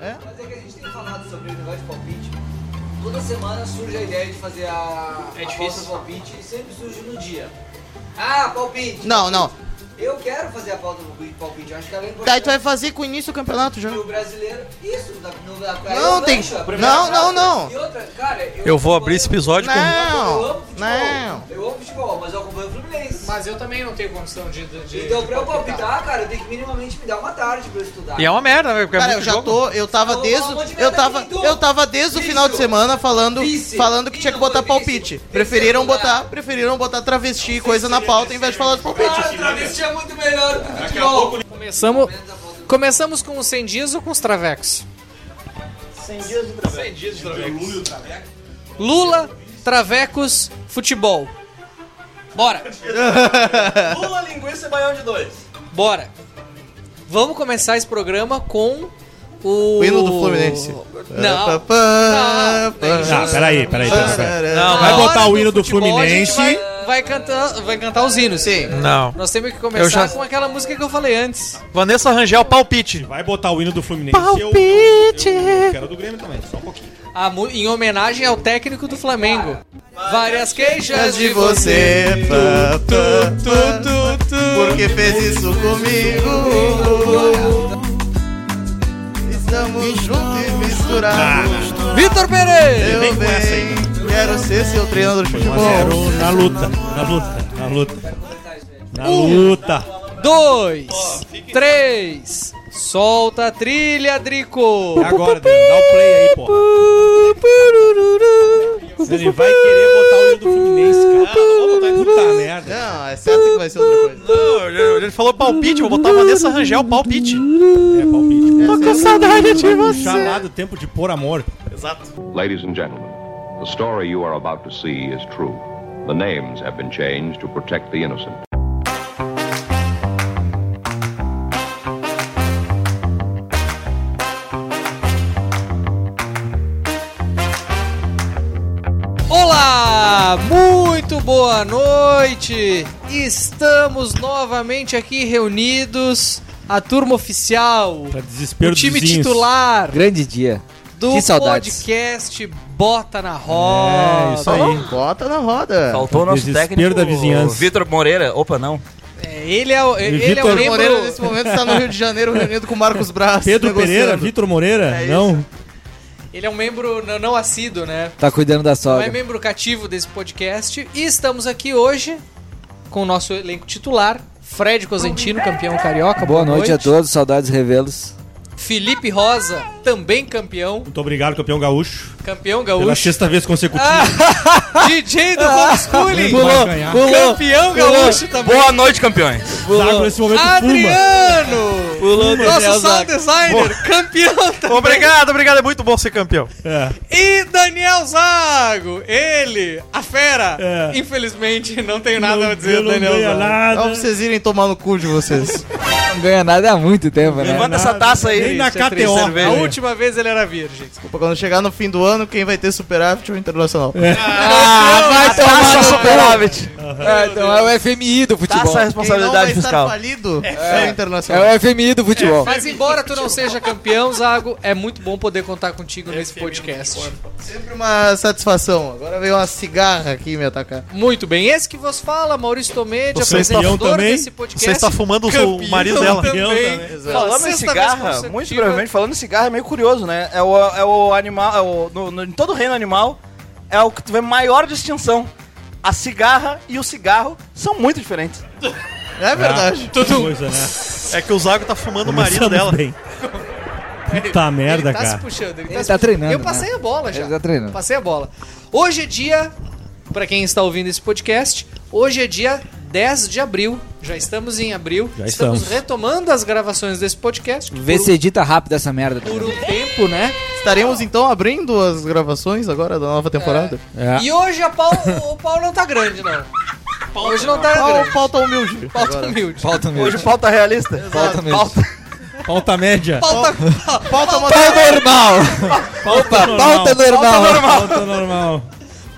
Mas é que a gente tem falado sobre o negócio de palpite. Toda semana surge a ideia de fazer a É a palpite e sempre surge no dia. Ah, palpite! Não, não. Eu quero fazer a pauta do palpite, eu acho que ela é importante. Daí tu vai fazer com o início do campeonato já. O brasileiro, isso, da, no, da, Não, eu tem- lancho, a não, não, não. E outra, cara, eu, Eu vou abrir esse episódio com. eu Não, amo futebol. não. Eu amo futebol, mas eu acompanho o. Mas eu também não tenho condição de. de, de então, pra eu palpitar. cara, eu tenho que minimamente me dar uma tarde pra eu estudar. E é uma merda, né? Porque é Cara, eu muito já jogo. tô, eu tava Não, desde, eu tava, muito? eu tava desde o final de Vício. semana falando, falando que tinha que botar palpite. Vice. Preferiram Vice. botar, preferiram botar travesti e coisa na pauta em vez de falar de palpite. Ah, travesti é muito melhor do que futebol. Começamos, começamos com os 100 dias ou com os travecos? 100 dias de traveco. Lula, travecos, futebol. Bora, Lula, linguiça e baião de dois. bora. Vamos começar esse programa com o... O hino do Fluminense. Não. Pá, pá, Não. Ah, peraí, peraí, peraí. peraí. Não, Vai botar o hino do futebol, Fluminense. Vai, vai cantar, vai cantar os hinos, sim. Não. Nós temos que Eu começar já- com aquela música que eu falei antes. Vanessa Rangel, palpite. Vai botar o hino do Fluminense. Palpite! Eu, eu, eu quero do Grêmio também, só um pouquinho. A em homenagem ao técnico do Flamengo. Várias queixas de você, pá, pá, pá, porque fez isso comigo. Estamos juntos e misturados. Vitor Pereira! Eu bem, quero ser seu treinador de 1 a futebol. 0 na luta, na luta, na luta. Na luta. Dois, três, solta a trilha, Drico! É agora, Adriano, dá o play aí, porra. Ele vai querer botar o hino do Fluminense, cara. Ah, não vou botar ele. Puta merda. Não, é certo que vai ser outra coisa. Não, ele, ele falou palpite, vou botar Vanessa Rangel, palpite. É palpite. Tô com saudade de você. Puxar lá do tempo de pôr amor. Exato. Ladies and gentlemen, the story you are about to see is true. The names have been changed to protect the innocent. Olá, muito boa noite! Estamos novamente aqui reunidos, a turma oficial, Pra desespero o time vizinhos. titular Grande dia. do Que saudades. podcast Bota na Roda. É, isso aí. Bota na roda. Faltou o nosso Desespero técnico, da vizinhança. Vitor Moreira. Opa, não. É, ele é o, ele é o membro... Moreira nesse momento está no Rio de Janeiro reunido com Marcos Braz. Pedro negociando. Pereira, Vitor Moreira? É isso. não. Ele é um membro não, não assíduo, né? Tá cuidando da Não é sogra. membro cativo desse podcast. E estamos aqui hoje com o nosso elenco titular. Fred Cosentino, campeão carioca. Boa noite a todos, saudades revelos. Felipe Rosa, também campeão. Muito obrigado, campeão gaúcho. Campeão Pela gaúcho. sexta vez consecutiva. DJ do homeschooling. Vai ganhar. Campeão gaúcho também. Boa noite, campeões. Zago nesse momento. Adriano. Nosso sound designer, campeão também. Obrigado, obrigado. É muito bom ser campeão. É. E Daniel Zago, ele, a fera. É. Infelizmente, não tenho nada a Não- dizer do não Daniel ganha Zago. nada. Dá pra vocês irem tomar no cu de vocês. Não ganha nada há muito tempo, né? Levanta essa taça aí. Nem na. KTO. A última vez ele era virgem. Desculpa, quando chegar no fim do ano, quem vai ter superávit é o Internacional. Ah, vai Taça superávit. É, então é o FMI do futebol. Taça Quem não vai responsabilidade estar fiscal. falido é, o É Internacional. o FMI do futebol. Mas embora tu não seja campeão, Zago, é muito bom poder contar contigo nesse podcast. Sempre uma satisfação. Agora veio uma cigarra aqui me atacar. Muito bem, esse que vos fala, Maurício Tomedi, apresentador também? desse podcast. Você está fumando o marido dela. também. Falando em cigarra, muito brevemente, falando em cigarra é meio curioso, né? É o, é o animal, é o- no, no- em todo reino animal, é o que tu vê maior distinção. A cigarra e o cigarro são muito diferentes. É verdade. Ah, que coisa, né? É que o Zago tá fumando o marido dela. bem. Puta merda, ele tá se cara. puxando, ele, Ele tá, se tá puxando. treinando, Eu né? passei a bola já. Ele tá treinando. Passei a bola. Hoje é dia, pra quem está ouvindo esse podcast, hoje é dia 10 de abril. Já estamos em abril. Já estamos estamos. retomando as gravações desse podcast. Vê se edita rápido essa merda. Por um tempo, né? Estaremos então abrindo as gravações agora da nova temporada. É. E hoje a pau, o pau não tá grande, não. Hoje não tá Pau- grande. Pauta humilde. Pauta agora. humilde. Falta mesmo. Hoje pauta realista. Falta mesmo. Pauta. Pauta média. Pauta, Pauta Pauta moderna. normal. Opa, pauta normal. Pauta normal.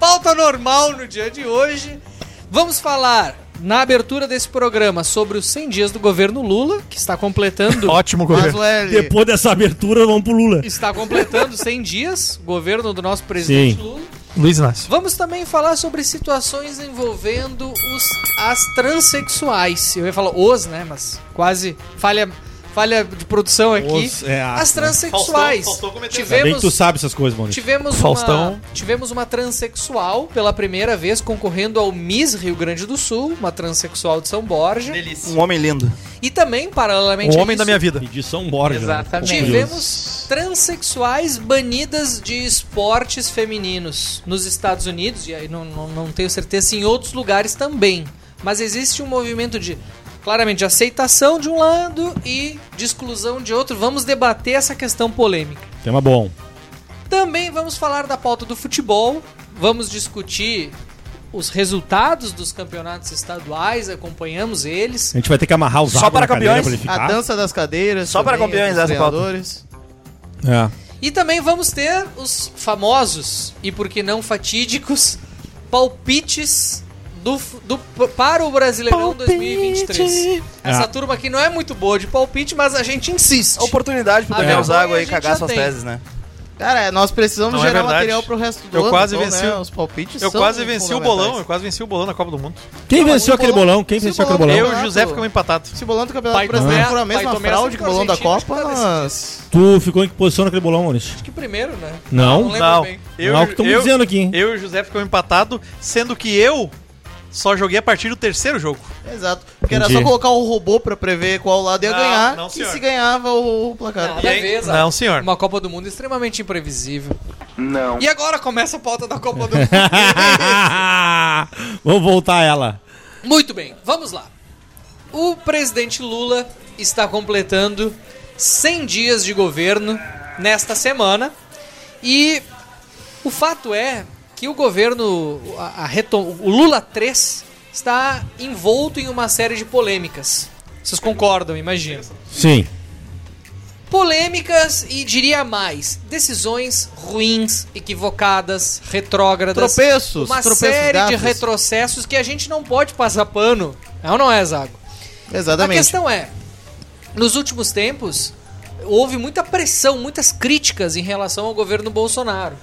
pauta normal no dia de hoje. Vamos falar na abertura desse programa sobre os 100 dias do governo Lula, que está completando Ótimo governo. Depois dessa abertura, vamos pro Lula. está completando 100 dias, governo do nosso presidente Sim. Lula. Luiz Inácio. Vamos também falar sobre situações envolvendo os, as transexuais. Eu ia falar os, né? Mas quase falha, falha de produção aqui. Os, é, as transexuais. Faustão- Faustão bem que tivemos tu sabe essas coisas, Maurício. Tivemos Faustão. uma, tivemos uma transexual pela primeira vez concorrendo ao Miss Rio Grande do Sul, uma transexual de São Borja. Um homem lindo. E também, paralelamente O a homem da isso, minha vida. E de São Borja. né? Exatamente. Tivemos transexuais banidas de esportes femininos nos Estados Unidos, e aí não, não, não tenho certeza se em outros lugares também. Mas existe um movimento de, claramente, de aceitação de um lado e de exclusão de outro. Vamos debater essa questão polêmica. Tema bom. Também vamos falar da pauta do futebol, vamos discutir os resultados dos campeonatos estaduais, acompanhamos eles. A gente vai ter que amarrar os Só para campeões? A dança das cadeiras. Só para também, campeões, dos essa pauta. treinadores. É. E também vamos ter os famosos e por que não fatídicos palpites do, do para o Brasileirão 2023. Essa Ah. turma aqui não é muito boa de palpite, mas a gente insiste. Oportunidade pro A Daniel Zago aí cagar suas tem. teses, né? Cara, nós precisamos Não é gerar verdade. material pro resto do Eu ano. quase então, venci né? o- Os palpites Eu são quase venci o bolão, eu quase venci o bolão na Copa do Mundo. Quem Não, venceu o aquele bolão- bolão? Quem se o venceu aquele bolão-? Eu e o José ficamos empatados. Se o bolão do Campeonato Pai Brasileiro Tomé- for a Pai mesma Tomé fraude que o bolão da Copa, nós... Tu ficou em que posição naquele bolão, Maurício? Acho que primeiro, né? Não. Não Não, bem. eu, Não é o que estamos eu, dizendo aqui. hein? eu e o José ficamos empatados, sendo que eu só joguei a partir do terceiro jogo. Exato. Porque era Entendi. só colocar um robô pra prever qual lado ia Não, ganhar não, e se ganhava o placar. Nada E aí-. Não, senhor. Uma Copa do Mundo extremamente imprevisível. Não. E agora começa a pauta da Copa do Mundo. Vamos voltar a ela. Muito bem, vamos lá. O presidente Lula está completando 100 dias de governo nesta semana e o fato é que o governo, a, a retom- o Lula 3, está envolto em uma série de polêmicas. Vocês concordam, imagino. Sim. Polêmicas e diria mais, decisões ruins, equivocadas, retrógradas. Tropeços, uma tropeços, série de retrocessos que a gente não pode passar pano. É ou não é, Zago? A Exatamente. questão é, nos últimos tempos, houve muita pressão, muitas críticas em relação ao governo Bolsonaro.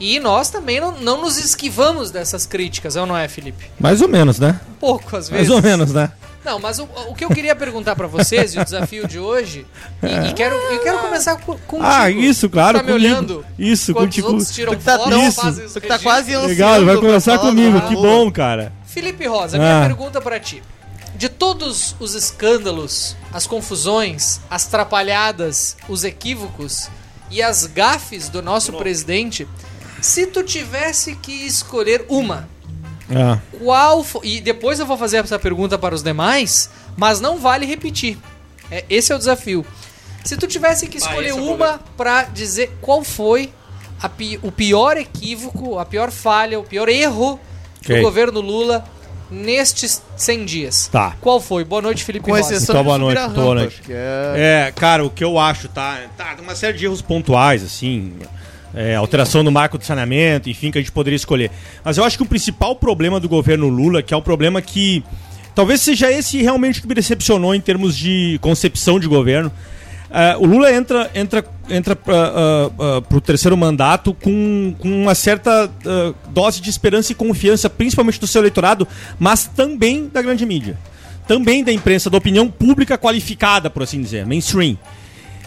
E nós também não, não nos esquivamos dessas críticas, é ou não é, Felipe? Mais ou menos, né? Um pouco, às Mais vezes. ou menos, né? Não, mas o, o que eu queria perguntar pra vocês, e o desafio de hoje, e, e quero, eu quero começar co- contigo. Ah, isso, claro, Tá me comigo. olhando? Isso, Enquanto contigo. Os tiram Tu que tá foto, fazem os Tu que tá quase ansioso Legal, vai começar comigo. Que bom, cara. Felipe Rosa, minha Ah. pergunta pra ti. De todos os escândalos, as confusões, as trapalhadas, os equívocos e as gafes do nosso presidente, se tu tivesse que escolher uma, Ah, qual fo- e depois eu vou fazer essa pergunta para os demais, mas não vale repetir. É, esse é o desafio. Se tu tivesse que escolher esse é o uma pra dizer qual foi a pi- o pior equívoco, a pior falha, o pior erro Ok. do governo Lula nestes 100 dias. Tá. Qual foi? Boa noite, Felipe Com Rosa. exceção Então, de boa noite, boa noite. é- É, cara, o que eu acho, tá? Tá, tem uma série de erros pontuais, assim. É, alteração do marco do saneamento, enfim, que a gente poderia escolher. Mas eu acho que o principal problema do governo Lula, que é um problema que. Talvez seja esse realmente que me decepcionou em termos de concepção de governo. é, o Lula entra, entra, entra para o terceiro mandato com, com uma certa ah, dose de esperança e confiança, principalmente do seu eleitorado, mas também da grande mídia. Também da imprensa, da opinião pública qualificada, por assim dizer, mainstream.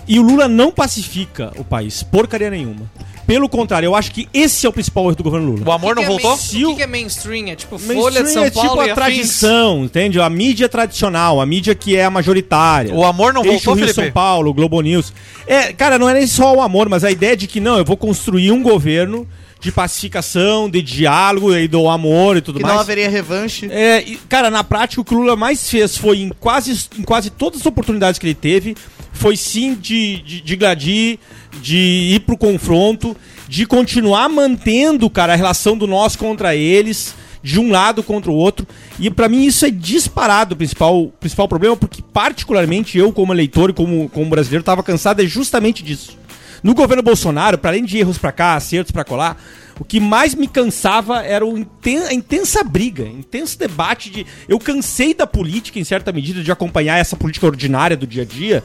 E o Lula não pacifica o país, porcaria nenhuma. Pelo contrário, eu acho que esse é o principal erro do governo Lula. O amor não que voltou? É main- o que, que é mainstream? É tipo Mainstream Folha de São é Paulo tipo e a afins? tradição, entende? A mídia tradicional, a mídia que é a majoritária. O amor não Eixo voltou, Rio Felipe? São Paulo, o Globo News. É, cara, não é nem só o amor, mas a ideia de que não, eu vou construir um governo de pacificação, de diálogo e do amor e tudo Que mais. não haveria revanche. É, e, cara, na prática o que o Lula mais fez foi em quase, em quase todas as oportunidades que ele teve, foi sim de, de, de gladir, de ir pro confronto, de continuar mantendo, cara, a relação do nós contra eles, de um lado contra o outro. E pra mim isso é disparado o principal, principal problema, porque particularmente eu, como eleitor e como, como brasileiro, tava cansado é justamente disso. No governo Bolsonaro, para além de erros pra cá, acertos pra colar, O que mais me cansava era inten- a intensa briga, intenso debate de. Eu cansei da política, em certa medida, de acompanhar essa política ordinária do dia a dia.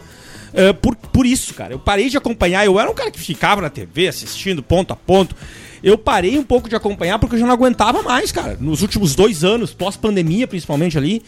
Eh, por, por isso, cara. Eu parei de acompanhar. Eu era um cara que ficava na TV assistindo ponto a ponto. Eu parei um pouco de acompanhar porque eu já não aguentava mais, cara. Nos últimos dois anos, pós-pandemia, principalmente ali.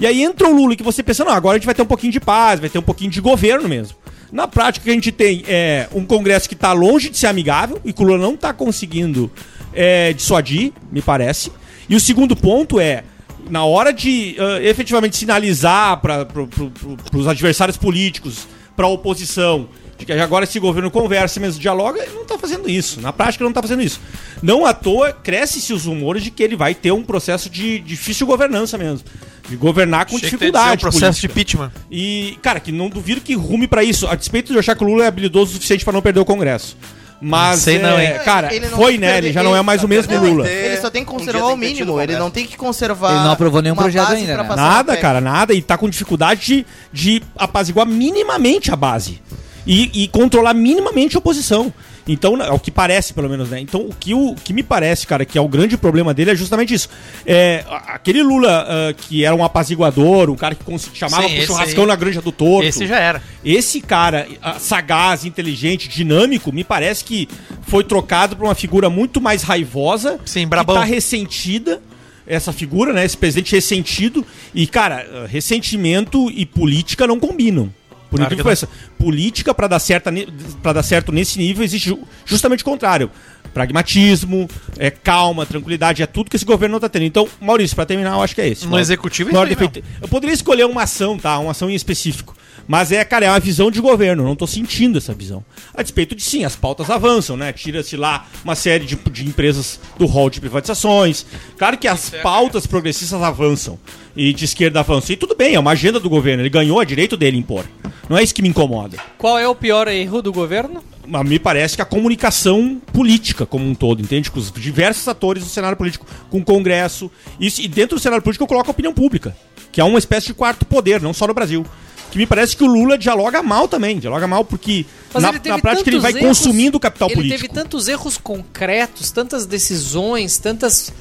E aí entra o Lula que você pensa, não, agora a gente vai ter um pouquinho de paz, vai ter um pouquinho de governo mesmo. Na prática, o que a gente tem é um Congresso que está longe de ser amigável e que o Lula não está conseguindo é, dissuadir, me parece. E o segundo ponto é, na hora de ah, efetivamente sinalizar para pro, pro, os adversários políticos, para a oposição, de que agora esse governo conversa mesmo, dialoga, ele não está fazendo isso. Na prática, ele não está fazendo isso. Não à toa, cresce-se os rumores de que ele vai ter um processo de difícil governança mesmo. De governar com Achei dificuldade. um processo política. de impeachment. E, cara, que não duvido que rume pra isso. A despeito de eu achar que o Lula é habilidoso o suficiente pra não perder o Congresso. Mas, Sei não, é, hein? cara, Ele não foi, né? Ele já não é mais o mesmo Não, Lula. Ele só tem que Um conservar o mínimo. Ele não tem que conservar. Ele não aprovou nenhum projeto ainda, né? Nada, cara, nada. E tá com dificuldade de, de apaziguar minimamente a base. E, e controlar minimamente a oposição. Então, é o que parece, pelo menos, né? Então, o que, o que me parece, cara, que é o grande problema dele é justamente isso. É, aquele Lula ah, que era um apaziguador, um cara que chamava Sim, pro churrascão aí. na granja do torto. Esse já era. Esse cara, ah, sagaz, inteligente, dinâmico, me parece que foi trocado por uma figura muito mais raivosa. Sim, brabão. Que tá ressentida. Essa figura, né? Esse presidente ressentido. E, cara, ah, ressentimento e política não combinam. Por Claro incrível que pareça. Política, pra dar, certa, dar certo nesse nível, existe ju- justamente o contrário. Pragmatismo, é, calma, tranquilidade, é tudo que esse governo não tá tendo. Então, Maurício, pra terminar, eu acho que é esse. No executivo é maior isso defeito. Eu poderia escolher uma ação, tá? Uma ação em específico. Mas é, cara, é uma visão de governo. Eu não tô sentindo essa visão. A despeito de sim, as pautas avançam, né? Tira-se lá uma série de, de empresas do rol de privatizações. Claro que as pautas progressistas avançam. E de esquerda avançam. E tudo bem, é uma agenda do governo. Ele ganhou a direito dele impor. Não é isso que me incomoda. Qual é o pior erro do governo? Mas me parece que a comunicação política como um todo, entende? Com os diversos atores do cenário político, com o Congresso. Isso, e dentro do cenário político eu coloco a opinião pública, que é uma espécie de quarto poder, não só no Brasil. Que me parece que o Lula dialoga mal também. Dialoga mal porque, Mas na, ele na prática, ele vai erros- consumindo o capital ele político. teve tantos erros concretos, tantas decisões, tantas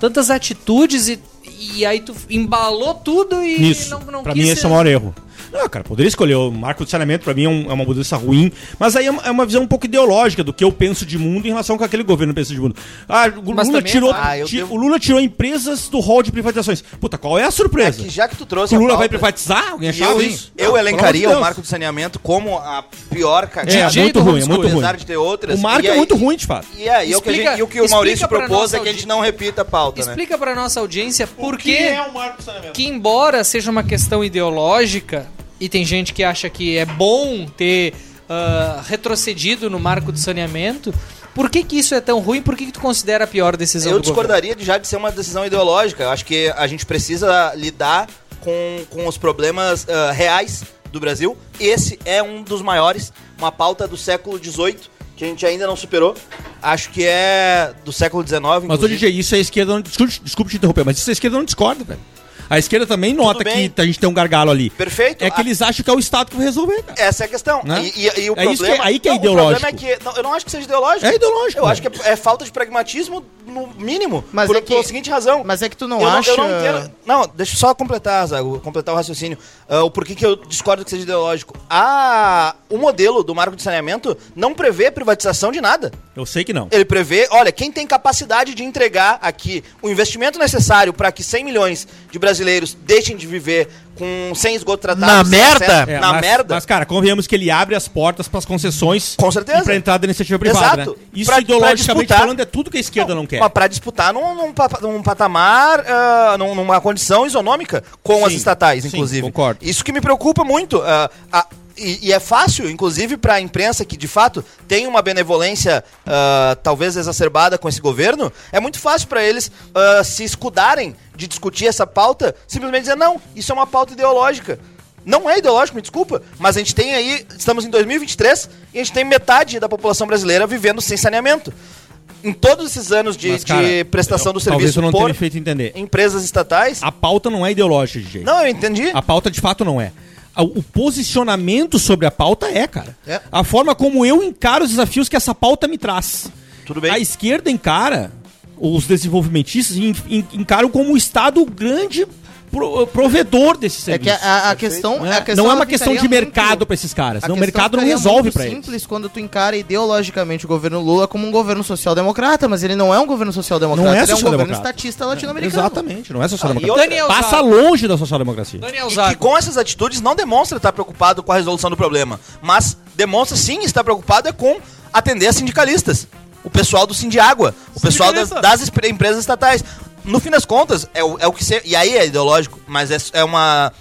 tantas atitudes e, e aí tu embalou tudo e Nisso. não, não pra quis mim, esse é o maior erro. Não, cara, poderia escolher. O marco de saneamento, pra mim, é, um- é uma mudança ruim. Mas aí é uma, é uma visão um pouco ideológica do que eu penso de mundo em relação com aquele governo pensa de mundo. Ah, o Mas Lula, também tirou, é- Ah, eu ti- devo- o Lula tirou empresas do rol de privatizações. Puta, qual é a É surpresa? que já que tu trouxe o a Lula vai pauta, privatizar? Alguém achava eu, isso? eu Não, elencaria de o marco do saneamento como a pior cagada. É, muito ruim, é muito ruim. Apesar de ter outras. O marco E é aí- muito ruim, de fato. E, é, e, o que a Explica- gente- e o que o Maurício propôs é que a gente não repita a pauta, né? Explica pra nossa audiência por que é o marco do saneamento? que embora seja uma questão ideológica e tem gente que acha que é bom ter ah, retrocedido no marco do saneamento, por que que isso é tão ruim? Por que que tu considera a pior decisão Eu discordaria de já de ser uma decisão ideológica. Eu acho que a gente precisa lidar com, com os problemas ah, reais do Brasil. Esse é um dos maiores, uma pauta do século XVIII, que a gente ainda não superou. Acho que é do século XIX, Mas, ô. DJ, isso a esquerda não. Desculpe, desculpe te interromper, mas isso a esquerda não discorda, velho. A esquerda também nota que a gente tem um gargalo ali. Perfeito. É que A- eles acham que é o Estado que vai resolver, cara. Essa é a questão. Né? E, e- e o É isso problema, que é- aí que é Não, ideológico. O problema é que não, eu não acho que seja ideológico. É ideológico, Eu acho que é, é falta de pragmatismo no mínimo. Mas por, é que- seguinte razão. Mas é que tu não eu acha. Não, eu não, entendo- não, deixa eu só completar, Zago, completar o raciocínio. Ah, o porquê que eu discordo que seja ideológico. Ah, o modelo do marco de saneamento não prevê privatização de nada. Eu sei que não. Ele prevê, olha, quem tem capacidade de entregar aqui o investimento necessário para que 100 milhões de brasileiros deixem de viver com sem esgoto tratado. Na merda? acesso- É, na mas, merda. Mas, cara, convenhamos que ele abre as portas pras concessões Com certeza. pra entrada da iniciativa privada, Exato. né? Isso, Pra- pra ideologicamente disputar- falando, é tudo que a esquerda não, quer. Mas para disputar num, num num patamar, num- numa condição isonômica com as Sim, estatais, sim, inclusive. concordo. Isso que me preocupa muito. ah, ah, e, e é fácil, inclusive, para a imprensa que de fato tem uma benevolência ah, talvez exacerbada com esse governo, é muito fácil para eles ah, se escudarem de discutir essa pauta, simplesmente dizer, não, isso é uma pauta ideológica. Não é ideológico, me desculpa, mas a gente tem aí, estamos em 2023 e a gente tem metade da população brasileira vivendo sem saneamento. Em todos esses anos de, Mas, cara, de prestação eu- do serviço por empresas estatais. A pauta não é ideológica, DJ. Não, eu entendi. A pauta de fato não é. O posicionamento sobre a pauta é, cara. É. A forma como eu encaro os desafios que essa pauta me traz. Tudo bem. A esquerda encara, os desenvolvimentistas en- en- encaram como o Estado grande pro- provedor desses É que a, a questão, Não é, a questão não é uma ela questão de mercado pra esses caras. Não, o mercado não resolve pra eles. simples quando tu encara ideologicamente o governo Lula como um governo social-democrata, mas ele não é um governo social-democrata, Não é ele é um governo social-democrata. estatista latino-americano. Exatamente, não é social-democracia. outra- Daniel Passa Zago. longe da social-democracia. Daniel E que Zago. com essas atitudes não demonstra estar preocupado com a resolução do problema, mas demonstra sim estar preocupado é com atender a sindicalistas. O pessoal do Sindiágua, o pessoal das, das empresas estatais. No fim das contas, é o, é o que se, E aí é ideológico, mas é, é uma,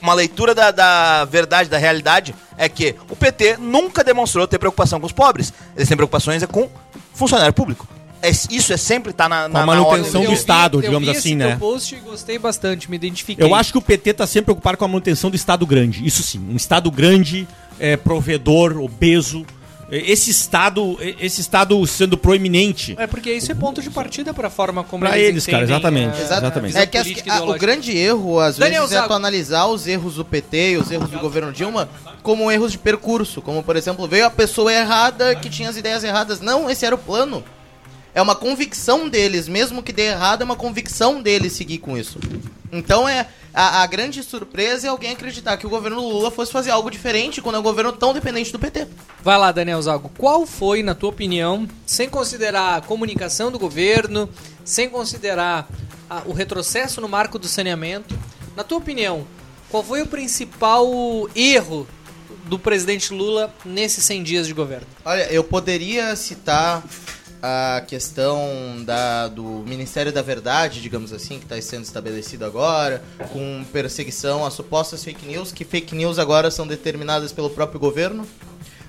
uma leitura da, da verdade, da realidade, é que o PT nunca demonstrou ter preocupação com os pobres. Eles têm preocupações é com funcionário público. É- isso é sempre estar na, Com na, a na manutenção ordem do dia. Estado, eu digamos vi assim, esse né? teu post e gostei bastante, me identifiquei. Eu acho que o PT tá sempre preocupado com a manutenção do Estado grande. Isso sim, um Estado grande, é, provedor, obeso. É, Esse Estado, é, esse Estado sendo proeminente. É porque isso é ponto de partida para a forma como Pra eles, cara, entendem, exatamente. é. Exatamente. É que as- política a- o grande erro, às Daniel vezes, é Zago. tu analisar os erros do PT e os erros do governo Dilma como erros de percurso. Como, por exemplo, veio a pessoa errada que tinha as ideias erradas. Não, esse era o plano. É uma convicção deles, mesmo que dê errado, é uma convicção deles seguir com isso. Então é a, a grande surpresa é alguém acreditar que o governo Lula fosse fazer algo diferente quando é um governo tão dependente do PT. Vai lá, Daniel Zago. Qual foi, na tua opinião, sem considerar a comunicação do governo, sem considerar a- o retrocesso no marco do saneamento, na tua opinião, qual foi o principal erro do presidente Lula nesses 100 dias de governo? Olha, eu poderia citar a questão da, do Ministério da Verdade, digamos assim, que está sendo estabelecido agora, com perseguição a supostas fake news, que fake news agora são determinadas pelo próprio governo.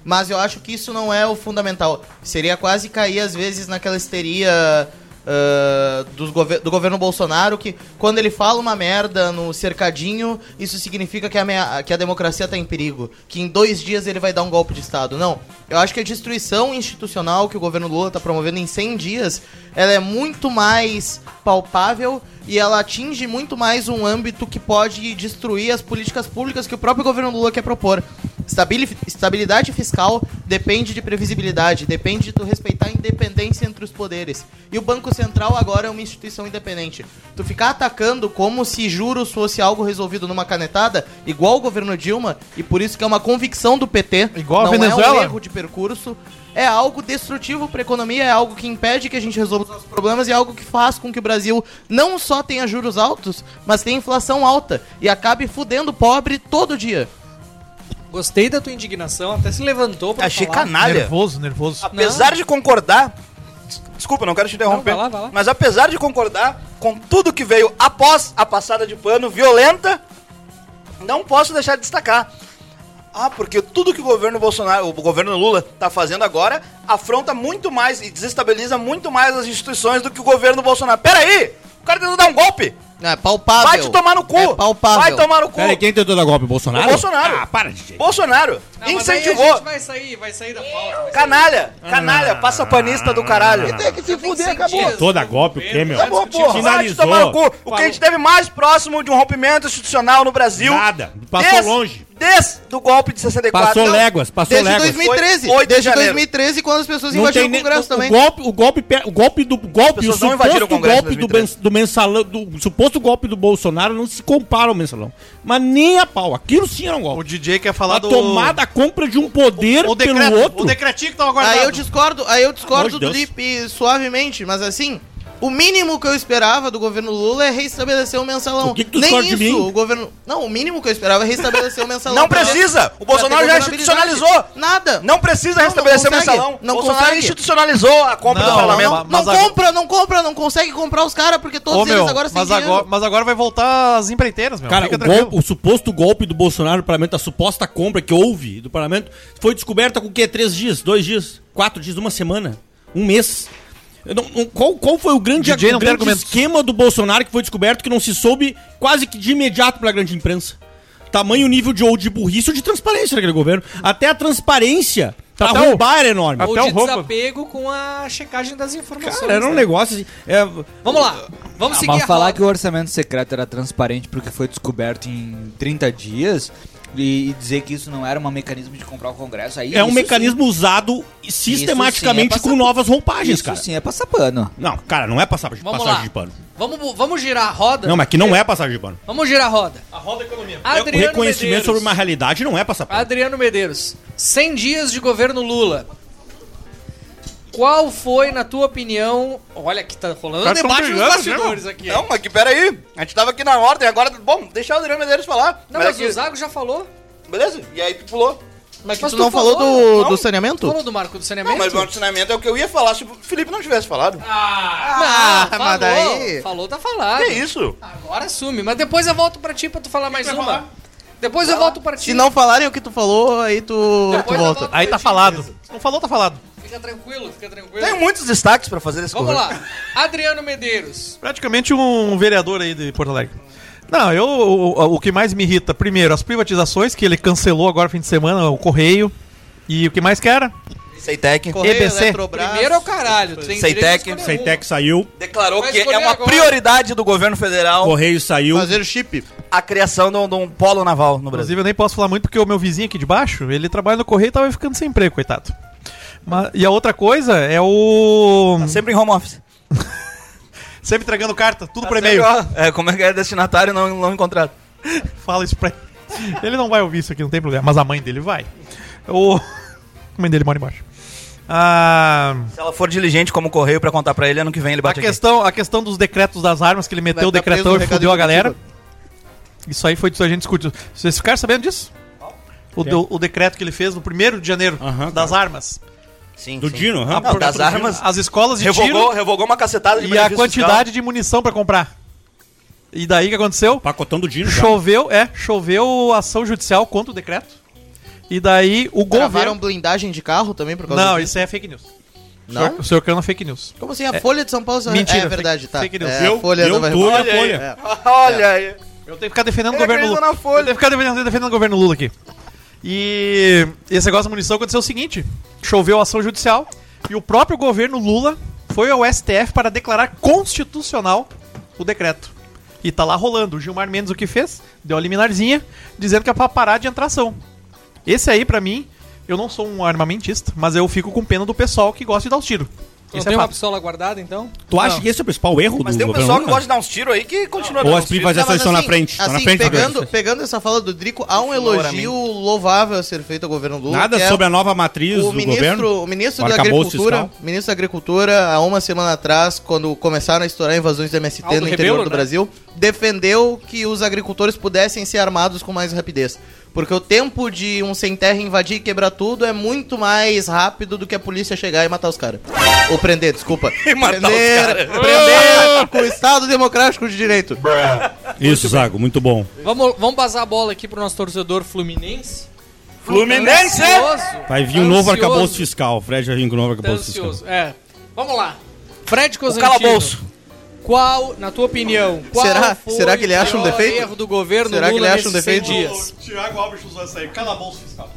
Mas eu acho que isso não é o fundamental. Seria quase cair, às vezes, naquela histeria ah, dos gover- do governo Bolsonaro, que quando ele fala uma merda no cercadinho, isso significa que a, que a democracia está em perigo. Que em dois dias ele vai dar um golpe de Estado. Não. Eu acho que a destruição institucional que o governo Lula está promovendo em 100 dias, ela é muito mais palpável e ela atinge muito mais um âmbito que pode destruir as políticas públicas que o próprio governo Lula quer propor. Estabili- estabilidade fiscal depende de previsibilidade, depende de tu respeitar a independência entre os poderes. E o Banco Central agora é uma instituição independente. Tu ficar atacando como se juros fosse algo resolvido numa canetada, igual o governo Dilma, e por isso que é uma convicção do PT, Igual não é um Venezuela? erro de percurso, é algo destrutivo para a economia, é algo que impede que a gente resolva os nossos problemas e é algo que faz com que o Brasil não só tenha juros altos, mas tenha inflação alta e acabe fudendo o pobre todo dia. Gostei da tua indignação, até se levantou pra Achei falar. canalha. Nervoso, nervoso. Apesar de concordar. Desculpa, não quero te interromper. Não, vai lá, vai lá. Mas apesar de concordar com tudo que veio após a passada de pano violenta, não posso deixar de destacar. Ah, porque tudo que o governo Bolsonaro, o governo Lula tá fazendo agora afronta muito mais e desestabiliza muito mais as instituições do que o governo Bolsonaro. Peraí! O cara tentou dar um golpe! É palpável. Vai te tomar no cu! É palpável. Vai tomar no cu! Peraí, quem tentou dar golpe? Bolsonaro? O Bolsonaro. Ah, para, DJ. Bolsonaro! Não, mas aí a incentivou! gente vai sair, vai sair da pauta. vai sair. Canalha! Canalha! Passa panista do caralho! Tem que se fuder, acabou. Toda golpe, o quê, meu? Acabou, porra. Vai te tomar no cu. O que a gente teve mais próximo de um rompimento institucional no Brasil. Nada. Passou longe. Desde o golpe de 64. Passou Não, léguas, passou Desde léguas. 2013. Oito de Desde janeiro. 2013, quando as pessoas Não invadiram o Congresso o, também. o golpe, o golpe, pe- o golpe do golpe, o suposto golpe do, 2013. mens- do mensalão, do suposto golpe do Bolsonaro não se compara ao mensalão. Mas nem a pau. Aquilo sim era um O golpe. DJ quer falar A do... tomada, a compra de um poder o pelo decreto, outro. O decretinho que tava guardado. Aí eu discordo, aí eu discordo Pelo do Lipe suavemente, mas assim, o mínimo que eu esperava do governo Lula é restabelecer o mensalão. O que que tu Nem discorda de isso, mim? o governo. Não, o mínimo que eu esperava é restabelecer o mensalão. Não ter- precisa. O Bolsonaro já institucionalizou. Nada. Não precisa Não, restabelecer não o mensalão. Não Bolsonaro consegue. institucionalizou a compra Não, do parlamento. não, não agora- compra, não compra, não consegue comprar os caras porque todos Ô, eles meu, agora sem mas dinheiro. agora, mas agora vai voltar as empreiteiras, meu. Cara, Fica o, golpe- o suposto golpe do Bolsonaro no parlamento, a suposta compra que houve do parlamento, foi descoberta com o quê? Três dias, dois dias, quatro dias, uma semana, um mês. Não- não- qual, qual foi o grande, DJ o grande esquema do Bolsonaro que foi descoberto que não se soube quase que de imediato pela grande imprensa? Tamanho nível de ou de burrice ou de transparência naquele governo. Até a transparência pra Até o- roubar era enorme. até Ou o de roubo. desapego com a checagem das informações. Cara, era um né? negócio assim. é, Vamos lá, vamos seguir Mas a falar roda. que o orçamento secreto era transparente porque foi descoberto em 30 dias, e, e dizer que isso não era um mecanismo de comprar o Congresso, aí É um isso mecanismo usado sistematicamente Isso sim é com passar- novas sim, roupagens, Isso cara. sim é passar pano. Não, cara, não é passagem, Vamos passagem lá. de pano. Vamos, vamos girar a roda? Não, mas que não é passagem de pano. Vamos girar a roda. A roda economia. É, o Adriano reconhecimento Medeiros. sobre uma realidade não é passar pano. Adriano Medeiros, 100 dias de governo Lula. Qual foi, na tua opinião... Olha que tá rolando um debate nos bastidores aqui. Não, mas que peraí. A gente tava aqui na ordem, agora. Bom, deixa o Adriano Medeiros falar. Não, mas aqui- o Zago já falou. Beleza? E aí tu pulou. Mas, que Mas tu tu não falou, falou, do, não? do saneamento? Falou do marco do Não, saneamento? mas o ensinamento é o que eu ia falar se o Felipe não tivesse falado. Ah, mas falou, daí- falou, tá falado. Que isso? Agora assume, mas depois eu volto pra ti pra tu falar mais uma. Depois eu volto pra ti. Se não falarem o que tu falou, aí tu, tu volta. Aí tá falado. Se não falou, tá falado. Fica tranquilo, fica tranquilo. Tem muitos destaques pra fazer desse Vamos lá. Adriano Medeiros. Praticamente um vereador aí de Porto Alegre. Não, eu, o, o que mais me irrita, primeiro, as privatizações, que ele cancelou agora fim de semana, o Correio. E o que mais que era? Seitec Correio, EBC. Eletrobras, Primeiro é o caralho. Tu tem Seitec. direito de escolher. Seitec saiu, declarou Vai que é uma agora. prioridade do governo federal Correio saiu. Fazer chip. a criação de um, de um polo naval no Brasil. Inclusive, eu nem posso falar muito porque o meu vizinho aqui de baixo, ele trabalha no Correio e tava ficando sem emprego, coitado. Mas- e a outra coisa é o. Tá sempre em home office. Sempre entregando carta, tudo por Tá e-mail. sempre, ó, É, como é que é destinatário não, não encontrado. Fala isso pra ele. Ele não vai ouvir isso aqui, não tem problema. Mas a mãe dele vai. O... A mãe dele mora embaixo. Ah, Se ela for diligente como correio pra contar pra ele, ano que vem ele a, bate aqui. questão, a questão dos decretos das armas, que ele meteu o tá decretão no e fudeu a galera. Isso aí foi disso que a gente discutiu. Vocês ficaram sabendo disso? O, do- o decreto que ele fez no 1 de janeiro Aham, das armas. Sim, Do sim. Dino, aham. Não, das armas. As escolas de Revogou, tiro revogou uma cacetada de e a quantidade de munição pra comprar. E daí o que aconteceu? Pacotão do Dino já. Choveu, é, choveu ação judicial contra o decreto. E daí o Gravaram governo. blindagem de carro também por causa Não, disso? isso é fake news. Não? O senhor- O senhor caiu na fake news. Como assim? A Folha de São Paulo... Mentira, É verdade, fake- tá. fake news. É, Eu- a Folha eu não vai... tô na Olha aí. Folha. É. Olha aí. Eu tenho que ficar defendendo o Eu governo Lula. na Folha. Eu tenho que ficar defendendo, defendendo o governo Lula aqui. E esse negócio da munição aconteceu o seguinte: choveu ação judicial e o próprio governo Lula foi ao STF para declarar constitucional o decreto. E tá lá rolando. O Gilmar Mendes o que fez? Deu a liminarzinha, dizendo que é pra parar de entrar ação. Esse aí, pra mim, eu não sou um armamentista, mas eu fico com pena do pessoal que gosta de dar os tiros. Não Esse tem é uma pistola guardada, então? Tu acha que esse é o principal erro Mas do tem um pessoal que gosta de dar uns tiros aí que continua Ou as tiros. privatizações estão na assim, frente. Estão na assim, frente da pegando, frente. pegando essa fala do Drico, há um elogio louvável a ser feito ao governo Lula. Nada é sobre a nova matriz o do ministro, governo. o ministro O da Agricultura, ministro da Agricultura, há uma semana atrás, quando começaram a estourar invasões do MST Aldo no interior Rebelo, do né? Brasil, defendeu que os agricultores pudessem ser armados com mais rapidez. Porque o tempo de um sem terra invadir e quebrar tudo é muito mais rápido do que a polícia chegar e matar os caras. Ou prender, desculpa. E matar os prender, caras. prender com o Estado Democrático de Direito. Isso, Zago, muito bom. Vamos, vamos basar a bola aqui pro nosso torcedor fluminense. Fluminense! Ansioso. Vai vir um novo arcabouço fiscal. O Fred vai vir com um novo arcabouço fiscal. É. Vamos lá. Fred O Cosentino. calabouço. Qual, na tua opinião, qual Será- foi será que ele acha um o defeito? erro do governo Será que Lula ele acha um nesses 100 defeito? dias? Tiago Alves usou essa aí, calabouço fiscal.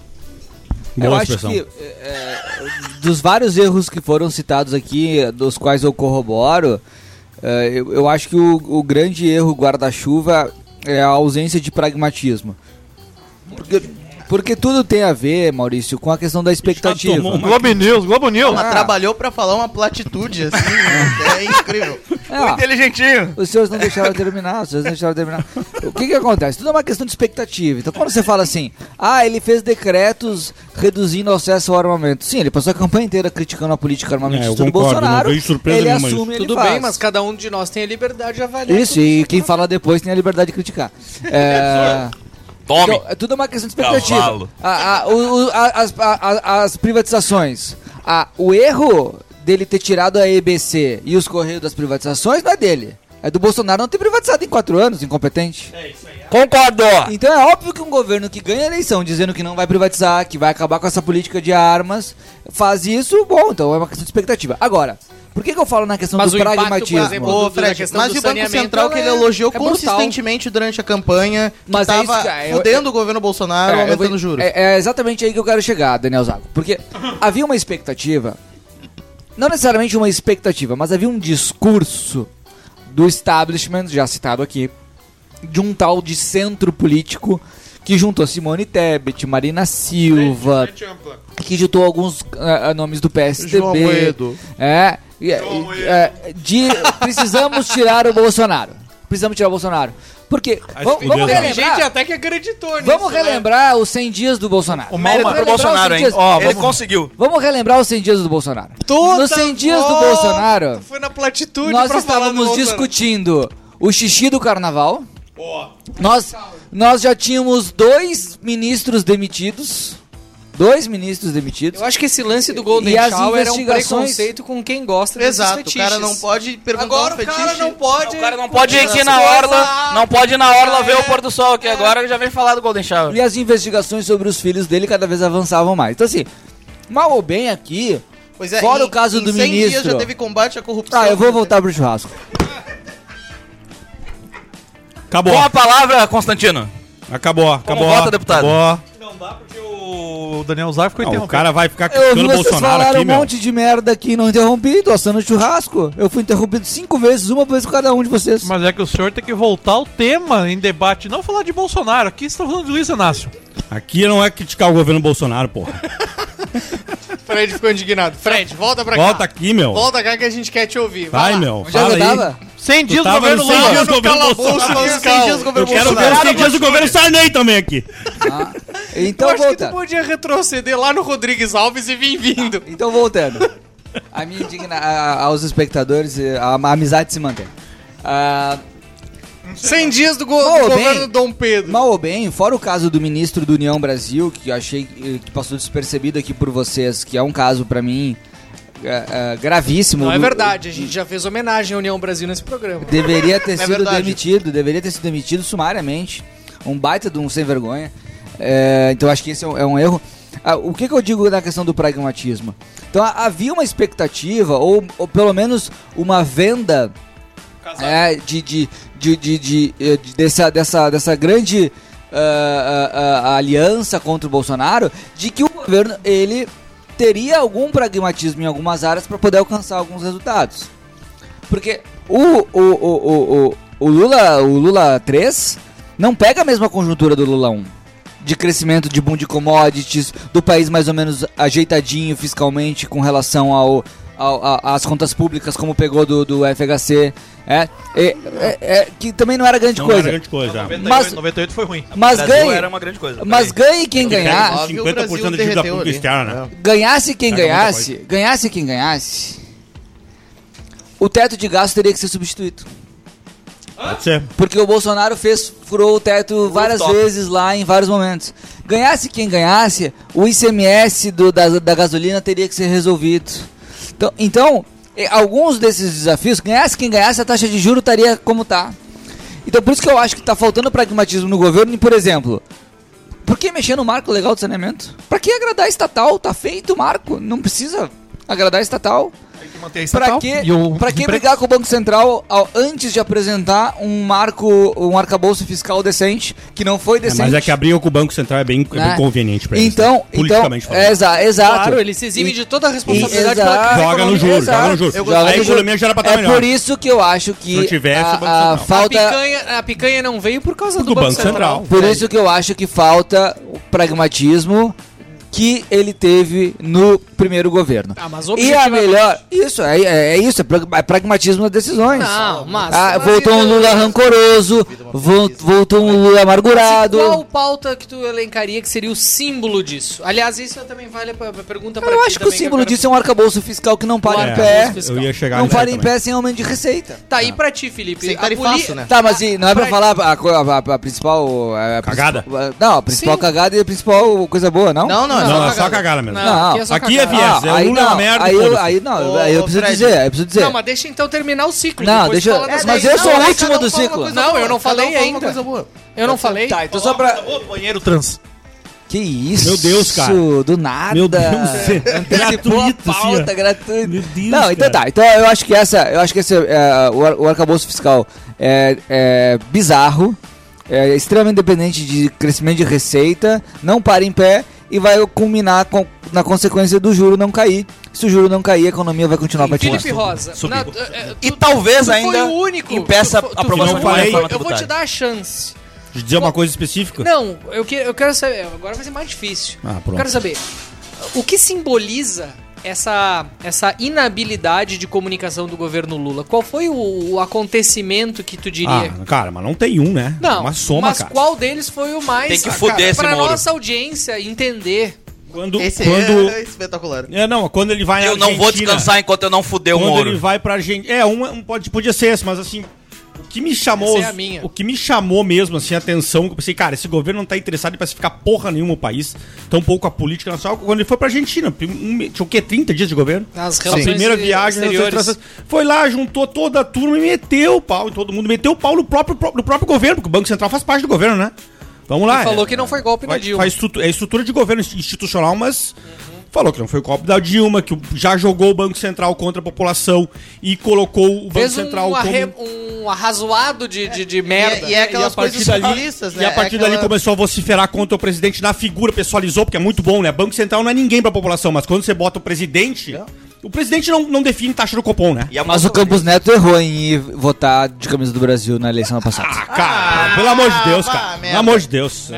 eu Boa acho expressão. que é, dos vários erros que foram citados aqui, dos quais eu corroboro, é, eu, eu acho que o, o grande erro guarda-chuva é a ausência de pragmatismo. Porque, porque tudo tem a ver, Maurício, com a questão da expectativa. uma- Globo News, Globo News. Ela trabalhou pra falar uma platitude, assim, né? É incrível. É, ó, Inteligentinho. Os senhores não deixaram terminar, os senhores não deixaram terminar. O que que acontece? Tudo é uma questão de expectativa. Então quando você fala assim, ah, ele fez decretos reduzindo o acesso ao armamento. Sim, ele passou a campanha inteira criticando a política armamentista É, do Bolsonaro. não vejo surpresa ele assume, ele Tudo faz. bem, mas cada um de nós tem a liberdade de avaliar. Isso, e quem fala depois tem a liberdade de criticar. É... Tome. Então, é tudo uma questão de expectativa. A- a- o- a- as, as privatizações. A- o erro dele ter tirado a EBC e os correios das privatizações não é dele. É do Bolsonaro não ter privatizado em quatro anos, incompetente. Concordo. Então é óbvio que um governo que ganha a eleição dizendo que não vai privatizar, que vai acabar com essa política de armas, faz isso, bom, então é uma questão de expectativa. Agora, por que, que eu falo na questão Mas do impacto, pragmatismo? exemplo, do- Fred, questão mas do e o Banco Central que ele é- elogiou é brutal. consistentemente durante a campanha, que Mas é é, fudendo o governo Bolsonaro, É, eu aumentando vou- juros. É, é exatamente aí que eu quero chegar, Daniel Zago. Porque havia uma expectativa, não necessariamente uma expectativa, mas havia um discurso do establishment, já citado aqui, de um tal de centro político que juntou Simone Tebet, Marina Silva, que juntou alguns ah, nomes do PSDB. João Moedo. É, e- e- é, de precisamos tirar o Bolsonaro. Precisamos tirar o Bolsonaro. Porque vamos, vamos Tem gente relembrar, até que acreditou nisso. vamos né? relembrar os 100 dias do Bolsonaro. O Mérito pro relembrar Bolsonaro, os 100 hein? Ó, Ele ele conseguiu. Vamos relembrar os 100 dias do Bolsonaro. Toda Nos 100 dias do Bolsonaro, Foi na platitude nós pra falar do estávamos Bolsonaro. discutindo o xixi do carnaval. Nós, nós já tínhamos dois ministros demitidos. Dois ministros demitidos. Eu acho que esse lance do Golden E Shower era um investigações- preconceito com quem gosta desses Exato, o cara não pode perguntar Agora um o cara não pode... O cara não pode ir aqui na orla, não pode ir na orla ver o pôr do sol, que agora já vem falar do Golden Shower. E as investigações sobre os filhos dele cada vez avançavam mais. Então, assim, mal ou bem aqui. Pois é, Fora em- o caso do 100 dias ministro. já teve combate à corrupção. Ah, eu vou voltar pro churrasco. Acabou. Com a palavra, Constantino. Acabou, acabou. vota, deputado? Acabou. Não dá porque o Daniel Zar ficou Não, o cara vai ficar criticando o vocês Bolsonaro falaram aqui, um meu. monte de merda aqui não interrompi, tô assando churrasco. Eu fui interrompido cinco vezes, uma vez com cada um de vocês. Mas é que o senhor tem que voltar ao tema em debate, não falar de Bolsonaro. Aqui você tá falando de Luiz Inácio. Aqui não é criticar o governo Bolsonaro, porra. Fred ficou indignado. Fred, volta pra Volta cá. aqui, meu. Volta cá que a gente quer te ouvir. Vai, lá. meu. Aí. tava? 100 dias do governo no 100 Lula. dias do governo Bolsonaro. Eu quero ver os 100 dias do governo Sarney também aqui. Ah, Eu então acho que tu volta. podia retroceder lá no Rodrigues Alves e vir vindo. Então voltando. A minha indigna a- aos espectadores, a, a amizade se mantém. Ah, 100 dias do, go Mal do ou bem? governo Dom Pedro. Mal ou bem, fora o caso do ministro do União Brasil, que eu achei eh, que passou despercebido aqui por vocês, que é um caso pra mim eh, eh, gravíssimo. Não é verdade, a gente já fez homenagem à União Brasil nesse programa. Deveria ter É sido verdade. demitido, deveria ter sido demitido sumariamente. Um baita de um sem vergonha. É, então acho que esse é um, é um erro. Ah, o que, que eu digo na questão do pragmatismo? Então ha- havia uma expectativa, ou, ou pelo menos uma venda é, de, de, de, de, de- eh, de- dessa, dessa, dessa grande ah, ah, ah, aliança contra o Bolsonaro, de que o governo ele teria algum pragmatismo em algumas áreas para poder alcançar alguns resultados. Porque o, o, o, o, o, o Lula o Lula 3 não pega a mesma conjuntura do Lula 1. De crescimento de boom de commodities, do país mais ou menos ajeitadinho fiscalmente com relação ao, ao- a- às contas públicas, como pegou do, do FHC. É, é, é, é, que também não era grande Não coisa. era grande coisa. 98, Mas- 98 foi ruim. Mas ganhe, era uma grande coisa. mas ganhe quem ganhar. Ah, Óbvio, o 50% Brasil da dívida pública externa, né? Ganhasse quem ganhasse, ganhasse quem ganhasse, o teto de gasto teria que ser substituído. Pode ser. Porque o Bolsonaro fez, furou o teto várias top. vezes lá em vários momentos. Ganhasse quem ganhasse, o ICMS do- da, da gasolina teria que ser resolvido. Então, então, alguns desses desafios, ganhasse quem ganhasse, a taxa de juros estaria como está. Então por isso que eu acho que está faltando pragmatismo no governo, por exemplo, por que mexer no marco legal do saneamento? Para que agradar estatal? Tá feito o marco, não precisa agradar estatal. Tem que manter a Pra estatal. que, o pra que brigar com o Banco Central ao- antes de apresentar um marco, um arcabouço fiscal decente, que não foi É, decente? mas é que abrir com o Banco Central é bem, é Né? bem conveniente pra eles. Então, né? então Politicamente falando. é, exa exato. Claro, ele se exime E- de toda a responsabilidade pela Joga no juro, joga no juro. Eu A gosto do economia já era pra estar É melhor. por isso que eu acho que tivesse, a, o Banco a Central. A falta picanha, a picanha não veio por causa do, Do Banco Central. Por isso que eu acho que falta o pragmatismo que ele teve no primeiro governo. Ah, mas E a melhor. Isso, é, é, é isso, é, é pragmatismo das decisões. Não, mas- Ah, mas voltou um Lula rancoroso, vol- voltou um Lula amargurado. Qual pauta que tu elencaria que seria o símbolo disso? Aliás, isso também vale pra pergunta pra Eu acho que o símbolo quero- disso é um arcabouço fiscal que não para Claro, em pé. Eu ia chegar Não para em pé sem aumento de receita. Tá, e pra ti, Felipe? Sem A tarifaço, poli- né? Tá, mas e não é pra Pra- falar a, a- a- a principal. a- a Cagada? não, a principal Sim. cagada e a principal coisa boa, não? Não, não, é Não, só é só cagada. mesmo. Não, aqui é só Aqui é viés, é aí Lula é uma não, merda, Aí eu, aí não, Ô, aí eu preciso Fred. dizer, eu preciso dizer. Não, mas deixa então terminar o ciclo. Não, deixa- das mas eu sou Não, o último do ciclo. Não, eu não falei ainda. coisa boa. Eu não falei. Tá, então só pra. Ô, banheiro trans. Que isso? Meu Deus, cara. Do nada. Meu Deus, é a gratuito, assim, pauta, gratuito. Meu Deus, Não, então cara. tá. Então eu acho que essa. Eu acho que esse, é, o, ar- o arcabouço fiscal é, é bizarro, é extremamente dependente de crescimento de receita, não para em pé e vai culminar com- na consequência do juro não cair. Se o juro não cair, a economia vai continuar patinando. Felipe Rosa. Na- é, é, E tu- talvez tu foi ainda o único. impeça Tu- tu- a aprovação de uma falei, reforma Eu vou te dar a chance De dizer uma coisa específica? Não, eu, que, eu quero saber. Agora vai ser mais difícil. Ah, Eu quero saber. O que simboliza essa, essa inabilidade de comunicação do governo Lula? Qual foi o, o acontecimento que tu diria? Ah, cara, mas não tem um, né? Não, Uma soma, mas cara. qual deles foi o mais... Tem que cara, esse Pra Moro. nossa audiência entender. Quando, Esse quando... é espetacular. É, não, quando ele vai na Eu não vou descansar enquanto eu não fuder o Quando Moro. ele vai pra Argentina... É, um, um pode, podia ser esse, mas assim... O que me chamou... Essa é a minha. O que me chamou mesmo, assim, a atenção... que Eu pensei, cara, esse governo não tá interessado em pacificar porra nenhuma o país. Tão pouco a política nacional. Quando ele foi pra Argentina, um, tinha o quê? 30 dias de governo? As A primeira viagem exteriores. foi lá, juntou toda a turma e meteu o pau em todo mundo. Meteu o pau no próprio, no próprio governo, porque o Banco Central faz parte do governo, né? Vamos lá. E falou é- que não foi golpe vai- Dilma. faz estrutu- é estrutura de governo institucional, mas falou que não foi o golpe da Dilma, que já jogou o Banco Central contra a população e colocou o Banco Fez Central um, como... arre- um arrazoado de, de, de merda. E é aquelas E a partir coisas dali- né? E a partir É dali aquela- começou a vociferar contra o presidente na figura, pessoalizou, porque é muito bom, né? Banco Central não é ninguém pra população, mas quando você bota o presidente. O presidente não, não define taxa do Copom, né? E Mas o Campos Neto errou em ir votar de camisa do Brasil na eleição passada. Ah, cara, pelo amor de Deus, cara. Pelo amor de Deus.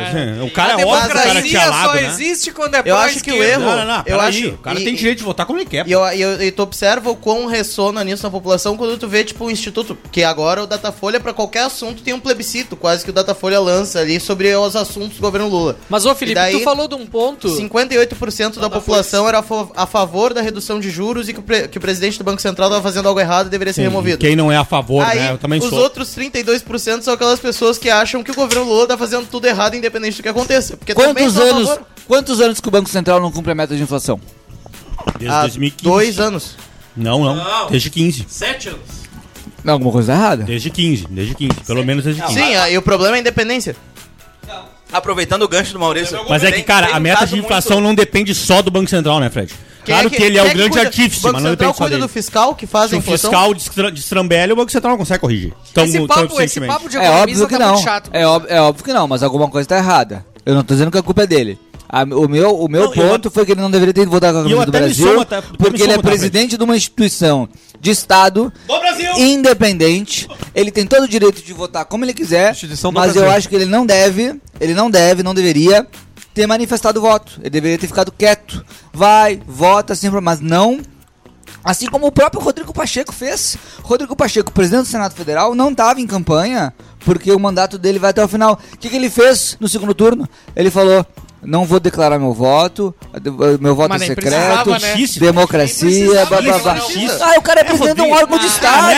O cara é óbvio que o cara tinha lado, só né? existe quando é Eu acho que o erro- Não, não, não. Eu acho- O cara e- tem direito de votar como ele quer. E, eu, e, eu- e tu observa o quão ressona nisso na população quando tu vê, tipo, o Instituto, que agora o Datafolha, pra qualquer assunto, tem um plebiscito, quase que o Datafolha lança ali sobre os assuntos do governo Lula. Mas, ô Felipe, daí- tu falou de um ponto... 58% da população era a favor da redução de juros e que o, pre- que o presidente do Banco Central estava fazendo algo errado e deveria ser Sim, removido. Quem não é a favor, Aí, né? Eu também os sou. outros 32% são aquelas pessoas que acham que o governo Lula tá fazendo tudo errado, independente do que aconteça. Porque Quantos anos, quantos anos que o Banco Central não cumpre a meta de inflação? Desde Há 2015. dois anos. Não, não. Desde 15. Sete anos. Não, alguma coisa errada? Desde 15. Desde 15. Pelo menos desde 15. Sim, e o problema é a independência. Aproveitando o gancho do Maurício. Mas é que, cara, a meta de inflação muito- não depende só do Banco Central, né, Fred? Claro que, ele é o grande cuida- artífice, O mas não depende só cuida dele. do fiscal que faz Se a o inflação. fiscal destra- destrambelha, o Banco Central não consegue corrigir. Tão, esse, tão papo, esse eficientemente. papo de É óbvio que tá não. muito chato. É, óbvio, é óbvio que não, mas alguma coisa tá errada. Eu não tô dizendo que a culpa é dele. A- o meu, o meu Não, eu ponto foi que ele não deveria ter votado com a eu camisa do Brasil, me porque ele é presidente de uma instituição de Estado independente. Ele tem todo o direito de votar como ele quiser, mas eu Brasil. acho que ele não deve, ele não deve, não deveria ter manifestado voto. Ele deveria ter ficado quieto. Vai, vota sempre, mas não Assim como o próprio Rodrigo Pacheco fez. Rodrigo Pacheco, presidente do Senado Federal, não estava em campanha porque o mandato dele vai até o final. O que, que ele fez no segundo turno? Ele falou: não vou declarar meu voto, meu voto Mas é secreto, né? Democracia, blá blá blá. Ah, o cara é presidente de um órgão de Estado.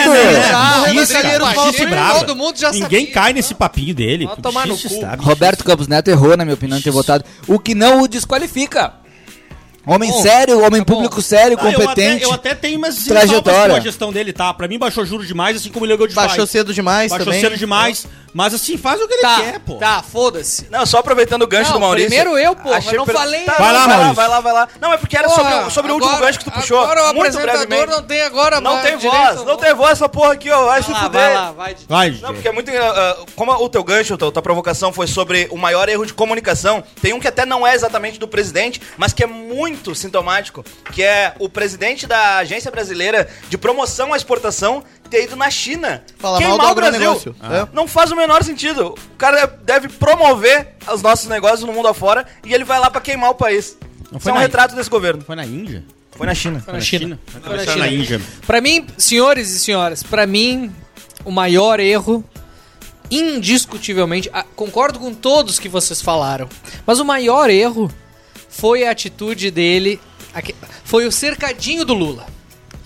todo mundo já Ninguém sabia. cai nesse papinho dele. Roberto Campos Neto errou, na minha opinião, ter votado. O que não o desqualifica. Homem Bom, sério, homem tá bom. público sério, Ah, eu até- competente. Eu até, tenho umas trajetória. com a gestão dele, tá? Pra mim baixou juros demais, assim como ele ligou de Baixou faz. cedo demais Baixou também. cedo demais. Mas assim, faz o que ele Tá, quer, pô. tá, foda-se. Não, só aproveitando o gancho Não, do Maurício. primeiro eu, porra, achei não per- falei. Tá, Vai lá, vai lá, vai lá, vai lá. Não, é porque era Porra, sobre, o- sobre o último agora- gancho que tu puxou. Agora o muito apresentador brevemente. não tem agora Não tem direito voz, ao não tem voz essa porra aqui, ó. Vai se Vai lá, fuder. vai lá, vai. Vai, Não, porque é muito. ah, como o teu gancho, a tua, tua provocação foi sobre o maior erro de comunicação. Tem um que até não é exatamente do presidente, mas que é muito sintomático, que é o presidente da Agência Brasileira de Promoção à Exportação ter ido na China. Falar queimar mal do o Brasil. É. Não faz o menor sentido. O cara deve promover os nossos negócios no mundo afora e ele vai lá pra queimar o país. Não Isso foi é um na- retrato desse governo. Foi na Índia? Foi na China. Foi na China. Foi Foi na na China. Índia. Pra mim, senhores e senhoras, pra mim, o maior erro, indiscutivelmente, ah, concordo com todos que vocês falaram, mas o maior erro foi a atitude dele, foi o cercadinho do Lula.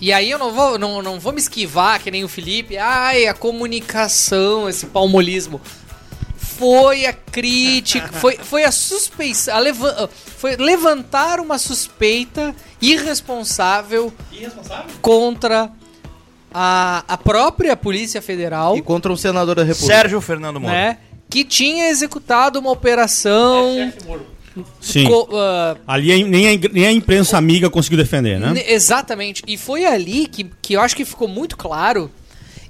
E aí eu não vou, não, não vou me esquivar, que nem o Felipe, ai, a comunicação, esse palmolismo. Foi a crítica, foi, foi a suspeição, a leva- foi levantar uma suspeita irresponsável contra a, a própria Polícia Federal, E contra um senador da República. Sérgio Fernando Moro. né? Que tinha executado uma operação. Sim. co- ah, Ali a- nem, a, nem a imprensa amiga conseguiu defender, né? exatamente. E foi ali que, que eu acho que ficou muito claro.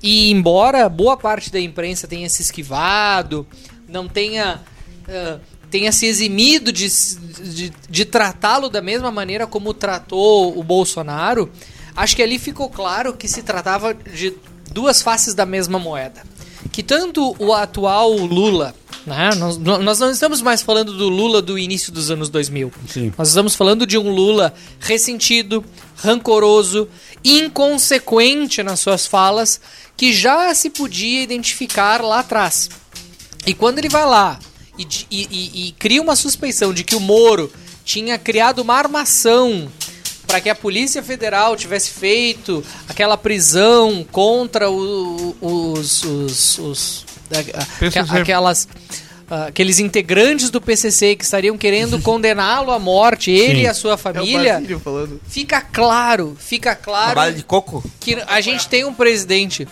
E embora boa parte da imprensa tenha se esquivado, não tenha. ah, tenha se eximido de, de, de tratá-lo da mesma maneira como tratou o Bolsonaro, acho que ali ficou claro que se tratava de duas faces da mesma moeda. Que tanto o atual Lula Né? Nós, nós não estamos mais falando do Lula do início dos anos 2000. Sim. Nós estamos falando de um Lula ressentido, rancoroso, inconsequente nas suas falas, que já se podia identificar lá atrás. E quando ele vai lá e, e- e- e cria uma suspeição de que o Moro tinha criado uma armação para que a Polícia Federal tivesse feito aquela prisão contra o- os, os- os- a- aquelas aqueles integrantes do PCC que estariam querendo condená-lo à morte, ele Sim. e a sua família. falando. Fica claro, fica claro de coco. que a gente tem um presidente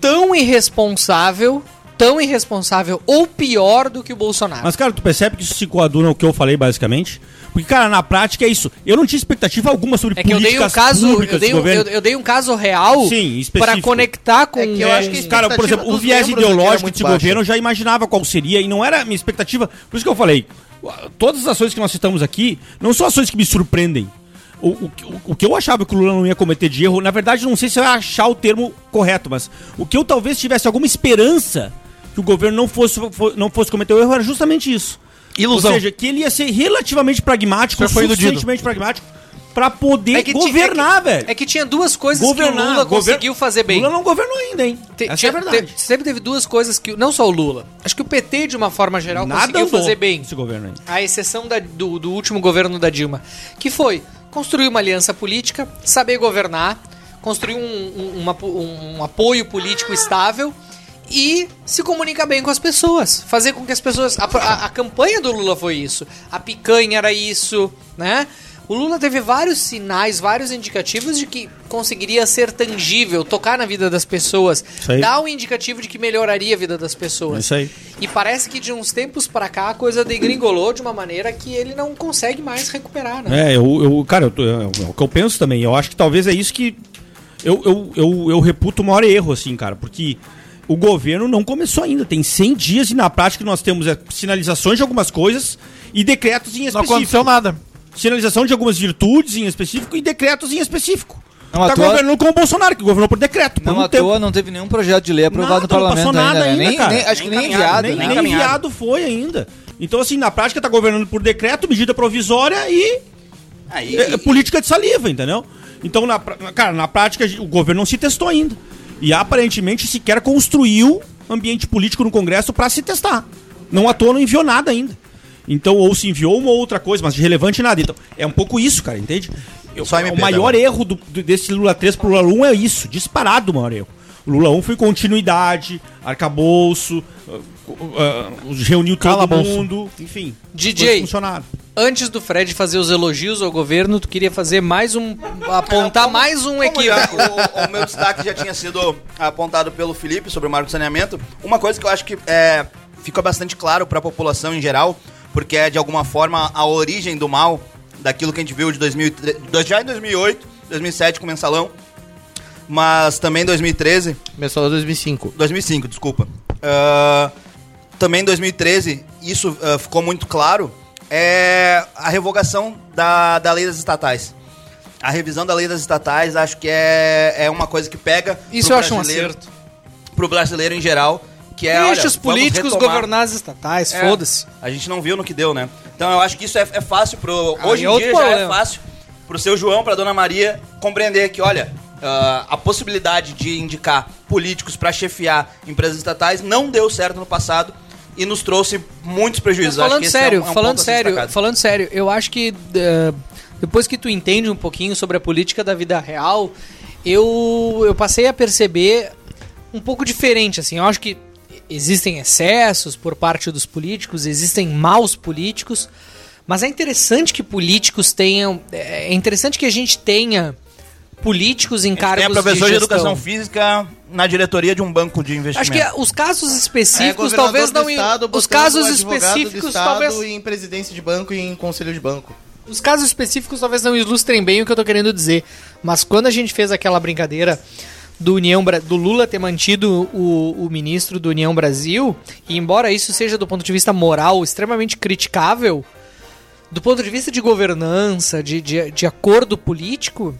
tão irresponsável, tão irresponsável ou pior do que o Bolsonaro. Mas, cara, tu percebe que isso se coaduna ao que eu falei, basicamente? Porque, cara, na prática é isso. Eu não tinha expectativa alguma sobre é que eu dei um caso, públicas eu dei um, eu, governo. eu dei um caso real Sim, para conectar com É que eu acho que Cara, por exemplo, o viés ideológico desse baixa. governo eu já imaginava qual seria e não era a minha expectativa. Por isso que eu falei, todas as ações que nós citamos aqui não são ações que me surpreendem. O, o, o- que eu achava que o Lula não ia cometer de erro, na verdade, não sei se eu ia achar o termo correto, mas o que eu talvez tivesse alguma esperança que o governo não fosse, fo- não fosse cometer o erro era justamente isso. Ilusão. Ou seja, que ele ia ser relativamente pragmático, foi iludido. suficientemente pragmático, pra poder ti- governar, é que, velho. É que tinha duas coisas que o Governar, Lula conseguiu fazer bem. Lula não governou ainda, hein? Te- Essa tinha- é verdade. te- sempre teve duas coisas que. Não só o Lula. Acho que o PT, de uma forma geral, Nada conseguiu fazer bem. esse governo aí. A exceção da- do, do último governo da Dilma. Que foi construir uma aliança política, saber governar, construir um, um- uma um- um apoio político estável e se comunicar bem com as pessoas. Fazer com que as pessoas. A, a- a campanha do Lula foi isso. A picanha era isso, né? O Lula teve vários sinais, vários indicativos de que conseguiria ser tangível, tocar na vida das pessoas, dar um indicativo de que melhoraria a vida das É pessoas. isso aí. E parece que de uns tempos pra cá a coisa degringolou de uma maneira que ele não consegue mais recuperar, né? É, eu, eu cara, eu tô- é, o que eu penso também. Eu acho que talvez é isso que eu, eu, eu, eu reputo o maior erro, assim, cara, porque o governo não começou ainda. Tem 100 dias e na prática nós temos é, sinalizações de algumas coisas e decretos em Não específico. aconteceu nada. Sinalização de algumas virtudes em específico e decretos em específico. Não tá à toa- governando como o Bolsonaro, que governou por decreto. por Não um à tempo. toa não teve nenhum projeto de lei aprovado no Nada, não parlamento passou nada ainda, né? ainda, nem, cara. nem- acho que nem enviado, Nem, né? nem enviado foi ainda. Então, assim, na prática tá governando por decreto, medida provisória e Aí, é, é política de saliva, entendeu? Então, na, cara, na prática, o governo não se testou ainda. E aparentemente sequer construiu ambiente político no Congresso para se testar. Não à toa não enviou nada ainda. Então, ou se enviou uma ou outra coisa, mas de relevante nada. Então, é um pouco isso, cara, entende? Eu- o maior também. erro do- do- desse Lula 3 pro Lula 1 é isso, disparado o maior erro. O Lula 1 foi continuidade, arcabouço, uh, uh, reuniu todo Calabouço. mundo, enfim. DJ. funcionaram. Antes do Fred fazer os elogios ao governo, tu queria fazer mais um. apontar Como- mais um já equívoco. o, o meu destaque já tinha sido apontado pelo Felipe sobre o marco de saneamento. Uma coisa que eu acho que é, fica bastante claro para a população em geral, porque é de alguma forma a origem do mal daquilo que a gente viu de 2003, já em 2008, 2007 com o mensalão, mas também em 2013 Começou em 2005. 2005, desculpa. Ah, também em 2013, isso ah, ficou muito claro, é a revogação da, da lei das estatais. A revisão da lei das estatais acho que é, é uma coisa que pega Isso pro eu acho um acerto. Pro brasileiro em geral, que é, Deixa os políticos governar as estatais, É, foda-se. A gente não viu no que deu, né? Então eu acho que isso é, é fácil pro. Aí hoje em dia já é problema. fácil pro seu João, pra dona Maria compreender que, olha, ah, a possibilidade de indicar políticos pra chefiar empresas estatais não deu certo no passado e nos trouxe muitos prejuízos. Mas falando é sério, um- é um falando sério, falando sério, eu acho que eh, depois que tu entende um pouquinho sobre a política da vida real, eu, eu passei a perceber um pouco diferente, assim, eu acho que existem excessos por parte dos políticos, existem maus políticos, mas é interessante que políticos tenham, é interessante que a gente tenha políticos em Tem cargos a professora de, de educação física na diretoria de um banco de investimento. Acho que é os casos É, específicos governador talvez não estado os casos específicos talvez em presidência de banco e em conselho de banco. Os casos específicos talvez não ilustrem bem o que eu tô querendo dizer, mas quando a gente fez aquela brincadeira do União do Lula ter mantido o, o ministro do União Brasil, e embora isso seja do ponto de vista moral extremamente criticável, do ponto de vista de governança, de, de, de acordo político,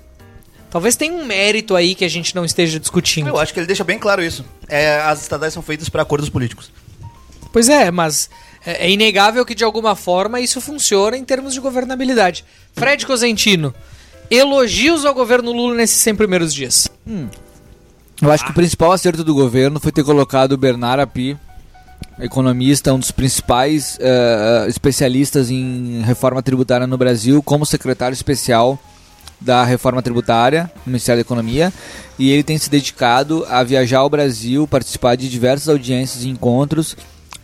talvez tenha um mérito aí que a gente não esteja discutindo. Eu acho que ele deixa bem claro isso. É, as estatais são feitas para acordos políticos. Pois é, mas é é inegável que de alguma forma isso funciona em termos de governabilidade. Fred Cosentino, elogios ao governo Lula nesses 100 primeiros dias. Eu acho que o principal acerto do governo foi ter colocado o Bernard Api, economista, um dos principais eh, especialistas em reforma tributária no Brasil, como secretário especial da reforma tributária no Ministério da Economia. E ele tem se dedicado a viajar ao Brasil, participar de diversas audiências e encontros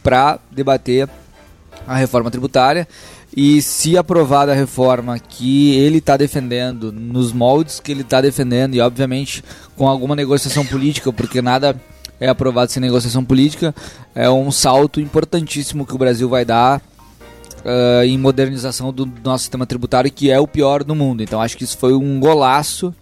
para debater a reforma tributária. E se aprovada a reforma que ele está defendendo, nos moldes que ele está defendendo, e obviamente com alguma negociação política, porque nada é aprovado sem negociação política, é um salto importantíssimo que o Brasil vai dar ah, em modernização do nosso sistema tributário, que é o pior do mundo. Então acho que isso foi um golaço.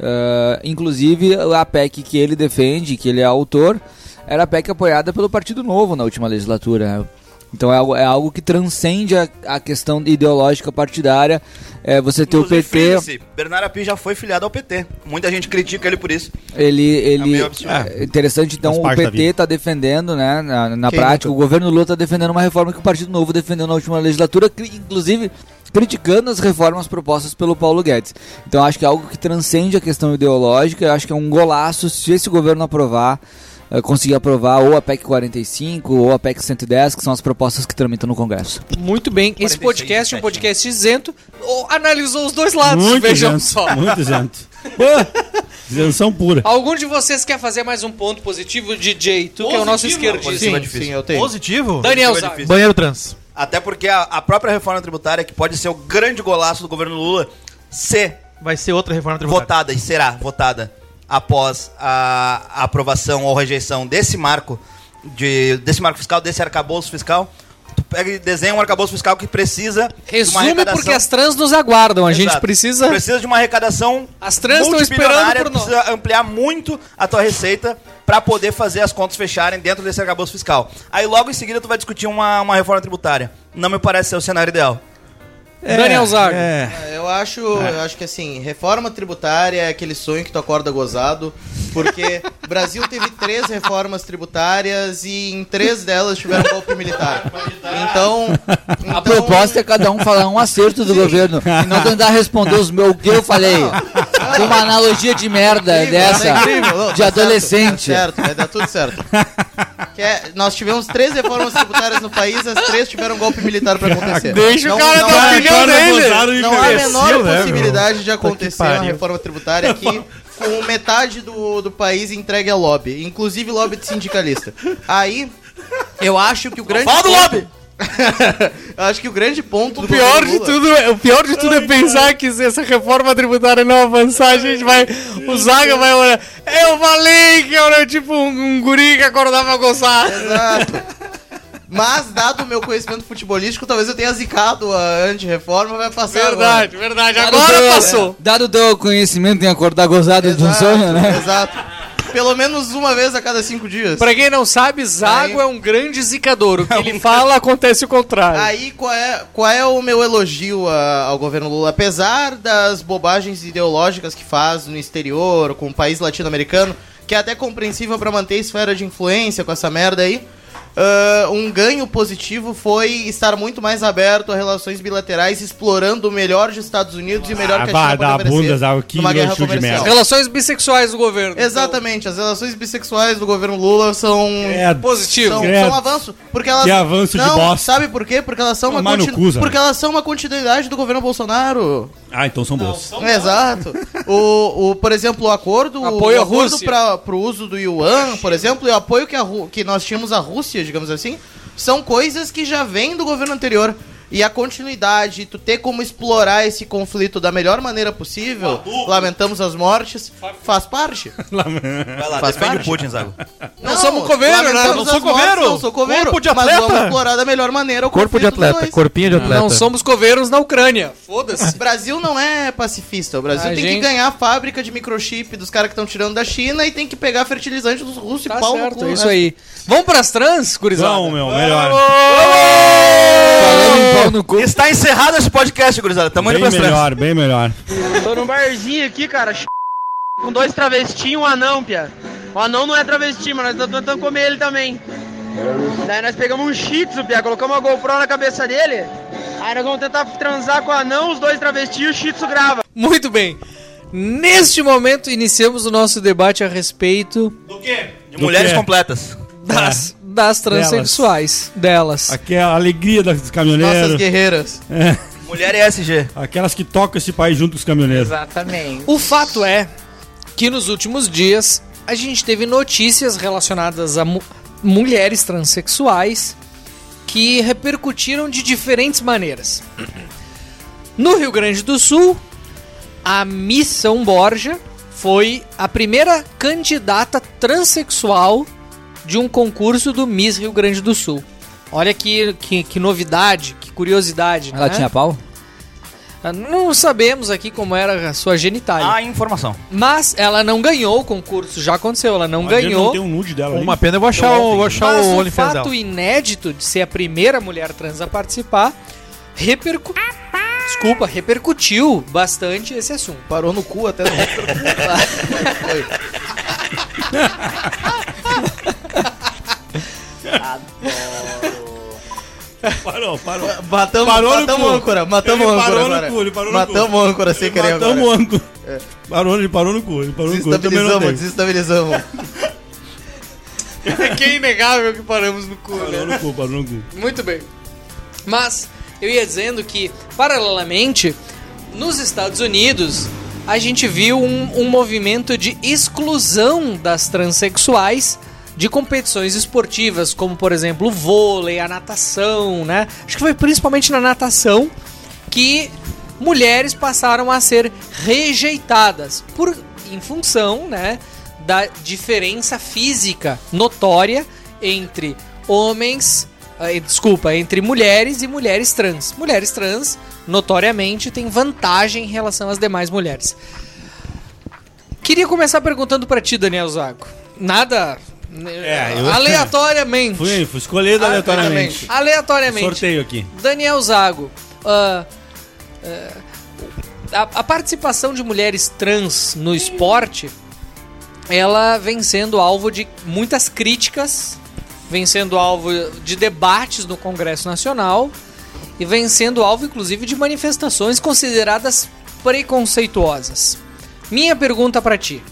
Ah, inclusive a PEC que ele defende, que ele é autor, era a PEC apoiada pelo Partido Novo na última legislatura. Então é algo, é algo que transcende a, a questão ideológica partidária. É, você ter o PT. Bernardo Api já foi filiado ao PT. Muita gente critica ele por isso. Ele, ele meio absurdo. é interessante, então o PT está defendendo, né, na, na prática, nunca? o governo Lula está defendendo uma reforma que o Partido Novo defendeu na última legislatura, cri- inclusive criticando as reformas propostas pelo Paulo Guedes. Então acho que é algo que transcende a questão ideológica, eu acho que é um golaço se esse governo aprovar, conseguir aprovar ou a PEC 45 ou a PEC 110, que são as propostas que tramitam no Congresso. Muito bem, esse 46, podcast é um 17, podcast isento, analisou os dois lados, Muito vejam isento, só. muito isento. Isenção pura. Algum de vocês quer fazer mais um ponto positivo, DJ? Tu que é o nosso esquerdista. Positivo é Sim, difícil. sim, eu tenho. Positivo? Daniel Positivo é. Banheiro trans. Até porque a, a própria reforma tributária, que pode ser o grande golaço do governo Lula, ser Vai ser outra reforma tributária. votada e será votada após a, aprovação ou rejeição desse marco de, desse marco fiscal, desse arcabouço fiscal. Tu pega e desenha um arcabouço fiscal que precisa Resume porque as trans nos aguardam, a gente Exato. precisa... Precisa de uma arrecadação As trans estão esperando por nós. Precisa ampliar muito a tua receita para poder fazer as contas fecharem dentro desse arcabouço fiscal. Aí logo em seguida tu vai discutir uma, uma reforma tributária. Não me parece ser o cenário ideal. Daniel Zago. É. Eu acho, eu acho que assim, reforma tributária é aquele sonho que tu acorda gozado, porque o Brasil teve três reformas tributárias e em três delas tiveram golpe militar. Então, A então proposta é cada um falar um acerto do governo e não tentar responder os meus, o que eu falei. Com uma analogia de merda incrível, dessa, tá incrível. Não, de tá certo, adolescente. tá certo, vai dar tudo certo. Que é, nós tivemos três reformas tributárias no país, as três tiveram golpe militar pra acontecer. Deixa o Não- cara não dar há- opinião dele. de Não há a menor né, possibilidade de que acontecer uma reforma tributária aqui com metade do, do país entregue a lobby, inclusive lobby de sindicalista. Aí, eu acho que o grande Fala do lobby! eu acho que o grande ponto O pior de tudo, é- o pior de tudo é pensar que se essa reforma tributária não avançar, a gente vai. O Zaga vai olhar. Eu falei que eu era tipo um, um guri que acordava a gozar. Exato. Mas, dado o meu conhecimento futebolístico, talvez eu tenha zicado a anti-reforma, vai passar Verdade, verdade. Dado Agora teu- passou. Dado o teu conhecimento em acordar gozado agora. de um sonho, né? Exato. Pelo menos uma vez a cada cinco dias. Pra quem não sabe, Zago Aí- é um grande zicador. O que ele fala acontece o contrário. Aí, qual é, qual é o meu elogio a- ao governo Lula? Apesar das bobagens ideológicas que faz no exterior, com o país latino-americano, que é até compreensível pra manter a esfera de influência com essa merda aí, ah, um ganho positivo foi estar muito mais aberto a relações bilaterais, explorando o melhor dos Estados Unidos e o melhor Ah, que a vai China dar pode oferecer bunda, numa guerra de comercial. merda. Relações bissexuais do governo. Exatamente, as relações bissexuais do governo Lula são É, Positivo. são, Credo. são avanço. Porque elas. Que avanço de não, bosta. Sabe por quê? Porque elas são uma Tomar continu-. Porque elas são uma continuidade do governo Bolsonaro. Ah, então são boas. Exato. O, o, por exemplo, o acordo, Apoio o acordo Rússia. para pro uso do yuan, por exemplo, e o apoio que, a, que nós tínhamos à Rússia, digamos assim, são coisas que já vêm do governo anterior. E a continuidade, tu ter como explorar esse conflito da melhor maneira possível, lamentamos as mortes, faz parte. Vai lá, Faz defende parte. o Putin, Zago. Não somos coveiro, né? Não sou mortes, coveiro. Não sou coveiro. Corpo de Mas atleta. vamos explorar da melhor maneira o Corpo de atleta, dois. corpinho de atleta. Não somos coveiros na Ucrânia. Foda-se. O Brasil não é pacifista. O Brasil A tem gente- que ganhar a fábrica de microchip dos caras que estão tirando da China e tem que pegar fertilizante dos russos Tá e pau no certo, cu, é né? isso aí. Vamos pras trans, gurizada? Não, meu, melhor. Falando em pau no cu. Está encerrado esse podcast, gurizada. Tamo indo Bem melhor, bem melhor. Tô num barzinho aqui, cara, com dois travestis e um anão, pia. O anão não é travesti, mas nós estamos tentando comer ele também. Daí nós pegamos um shih tzu, Pia, colocamos uma GoPro na cabeça dele. Aí nós vamos tentar transar com o anão, os dois travestis e o shih tzu grava. Muito bem. Neste momento, iniciamos o nosso debate a respeito Do quê? De Do mulheres quê? completas. das, das transexuais delas. Aqui é a alegria dos Nossas caminhoneiros. guerreiras. É, Mulher ESG. aquelas que tocam esse país junto com os caminhoneiros. Exatamente. O fato é que nos últimos dias a gente teve notícias relacionadas a mu- mulheres transexuais que repercutiram de diferentes maneiras. No Rio Grande do Sul, a Miss São Borja foi a primeira candidata transexual de um concurso do Miss Rio Grande do Sul. Olha que, que, que novidade, que curiosidade. Ela né? tinha pau? Ah, Não sabemos aqui como era a sua genitália. Ah, informação. Mas ela não ganhou o concurso, já aconteceu, ela não Mas ganhou. Não tem um nude dela ali. Uma pena eu vou achar, o, vou achar Mas o OnlyFans fato dela. inédito de ser a primeira mulher trans a participar repercu... Desculpa, repercutiu bastante esse assunto. Parou no cu até no Parou, parou. Matamos, Parou no matamos a âncora, matamos âncora parou no cu, ele parou no matamos cu. âncora sem querer agora. Matamos o ângulo. Parou, ele parou no cu. Ele parou no cu. Desestabilizamos, desestabilizamos. que é inegável que paramos no cu, Parou no cu, parou no cu. Muito bem. Mas eu ia dizendo que, paralelamente, nos Estados Unidos, a gente viu um, um movimento de exclusão das transexuais de competições esportivas, como por exemplo o vôlei, a natação, né? Acho que foi principalmente na natação que mulheres passaram a ser rejeitadas por em função, né, da diferença física notória entre homens, eh, desculpa, entre mulheres e mulheres trans. Mulheres trans notoriamente têm vantagem em relação às demais mulheres. Queria começar perguntando pra ti, Daniel Zago. Nada É, eu- aleatoriamente. Fui, fui escolhido aleatoriamente. Aleatoriamente. Sorteio aqui. Daniel Zago, ah, ah, a, a participação de mulheres trans no esporte, ela vem sendo alvo de muitas críticas, vem sendo alvo de debates no Congresso Nacional e vem sendo alvo, inclusive, de manifestações consideradas preconceituosas. Minha pergunta pra ti: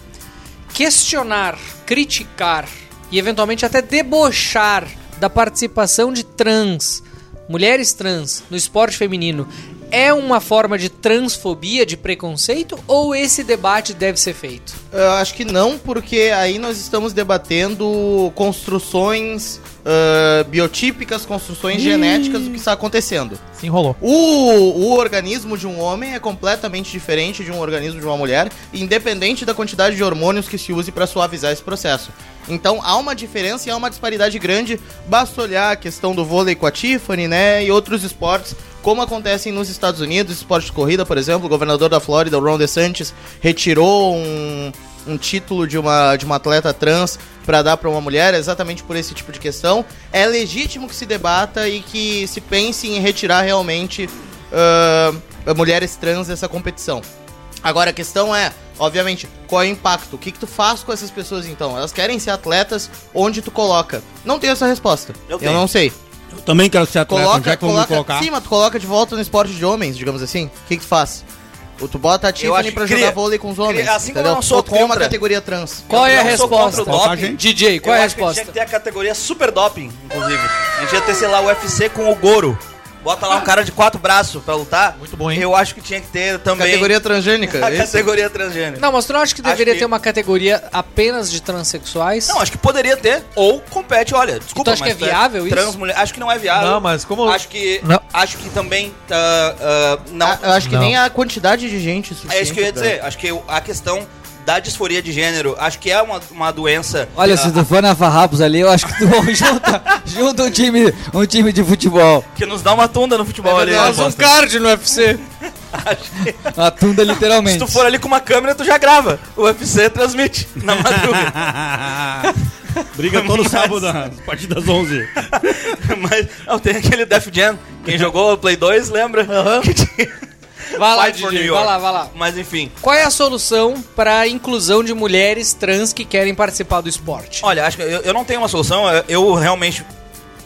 questionar, criticar e eventualmente até debochar da participação de trans, mulheres trans no esporte feminino é uma forma de transfobia, de preconceito ou esse debate deve ser feito? Eu acho que não, porque aí nós estamos debatendo construções ah, biotípicas, construções genéticas do que está acontecendo. Se enrolou. O, o organismo de um homem é completamente diferente de um organismo de uma mulher, independente da quantidade de hormônios que se use para suavizar esse processo. Então há uma diferença e há uma disparidade grande. Basta olhar a questão do vôlei com a Tiffany, né? E outros esportes, como acontecem nos Estados Unidos, esporte de corrida, por exemplo. O governador da Flórida, Ron DeSantis, retirou um, um título de uma, de uma atleta trans para dar para uma mulher, exatamente por esse tipo de questão. É legítimo que se debata e que se pense em retirar realmente ah, mulheres trans dessa competição. Agora a questão é, obviamente, qual é o impacto? O que, que tu faz com essas pessoas então? Elas querem ser atletas, onde tu coloca? Não tenho essa resposta. Eu Eu, não sei. Eu também quero ser atleta. Coloca, já que vão me coloca, colocar. sim, mas tu coloca de volta no esporte de homens, digamos assim. O que, que tu faz? Ou tu bota a Tiffany que pra cria- jogar vôlei com os homens. cria- assim como entendeu? eu não sou Ou tu cria uma contra- categoria trans. Qual é a contra resposta? o doping. Gente? DJ, qual eu é a acho que tinha resposta? que ter a categoria super doping, inclusive. A gente ia ter, sei lá, o UFC com o Goro. Bota lá um cara de quatro braços pra lutar. Muito bom, hein? Eu acho que tinha que ter também Categoria transgênica. a é categoria transgênero. Não, mas tu não acha que Acho deveria que- ter uma categoria apenas de transexuais? Não, acho que poderia ter. Ou compete, olha, desculpa, Tu acha que mas é viável trans isso? mulher- acho que não é viável. Não, mas como- Acho que, Não. acho que também tá, ah, não. Ah, eu acho que Não. nem a quantidade de gente suficiente. é isso que eu ia pra- dizer. Acho que a questão da disforia de gênero, acho que é uma, uma doença. Olha, se tu for na Farrapos ali, eu acho que tu junta, junta um, time, um time de futebol. que nos dá uma tunda no futebol ali. Nós né, um Costa? card no UFC. A tunda Se literalmente. tu for ali com uma câmera, tu já grava. O UFC transmite na madruga. Briga todo sábado, a partir das 11. Mas não, tem aquele Def Jam. Quem jogou o Play 2 lembra? Que tinha, Vai lá, York. vai lá, vai lá. Mas enfim. Qual é a solução para a inclusão de mulheres trans que querem participar do esporte? Olha, acho que eu, eu não tenho uma solução. eu- realmente,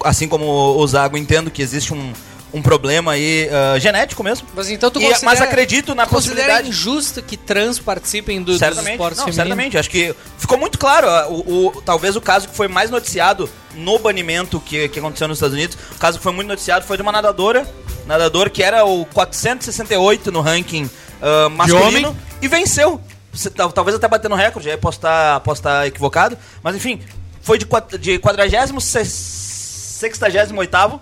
assim como o Zago, entendo que existe um, um problema aí ah, genético mesmo. Mas então tu E- considera, mas acredito na possibilidade. injusto que trans participem do, dos certamente, esportes não, femininos? certamente. Acho que ficou muito claro. ah, O, o- talvez o caso que foi mais noticiado no banimento que, que aconteceu nos Estados Unidos, o caso que foi muito noticiado foi de uma nadadora, nadador que era o 468 no ranking ah, masculino e venceu. Talvez até batendo recorde, aí posso estar posso estar equivocado, mas enfim, foi de, de 40 68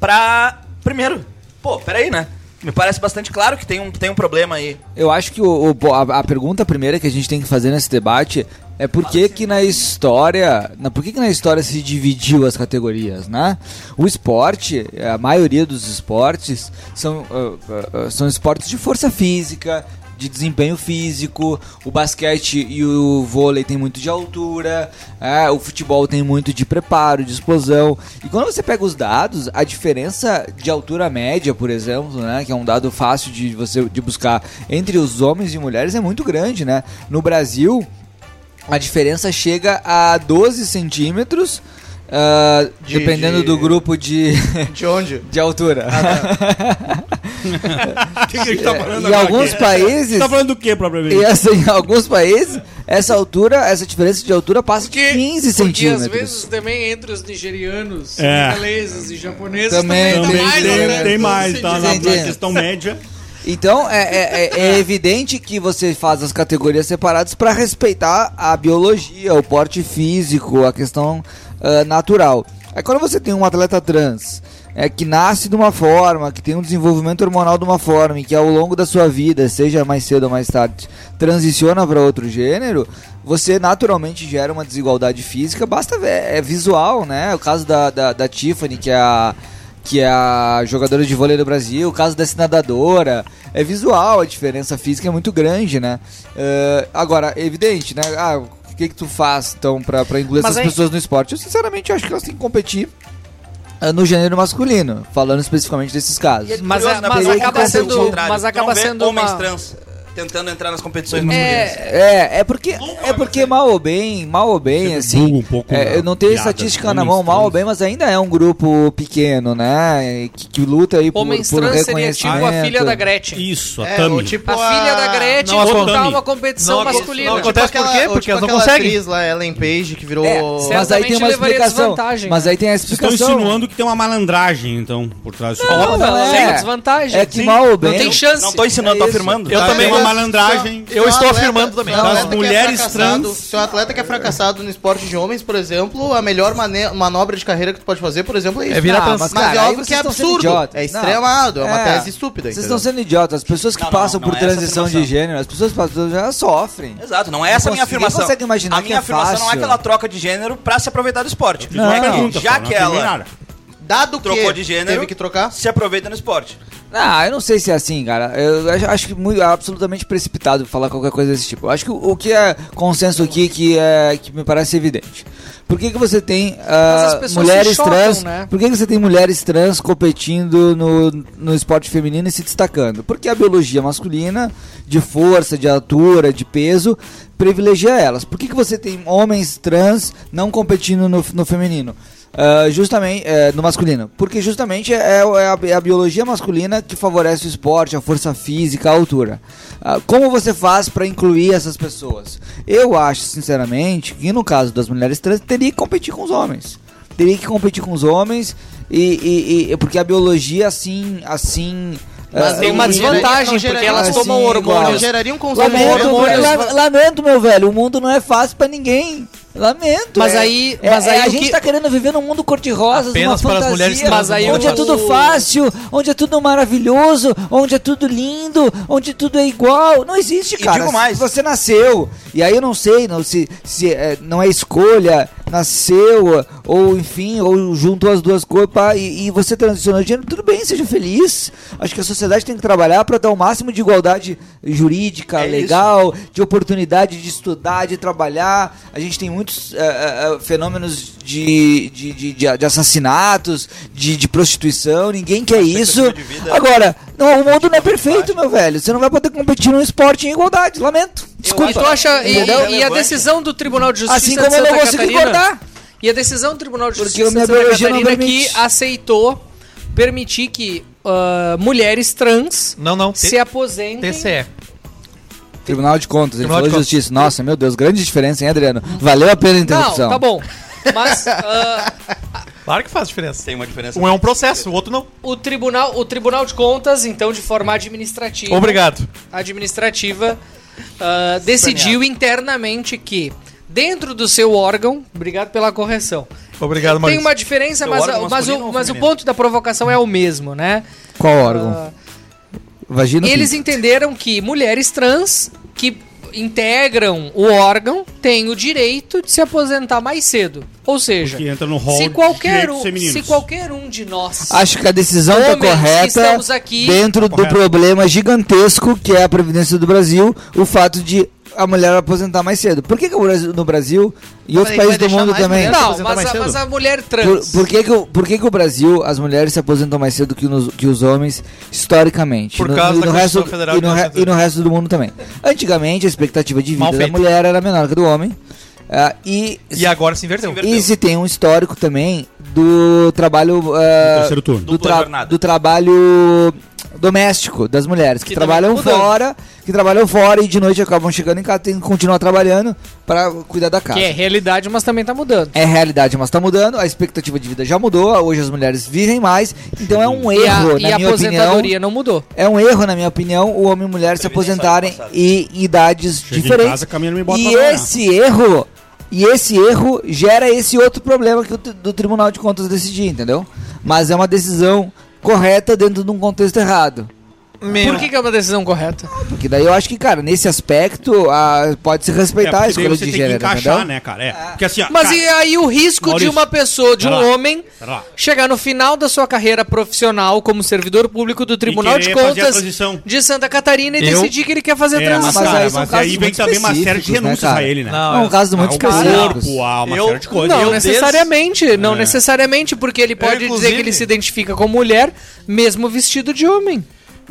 pra primeiro. Pô, peraí, né? Me parece bastante claro que tem um, tem um problema aí. Eu acho que o, o- a, a pergunta primeira que a gente tem que fazer nesse debate é por que que na história, na, por que que na história se dividiu as categorias, né? O esporte, a maioria dos esportes são, ah, ah, são esportes de força física, de desempenho físico, o basquete e o vôlei tem muito de altura, é, o futebol tem muito de preparo, de explosão. E quando você pega os dados, a diferença de altura média, por exemplo, né, que é um dado fácil de você de buscar entre os homens e mulheres é muito grande, né? No Brasil, a diferença chega a 12 centímetros. Ah, De- dependendo de- do grupo de, De onde? de altura. O que, que a gente tá falando em alguns aqui? países, Tá falando do que, propriamente? e essa, em alguns países, essa altura, essa diferença de altura passa de 15 Porque às centímetros. vezes também entre os nigerianos, É. e japoneses Também também, Também dá mais, tem, né? tem mais, tá? Na, questão média. Então é, é- é- é evidente que você faz as categorias separadas para respeitar a biologia, o porte físico, a questão ah, natural. Aí quando você tem um atleta trans é, que nasce de uma forma, que tem um desenvolvimento hormonal de uma forma e que ao longo da sua vida, seja mais cedo ou mais tarde, transiciona para outro gênero, você naturalmente gera uma desigualdade física, basta ver, é visual, né? O caso da, da, da Tiffany, que é a que é a jogadora de vôlei do Brasil, o caso dessa nadadora, é visual, a diferença física é muito grande, né? Eh, agora, é evidente, né? Ah, que que tu faz, então, pra, pra incluir Mas essas aí- pessoas no esporte? Eu, sinceramente, acho que elas têm que competir eh, no gênero masculino, falando especificamente desses casos. É Mas né? mas acaba sendo- contrário. mas Tu não acaba vê sendo homens uma- trans tentando entrar nas competições masculinas. É, é, é porque, é porque mal ou bem, mal ou bem, assim, um pouco é, na eu não tenho estatística na homens mão, mal ou bem, mas ainda é um grupo pequeno, né, que, que luta aí por, Homens por trans seria tipo a filha da Gretchen. Isso, a É, Tami. tipo A filha da Gretchen Não, a disputar Tami. uma competição Não, masculina. não, Tipo acontece por quê? Porque elas não aquela conseguem. atriz lá, Ellen Page, que virou... É, mas aí tem uma explicação. desvantagem, Mas né? aí tem a Vocês estão explicação. insinuando que tem uma malandragem, então, por trás disso. Não, não é. tem desvantagem. É que mal ou Não bem. tem chance. Não tô ensinando, É tô isso. afirmando. Eu Tá, também- uma malandragem. Eu estou afirmando também. Das atleta que é mulheres fracassado- trans. Se um atleta que é fracassado no esporte de homens, por exemplo, a melhor mane- manobra de carreira que tu pode fazer, por exemplo, é isso. É virar Ah, trans. mas, Mas cara, é aí óbvio que é absurdo. É extremado, é uma É. tese estúpida. Vocês estão sendo idiotas. As pessoas que passam por é transição de gênero, as pessoas que passam já sofrem. Exato, não é essa a minha afirmação. consegue imaginar a minha é afirmação não é que ela troca de gênero pra se aproveitar do esporte. Não, é que, pergunta, já que ela. Dado trocou que de gênero, teve que trocar, se aproveita no esporte. Ah, eu não sei se é assim, cara. Eu acho, que muito, absolutamente precipitado falar qualquer coisa desse tipo. Eu acho que o, o que é consenso aqui que, é, que me parece evidente. Por que, que você tem pessoas mulheres chocam, trans? né? Por que, que você tem mulheres trans competindo no, no esporte feminino e se destacando? Porque a biologia masculina, de força, de altura, de peso, privilegia elas. Por que, que você tem homens trans não competindo no, no feminino? Ah, justamente eh, no masculino, porque justamente é, é a, é a biologia masculina que favorece o esporte, a força física, a altura. Ah, como você faz para incluir essas pessoas? Eu acho, sinceramente, que no caso das mulheres trans teria que competir com os homens, teria que competir com os homens e, e- e- porque a biologia assim, assim Mas ah, Tem uma desvantagem, geraria- porque elas assim, tomam igual. hormônios. geraria um Lamento, constrangimento. la- lamento, meu velho, o mundo não é fácil pra ninguém. Lamento. Mas é- aí- é- mas é, aí a gente que- tá querendo viver num mundo cor-de-rosa, uma para as fantasia, Mas aí onde é tudo fácil, onde é tudo maravilhoso, onde é tudo lindo, onde tudo é igual. Não existe, E cara. digo mais. Você nasceu, e aí eu não sei não, se, se é, não é escolha, nasceu, ou enfim, ou juntou as duas coisas e, e você transicionou de gênero, tudo bem, seja feliz. Acho que a sociedade tem que trabalhar para dar o máximo de igualdade jurídica, É legal, de oportunidade de estudar, de trabalhar. A gente tem muitos eh, eh, fenômenos de, de, de, de- de assassinatos, de, de prostituição, ninguém quer isso. vida- Agora, não, o mundo não é perfeito, meu velho. Você não vai poder competir num esporte em igualdade, lamento. Desculpa. E, tu acha, e, Entendeu? e a decisão do Tribunal de Justiça Assim de como eu não consigo engordar. E a decisão do Tribunal de Porque Justiça minha de Santa Catarina que aceitou permitir que ah, mulheres trans Não, não. se aposentem. TCE. Tribunal de Contas, ele Tribunal falou de Contas. justiça. Nossa, meu Deus, grande diferença, hein, Adriano? Valeu a pena a Não, interrupção. tá bom. Mas ah, Claro que faz diferença. Tem uma diferença. Um é um processo, o outro não. o, tribunal, o Tribunal de Contas, então, de forma administrativa, Obrigado. administrativa ah, decidiu internamente que, dentro do seu órgão, obrigado pela correção, Obrigado, tem Maurício. uma diferença, Seu mas, órgão mas, masculino o, ou mas o feminino? ponto da provocação é o mesmo, né? Qual órgão? Ah, Vagina ou eles pinto? entenderam que mulheres trans que integram o órgão têm o direito de se aposentar mais cedo. Ou seja, Que entra no hall se de qualquer, um, se qualquer um de nós Acho que a decisão está correta aqui- dentro do problema gigantesco que é a Previdência do Brasil, o fato de a mulher aposentar mais cedo. Por que, que Brasil- no Brasil e outros países do mundo também? Não, mas a, mas a mulher Por, trans. por que, que, o- por que, que o Brasil, as mulheres se aposentam mais cedo que, nos- que os homens, historicamente? Por No- causa e da no resto, Constituição Federal e no, re- 1980. e no resto do mundo também. Antigamente, a expectativa de vida da mulher era menor que a do homem. ah, e, E agora se inverteu. e se tem um histórico também do trabalho. ah, terceiro turno. do, tra- do trabalho doméstico das mulheres que, Que trabalham tá fora, que trabalham fora e de noite acabam chegando em casa, tem que continuar trabalhando para cuidar da casa. Que é realidade, mas também tá mudando. É realidade, mas tá mudando, a expectativa de vida já mudou, hoje as mulheres vivem mais, então é um E a, erro, e na a minha aposentadoria opinião. não mudou. É um erro, na minha opinião, o homem e mulher se aposentarem em idades Chega em diferentes. casa, caminha e bota e esse erro, e esse erro gera esse outro problema que o do Tribunal de Contas decidir, entendeu? Mas é uma decisão correta dentro de um contexto errado. Por que, que é uma decisão correta? Porque daí eu acho que, cara, nesse aspecto, ah, pode se respeitar a porque daí escolha você de tem gênero, que encaixar, entendeu? né, cara? É. Porque assim, ó, Mas cara, e aí o risco de Maurício, uma pessoa, de um lá, homem, chegar no final da sua carreira profissional como servidor público do Tribunal de a Contas de Santa Catarina e Eu- decidir que ele quer fazer É, transição? mas, Mas cara, mas casos aí vem também uma série de né, renúncias cara? a ele, né? Não, É um caso muito Ah, específico. corpo, há uma Eu- série de coisas. Não Eu necessariamente, não É. necessariamente, porque ele pode dizer que ele se identifica como mulher, mesmo vestido de homem.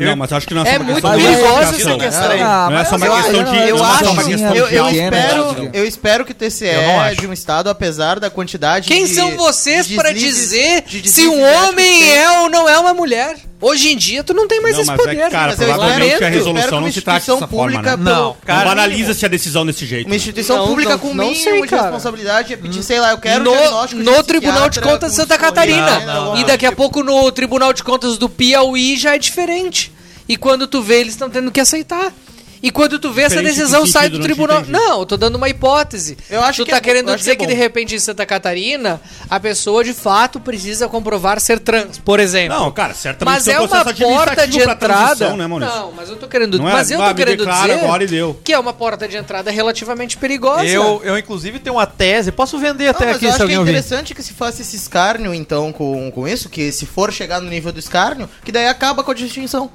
Não, mas acho que não É uma muito questão de perigosa essa questão. Ah, Não é só mas uma eu- questão de- eu, eu não é acho, só uma questão eu, de eu gênero, espero, né? eu espero que o TCE Eu não acho. de um estado, apesar da quantidade Quem de são vocês de deslizes- dizer de se um homem é ou não é uma mulher? Hoje em dia tu não tem mais Não, esse mas é poder. que, cara, Mas eu provavelmente espero- a resolução que não uma se instituição dessa forma, pública né? Não, Não cara. banaliza-se a decisão desse jeito. Uma instituição Não, pública não- com não mínimo sei, de responsabilidade é pedir, sei lá, eu quero no, diagnóstico no de Tribunal de Contas de Santa Catarina. E daqui a tipo. pouco no Tribunal de Contas do Piauí já é diferente. E quando tu vê, eles estão tendo que aceitar. E quando tu vê, essa Diferente que decisão sai do tribunal. Não, eu tô dando uma hipótese. Eu acho tu que tá é querendo eu dizer que que, é de bom. repente em Santa Catarina a pessoa de fato precisa comprovar ser trans, por exemplo. Não, cara, certamente mas é um uma porta de entrada. né, não, mas eu tô querendo, Não é, mas eu ah, tô querendo dizer agora e deu. que é uma porta de entrada relativamente perigosa. Eu, eu, inclusive, tenho uma tese. Posso vender Não, até mas aqui eu se acho que alguém é ouvir. interessante que se faça esse escárnio, então, com, com isso, que se for chegar no nível do escárnio, que daí acaba com a distinção.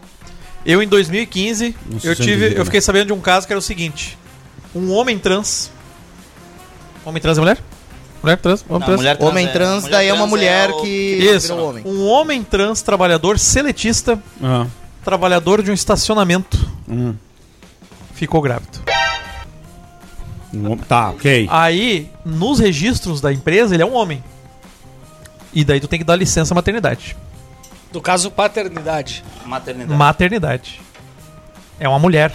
Eu, em 2015, Não se eu sente tive. Eu né? fiquei sabendo de um caso que era o seguinte: um homem trans. Homem trans é mulher? Mulher trans? Homem Não, trans? mulher trans Homem é- trans, mulher daí é uma trans mulher o- que Isso. virou homem. Um homem trans trabalhador seletista, Ah, trabalhador de um estacionamento, hum. ficou grávido. Um- Tá, ok. Aí, nos registros da empresa, ele é um homem. E daí tu tem que dar licença maternidade. No caso, paternidade. Maternidade. Maternidade. É uma mulher.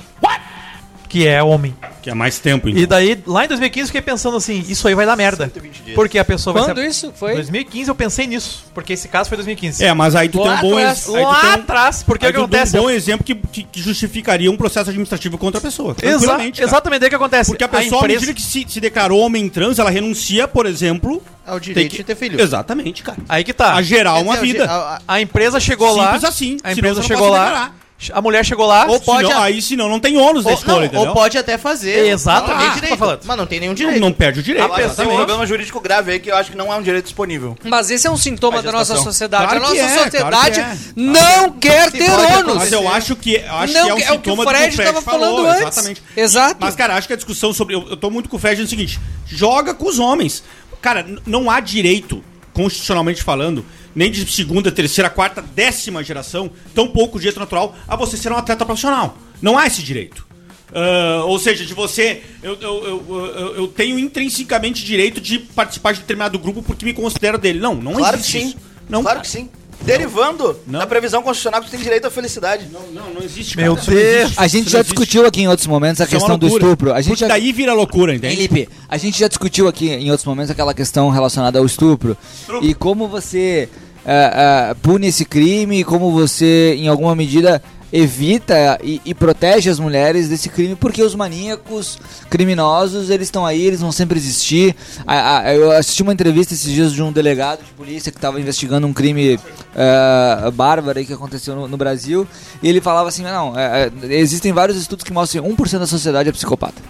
Que é homem. Que é mais tempo, então. E daí, lá em 2015, eu fiquei pensando assim, isso aí vai dar merda. 120 dias. Porque a pessoa vai Quando ser... isso foi? 2015 eu pensei nisso, porque esse caso foi 2015. É, mas aí tu tem um Lá bom atrás, ex- aí tu Lá tem um- atrás, porque o aí que tu tem acontece? um bom exemplo que, que, que justificaria um processo administrativo contra a pessoa. Exa tranquilamente, cara. exatamente, daí o que acontece? Porque a pessoa, à empresa... medida que se, se declarou homem trans, ela renuncia, por exemplo. Ao direito que- de ter filho. Exatamente, cara. Aí que tá. A gerar Quer uma dizer, vida. a- a- A empresa chegou lá... Simples assim. A empresa chegou lá declarar. A mulher chegou lá. Ou pode Senão- a- aí, senão, não tem ônus da Ou, escolha, não, entendeu? ou pode até fazer. Exatamente, Não tô direito, falando. mas não tem nenhum Não, direito. não perde o direito. Mas tem um problema jurídico grave aí que eu acho que não é um direito disponível. Mas esse é um sintoma da nossa sociedade. Claro a nossa é, sociedade claro que é. não quer ter ônus. Mas eu acho que, eu acho Não, que é um é o que o sintoma Fred que o Fred tava falou, falando antes. Exatamente. Exato. Mas, cara, acho que a discussão sobre. Eu, eu tô muito com o Fred no seguinte: joga com os homens. Cara, não há direito, constitucionalmente falando, nem de segunda, terceira, quarta, décima geração, tão pouco direito natural, a você ser um atleta profissional. Não há esse direito. Ah, ou seja, de você. Eu, eu, eu, eu- tenho intrinsecamente direito de participar de determinado grupo porque me considero dele. Não, não Claro que existe sim. isso. Não, claro que sim. Derivando Não. da previsão constitucional que tu tem direito à felicidade. Não, não, não existe. Meu cara. Deus. existe. A gente já discutiu aqui em outros momentos a Isso é questão do loucura. estupro. A gente Porque já... daí vira loucura, entende? Lipe, a gente já discutiu aqui em outros momentos aquela questão relacionada ao estupro. E como você ah, ah, pune esse crime, como você, em alguma medida, evita e, e protege as mulheres desse crime, porque os maníacos criminosos, eles estão aí, eles vão sempre existir. Ah, ah, eu assisti uma entrevista esses dias de um delegado de polícia que estava investigando um crime ah, bárbaro que aconteceu no, no Brasil, e ele falava assim, não, eh, existem vários estudos que mostram que 1% da sociedade é psicopata.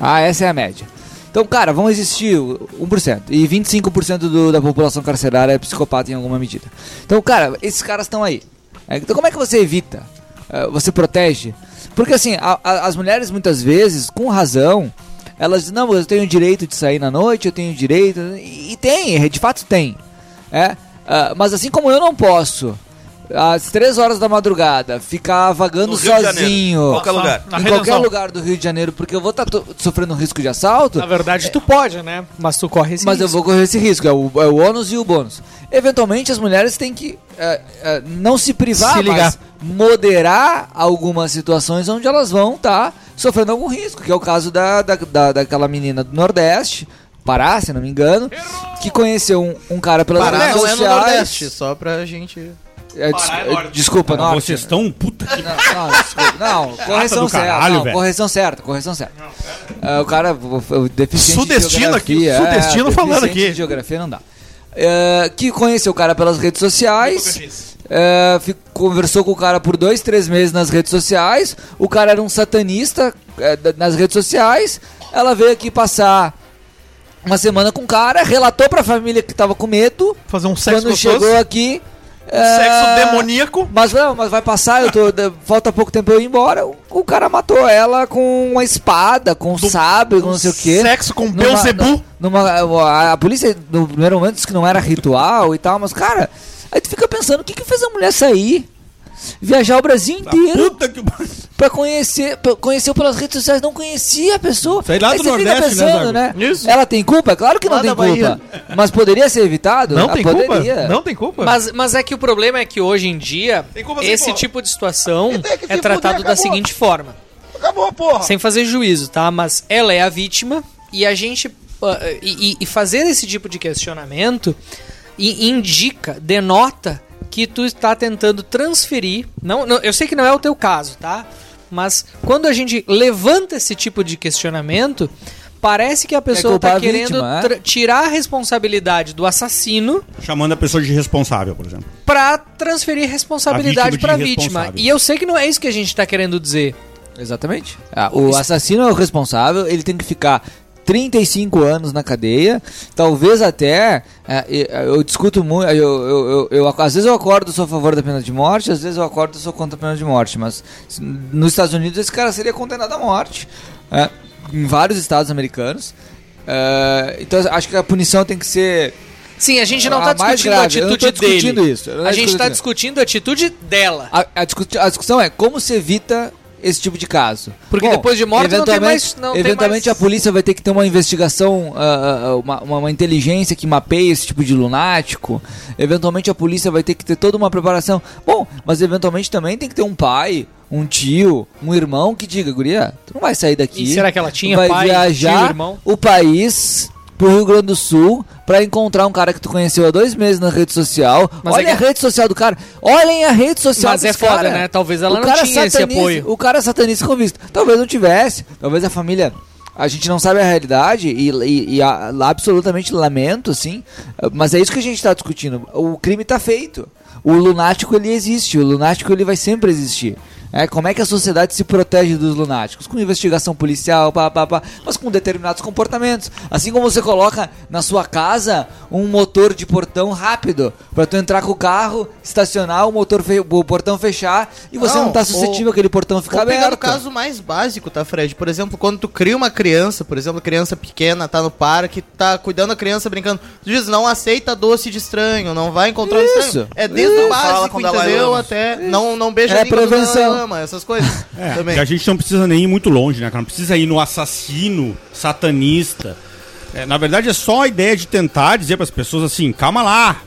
Ah, essa é a média. Então, cara, vão existir o 1%. E 25% do, da população carcerária é psicopata em alguma medida. Então, cara, esses caras estão aí. É, Então, como é que você evita? Eh, Você protege? Porque, assim, a- a- as mulheres, muitas vezes, com razão, elas dizem, não, eu tenho direito de sair na noite, eu tenho direito... E, e tem, de fato tem. É? Ah, mas assim como eu não posso, às 3 horas da madrugada, ficar vagando sozinho... qualquer lugar. Em Redenção. qualquer lugar do Rio de Janeiro, porque eu vou estar sofrendo um risco de assalto, Na verdade, tu pode, né? Mas tu corre esse mas eu risco. vou correr esse risco. É o, é o ônus e o bônus. Eventualmente, as mulheres têm que é, é, não se privar, Se ligar. mas moderar algumas situações onde elas vão estar sofrendo algum risco, que é o caso da, da, da- daquela menina do Nordeste, Pará, se não me engano, que conheceu um, um cara pelas Pará redes não é no sociais. Nordeste, só pra gente... É, des- Pará é norte. desculpa, Norte. Vocês estão puta que Não, não, desculpa. Não, correção do certa. caralho, não, correção certa, correção certa. Ah, o cara, o, o deficiente Sudestino de aqui, geografia, sudestino é, falando aqui. de geografia não dá. É, que conheceu o cara pelas redes sociais, é, conversou com o cara por dois, três meses nas redes sociais. O cara era um satanista é, nas redes sociais. Ela veio aqui passar uma semana com o cara, relatou pra família que tava com medo. Fazer um sexo Quando gostoso. chegou aqui. Sexo é, demoníaco. mas não, mas vai passar, eu tô, falta pouco tempo eu ir embora. O, o cara matou ela com uma espada, com um sabre, com não sei o quê. Sexo com Numa- Beuzebu. Numa, a, a polícia no primeiro momento disse que não era ritual e tal, mas cara, aí tu fica pensando, o que que fez a mulher sair? Viajar o Brasil inteiro puta que pra conhecer, pra, conheceu pelas redes sociais, não conhecia a pessoa. Sei lá Aí do você fica Nordeste, né, pensando, né? Isso. Ela tem culpa? Claro que não Lá tem da Bahia. culpa. Mas poderia ser evitado? Não Ah, tem culpa? poderia. Não tem culpa? Mas, mas é que o problema é que hoje em dia, Tem esse porra? tipo de situação tem é tratado fuder, da seguinte forma. Acabou, porra. Sem fazer juízo, tá? Mas ela é a vítima e a gente. ah, e, e- fazer esse tipo de questionamento indica, denota que tu está tentando transferir. Não, não, eu sei que não é o teu caso, tá? Mas quando a gente levanta esse tipo de questionamento, parece que a pessoa está querendo vítima, é? tirar a responsabilidade do assassino Chamando a pessoa de responsável, por exemplo. pra transferir responsabilidade A vítima pra vítima. E eu sei que não é isso que a gente tá querendo dizer. Exatamente. Ah, o assassino é o responsável, ele tem que ficar 35 anos na cadeia, talvez até. é, e- eu discuto muito. Eu, eu, eu, eu- às vezes eu acordo, sou a favor da pena de morte, às vezes eu acordo, sou contra a pena de morte. Mas nos Estados Unidos esse cara seria condenado à morte. é, em vários estados americanos. É, então acho que a punição tem que ser. Sim, a gente não A tá mais discutindo a grave, tô atitude discutindo dele. isso, A gente tá isso. discutindo a atitude dela. A, a a discussão é como se evita esse tipo de caso. Porque depois de morte não tem mais- não tem eventualmente mais- a polícia vai ter que ter uma investigação, ah, uma, uma, uma inteligência que mapeie esse tipo de lunático. Eventualmente a polícia vai ter que ter toda uma preparação. Bom, mas eventualmente também tem que ter um pai, um tio, um irmão que diga, guria, tu não vai sair daqui. E será que ela tinha vai pai, viajar tio, irmão? o país pro Rio Grande do Sul pra encontrar um cara que tu conheceu há dois meses na rede social. Mas Olha é a que- rede social do cara. Olhem a rede social Mas é foda, cara. né? Talvez ela O não tinha esse apoio. O cara satanista convicto. Talvez não tivesse. Talvez a família. A gente não sabe a realidade e, e- e a- absolutamente lamento, assim. Mas é isso que a gente tá discutindo. O crime tá feito. o lunático ele existe, o lunático ele vai sempre existir. É, como é que a sociedade se protege dos lunáticos? Com investigação policial, pá, pá, pá, mas com determinados comportamentos. Assim como você coloca na sua casa um motor de portão rápido para tu entrar com o carro, estacionar, o motor o portão fechar e você não, Não, tá suscetível aquele portão ficar Vou pegar aberto. no caso mais básico, tá, Fred? Por exemplo, quando tu cria uma criança, por exemplo, criança pequena, tá no parque, tá cuidando da criança, brincando, tu diz, não aceita doce de estranho, não vai encontrar um Isso, estranho. É desde isso. o básico, o entendeu? Até não, não beija É prevenção. Lama, essas coisas. É, também. que a gente não precisa nem ir muito longe, né, cara? Não precisa ir no assassino, satanista. É, na verdade, é só a ideia de tentar dizer para as pessoas assim: calma lá.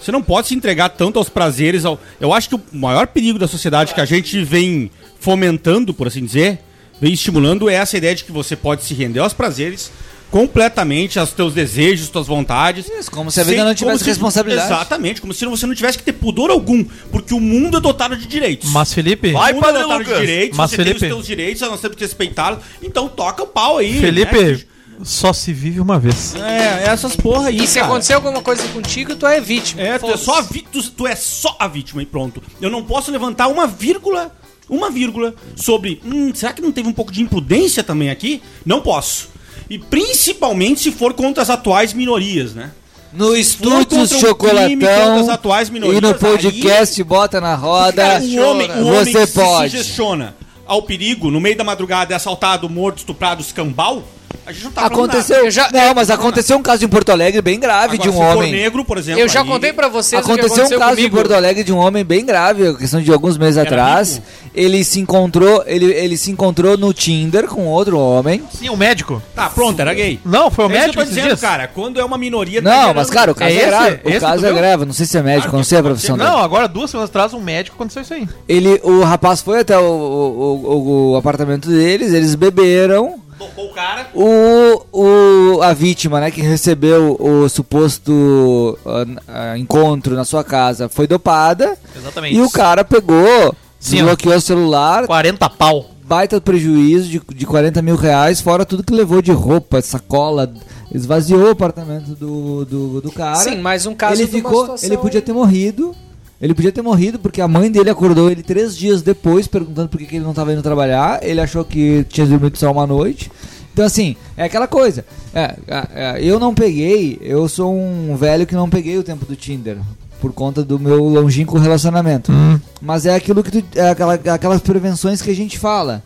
Você não pode se entregar tanto aos prazeres. Ao... Eu acho que o maior perigo da sociedade que a gente vem fomentando, por assim dizer, vem estimulando é essa ideia de que você pode se render aos prazeres completamente, aos teus desejos, tuas vontades. Isso, como se a vida não tivesse se- responsabilidade. Exatamente, como se você não tivesse que ter pudor algum, porque o mundo é dotado de direitos. Mas, Felipe, Vai, O mundo Padre é dotado de Lucas. direitos, Mas, você tem Felipe- os teus direitos, nós temos que respeitá-los. Então toca o pau aí. Felipe, né? só se vive uma vez. É, essas porra aí. E se cara. acontecer alguma coisa contigo, tu é vítima. É, tu é, só a vi- tu, tu é só a vítima e pronto. Eu não posso levantar uma vírgula, uma vírgula, sobre. Hum, será que não teve um pouco de imprudência também aqui? Não posso. E principalmente se for contra as atuais minorias, né? No estúdio crime Chocolatão atuais minorias, e no podcast Bota na Roda, Cara, o homem, o homem você pode. se sugestiona ao perigo no meio da madrugada é assaltado, morto, estuprado, escambau, a gente não tá falando Aconteceu, já- não, mas aconteceu um caso em Porto Alegre bem grave Agora, de um se for homem. negro, por exemplo, Eu já aí- contei pra vocês o que Aconteceu um caso comigo. em Porto Alegre de um homem bem grave, questão de alguns meses Era atrás. rico? Ele se encontrou, ele, ele se encontrou no Tinder com outro homem. Sim, o médico. Tá, pronto, era gay. Não, foi o É isso que eu médico tô esses dizendo, dias. cara. Quando é uma minoria... tá Não, gerando- mas cara, o caso é, É esse? grave. O Esse caso tu é viu? grave, não sei se é médico, não sei a profissão dele. Não, agora duas semanas atrás, um médico aconteceu isso aí. Ele, o rapaz foi até o, o, o- o apartamento deles, eles beberam. Tocou o cara... O, o, a vítima, né, que recebeu o suposto ah, ah, encontro na sua casa foi dopada. Exatamente. E o cara pegou, Sim, desbloqueou o celular, 40 pau. baita prejuízo de, de 40 mil reais, fora tudo que levou de roupa, sacola, esvaziou o apartamento do, do, do cara. Sim, mais um caso ele de uma ficou, situação- ele podia ter morrido. Ele podia ter morrido porque a mãe dele acordou ele três dias depois perguntando por que, que ele não estava indo trabalhar. Ele achou que tinha dormido só uma noite. Então, assim, é aquela coisa. É, é, é, eu não peguei, eu sou um velho que não peguei o tempo do Tinder. Por conta do meu longínquo relacionamento. Mas é aquilo que tu, é aquela, aquelas prevenções que a gente fala.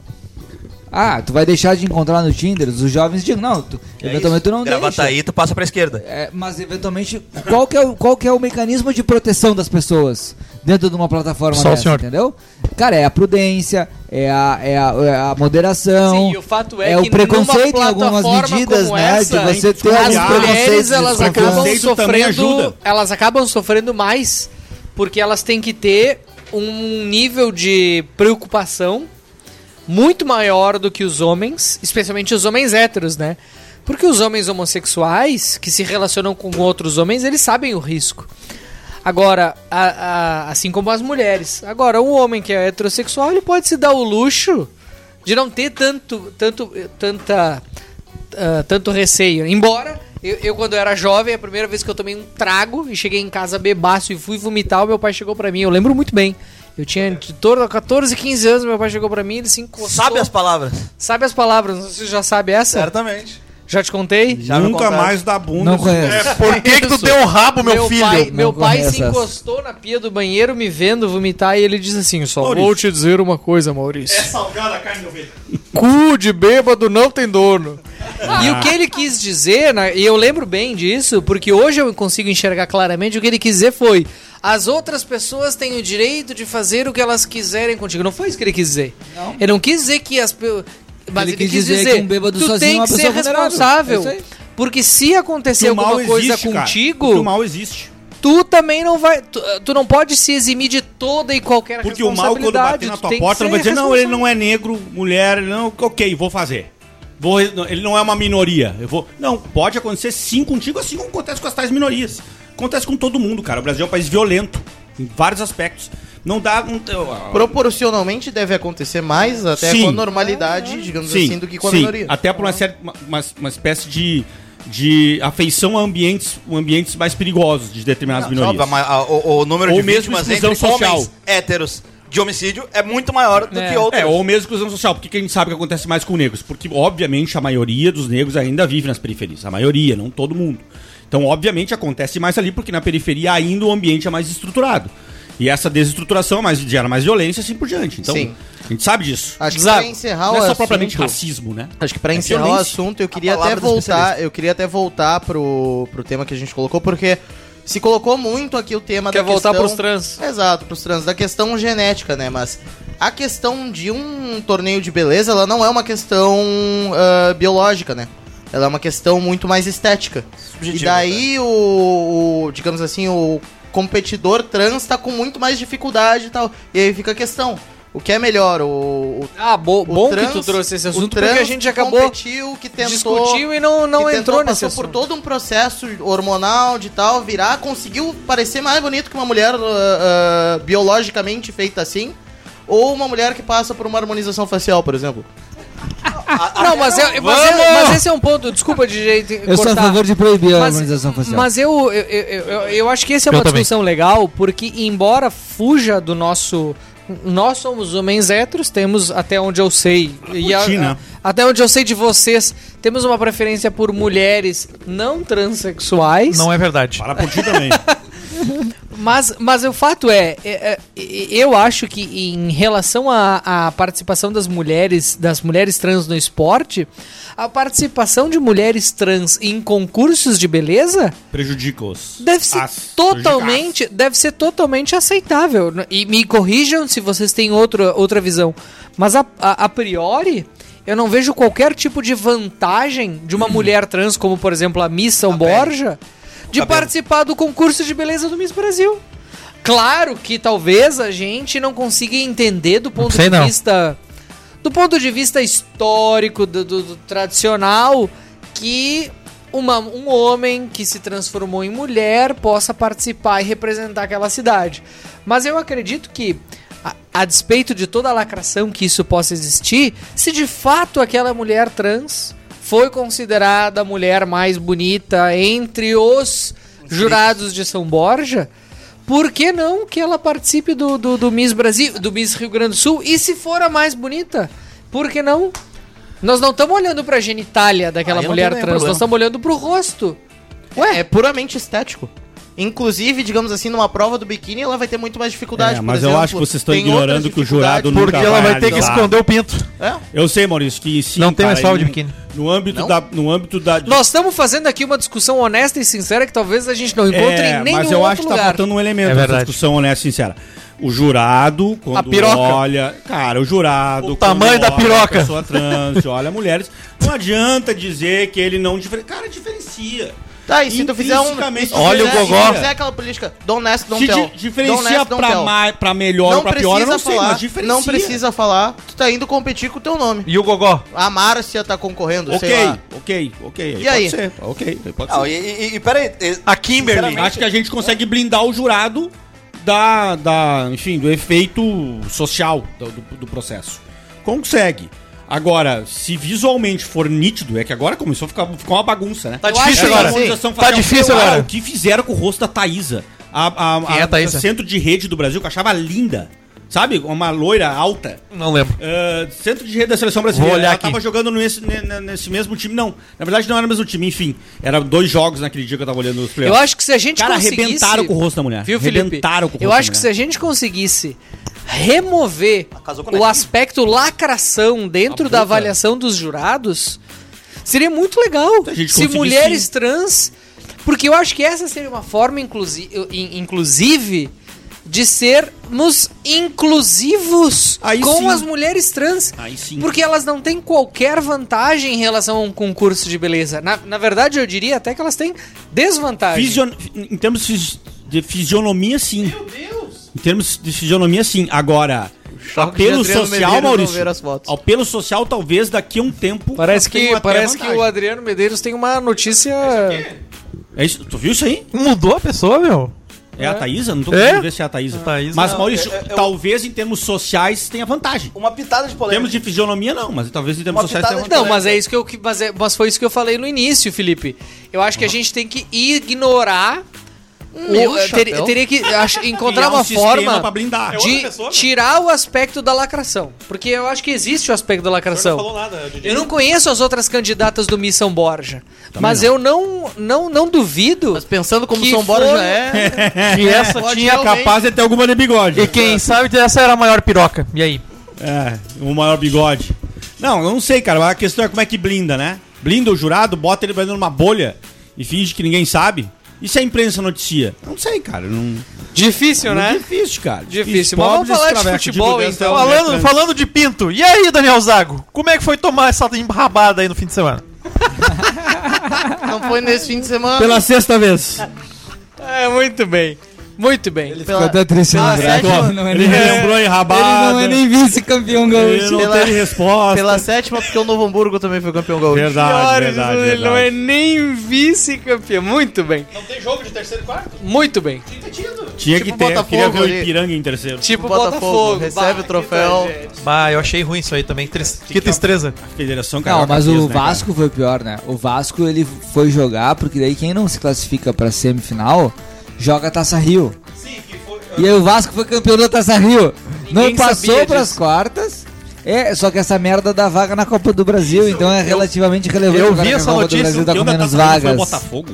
Ah, tu vai deixar de encontrar no Tinder? Os jovens dizem, não, tu, eventualmente tu não deixa. Gravataí, tu passa pra esquerda. É, mas eventualmente, qual que, é o, qual que é o mecanismo de proteção das pessoas dentro de uma plataforma Só o dessa, senhor. entendeu? Cara, é a prudência, é a, é a, é a moderação, Sim, e o fato é, é que o preconceito em numa algumas plataforma medidas, como né? essa, de você ter as mulheres elas acabam sofrendo, elas acabam sofrendo mais porque elas têm que ter um nível de preocupação muito maior do que os homens, especialmente os homens héteros, né? Porque os homens homossexuais que se relacionam com outros homens, eles sabem o risco. Agora, a- a- assim como as mulheres. Agora, um homem que é heterossexual, ele pode se dar o luxo de não ter tanto, tanto, tanta, ah, tanto receio. Embora eu, eu, quando era jovem, a primeira vez que eu tomei um trago e cheguei em casa bebaço e fui vomitar, o meu pai chegou pra mim. Eu lembro muito bem. Eu tinha de torno a 14, 15 anos, meu pai chegou pra mim, ele se encostou. Sabe as palavras? Sabe as palavras? Não sei se você já sabe essa. Certamente. Já te contei? Já Nunca mais dá bunda. Não conheço. Por que, que tu deu um rabo, meu, filho? Pai, Não meu pai se essa. encostou na pia do banheiro me vendo vomitar e ele diz assim: Só Maurício. vou te dizer uma coisa, Maurício. É salgada a carne de ovelha. Cu de bêbado não tem dono. E o que ele quis dizer, né, e eu lembro bem disso, porque hoje eu consigo enxergar claramente, o que ele quis dizer foi: as outras pessoas têm o direito de fazer o que elas quiserem contigo. Não foi isso que ele quis dizer. Ele não quis dizer que as Mas Ele ele, quis quis dizer dizer, que um bêbado tu sozinho é tem que ser responsável. É. Porque se acontecer Porque alguma coisa existe, cara. contigo, Porque o mal existe. tu também não vai. Tu, tu não pode se eximir de toda e qualquer Porque o mal, quando bater na Tu tua porta, não vai dizer, não, ele não é negro, mulher, não, ok, vou fazer. Vou, ele não é uma minoria. Eu vou. Não, pode acontecer sim contigo, assim como acontece com as tais minorias. Acontece com todo mundo, cara. O Brasil é um país violento, em vários aspectos. Não dá. Não, Proporcionalmente deve acontecer mais, até Sim. com a normalidade, digamos assim, do que com a sim. minoria. Até por uma, certa, uma, uma- uma espécie de de afeição a ambientes, ambientes mais perigosos de determinadas minorias. Óbvio, a- a- o, o número Ou de mesmo exclusão entre social. homens héteros de homicídio é muito maior do É. que outros. É, ou mesmo exclusão social. Por que, que a gente sabe que acontece mais com negros? Porque, obviamente, a maioria dos negros ainda vive nas periferias. A maioria, não todo mundo. Então, obviamente, acontece mais ali porque na periferia ainda o ambiente é mais estruturado. E essa desestruturação é mais, gera mais violência e assim por diante. Então, Sim. a gente sabe disso. Acho que Exato. pra encerrar Não o é só assunto, propriamente racismo, né? Acho que pra É encerrar o assunto, eu queria até voltar, eu queria até voltar pro, pro tema que a gente colocou, porque se colocou muito aqui o tema Quer da voltar questão... pros trans. Exato, pros trans, da questão genética, né? Mas a questão de um torneio de beleza, ela não é uma questão ah, biológica, né? Ela é uma questão muito mais estética. Subjetiva, e daí o, o, digamos assim, o competidor trans tá com muito mais dificuldade e tal. E aí fica a questão. O que é melhor? O, o Ah, bo- o bom trans- que tu trouxe esse o assunto, porque a gente acabou competiu, que tentou, discutiu e não, não que entrou tentou, nesse passou por assunto. todo um processo hormonal de tal, virar, conseguiu parecer mais bonito que uma mulher ah, ah, biologicamente feita assim, ou uma mulher que passa por uma harmonização facial, por exemplo. Não, mas, é, mas, é- mas esse é um ponto. Desculpa de jeito. Eu sou a cortar. favor de proibir a Mas- harmonização facial. Mas eu, eu, eu, eu, eu acho que essa é Eu uma também. discussão legal, porque embora fuja do nosso. Nós somos homens héteros, temos até onde eu sei. e a- a- até onde eu sei de vocês, temos uma preferência por mulheres não transexuais. Não é verdade. Fala por ti também. Mas, mas o fato é, é, é, eu acho que em relação à, participação das mulheres, das mulheres trans no esporte, a participação de mulheres trans em concursos de beleza Prejudica-os. deve ser As- totalmente, deve ser totalmente aceitável. E me corrijam se vocês têm outra, outra visão. Mas a, a, a priori, eu não vejo qualquer tipo de vantagem de uma mulher trans, como por exemplo a Miss São Borja, de Cabelo. participar do concurso de beleza do Miss Brasil. Claro que talvez a gente não consiga entender do ponto sei de não. vista do ponto de vista histórico, do, do- do tradicional, que uma- um homem que se transformou em mulher possa participar e representar aquela cidade. Mas eu acredito que, a, a despeito de toda a lacração que isso possa existir, se de fato aquela mulher trans foi considerada a mulher mais bonita entre os jurados de São Borja, por que não que ela participe do, do, do Miss Brasil, do Miss Rio Grande do Sul? E se for a mais bonita, por que não? Nós não estamos olhando pra genitália daquela não mulher trans, problema. nós estamos olhando pro rosto. Ué, é puramente estético. Inclusive, digamos assim, numa prova do biquíni, ela vai ter muito mais dificuldade. É, por mas eu exemplo. acho que vocês estão ignorando que o jurado nunca Porque ela vai ter que esconder o pinto. É? Eu sei, Maurício, que sim. Não tem mais salva de biquíni. No âmbito Não? da. No âmbito da Nós estamos fazendo aqui uma discussão honesta e sincera que talvez a gente não encontre É, em nenhum mas eu acho que lugar. tá faltando um elemento É nessa verdade. discussão honesta e sincera. O jurado, quando A piroca. olha. Cara, o jurado. O tamanho da piroca. A pessoa trans, olha mulheres. Não adianta dizer que ele não diferencia. Cara, diferencia. Tá, e se tu fizer um. Se Olha o gogó. Se tu fizer aquela política, don't ask, don't Se tell. diferencia Don't ask, don't pra, pra melhor ou Não pra precisa pior, eu não sei, falar, mas diferencia. não precisa falar, tu tá indo competir com o teu nome. E o Gogó? A Márcia tá concorrendo, sei Ok, lá. ok, ok. E aí? Pode ser, ok, pode Não, ser. e, e, e peraí. e- A Kimberly. Acho que a gente consegue blindar o jurado da, da enfim, do efeito social do, do- do processo. Consegue. Agora, se visualmente for nítido, é que agora começou a ficar, ficar uma bagunça, né? Tá Eu difícil agora. Tá difícil Cara, agora. O que fizeram com o rosto da Thaísa? A, a, Quem é a Thaísa? centro de rede do Brasil, que eu achava linda. Sabe? Uma loira alta. Não lembro. Ah, centro de rede da seleção brasileira. Vou olhar Ela aqui. tava jogando nesse, ne- ne- nesse mesmo time, não. Na verdade, não era o mesmo time, enfim. Era dois jogos naquele dia que eu tava olhando os Eu playoffs. acho que se a gente Cara, conseguisse... arrebentaram com o rosto da mulher. Viu, Felipe? Arrebentaram com o rosto Eu da acho que se a gente conseguisse remover o aspecto lacração dentro da avaliação dos jurados, seria muito legal. Se mulheres trans... Porque eu acho que essa seria uma forma, inclusi in- inclusive, de sermos inclusivos Aí com sim. as mulheres trans. Aí sim. Porque elas não têm qualquer vantagem em relação a um concurso de beleza. Na, na verdade, eu diria até que elas têm desvantagem. Fision- Em termos de fisionomia, sim. Meu Deus! Em termos de fisionomia, sim. Agora, Choque de apelo social, Maurício. ver as fotos. Apelo social, talvez daqui a um tempo. Parece que, parece que o Adriano Medeiros tem uma notícia. É isso, tu viu isso aí? Mudou a pessoa, meu? É a Thaísa? Não tô É? conseguindo ver se é a Thaísa. Thaísa mas, não. Maurício, É, é, eu- talvez em termos sociais tenha vantagem. Uma pitada de Em polêmica. termos de fisionomia, não, mas talvez em termos Uma sociais tenha vantagem. Não, mas é isso que eu. que- Mas, é- mas foi isso que eu falei no início, Felipe. Eu acho que a gente tem que ignorar. Meu o, chapéu. ter- teria que ach- encontrar um uma forma pra blindar. É de pessoa, né? tirar o aspecto da lacração. Porque eu acho que existe o aspecto da lacração. Não falou nada. Eu não conheço as outras candidatas do Miss São Borja. mas eu não, não, não duvido. Mas pensando como São Borja é. Que essa Pode tinha realmente- Capaz de ter alguma de bigode. E quem sabe essa era a maior piroca. E aí? É, o maior bigode. Não, eu não sei, cara. A questão é como é que blinda, né? Blinda o jurado, bota ele pra dentro de uma bolha e finge que ninguém sabe. E se a imprensa noticia? Não sei, cara. Não... Difícil, Muito né? Difícil, cara. Difícil. Mas vamos falar de futebol, então. Falando, falando de pinto. E aí, Daniel Zago? Como é que foi tomar essa embarrabada aí no fim de semana? Não foi nesse fim de semana. Pela sexta vez. É, muito bem. Muito bem. Ficou até triste pela sétima- ele não é Ele nem, relembrou em ele rabada. não é nem vice-campeão Ele gaúcho. não Pela- teve resposta. Pela sétima, porque o Novo Hamburgo também foi campeão gaúcho. Verdade, Pior, verdade, ele verdade. não é nem vice-campeão. Muito bem. Não tem jogo de terceiro e quarto? Muito bem. Tinha Tipo que ter. Eu queria Botafogo ver o. Ipiranga em terceiro. Tipo Botafogo, Botafogo. recebe Bah, o troféu. Bah, eu achei ruim isso aí também. Tris- Que tristeza. A Federação Não, Carioca mas fez, o né, cara? Vasco foi pior, né? O Vasco ele foi jogar, porque daí quem não se classifica pra semifinal joga a Taça Rio. E aí o Vasco foi campeão da Taça Rio. Ninguém não passou pras disso. quartas. É, só que essa merda dá vaga na Copa do Brasil, então é relativamente relevante. eu vi que essa notícia, do Brasil tá com da menos Rio Foi o vagas. Botafogo.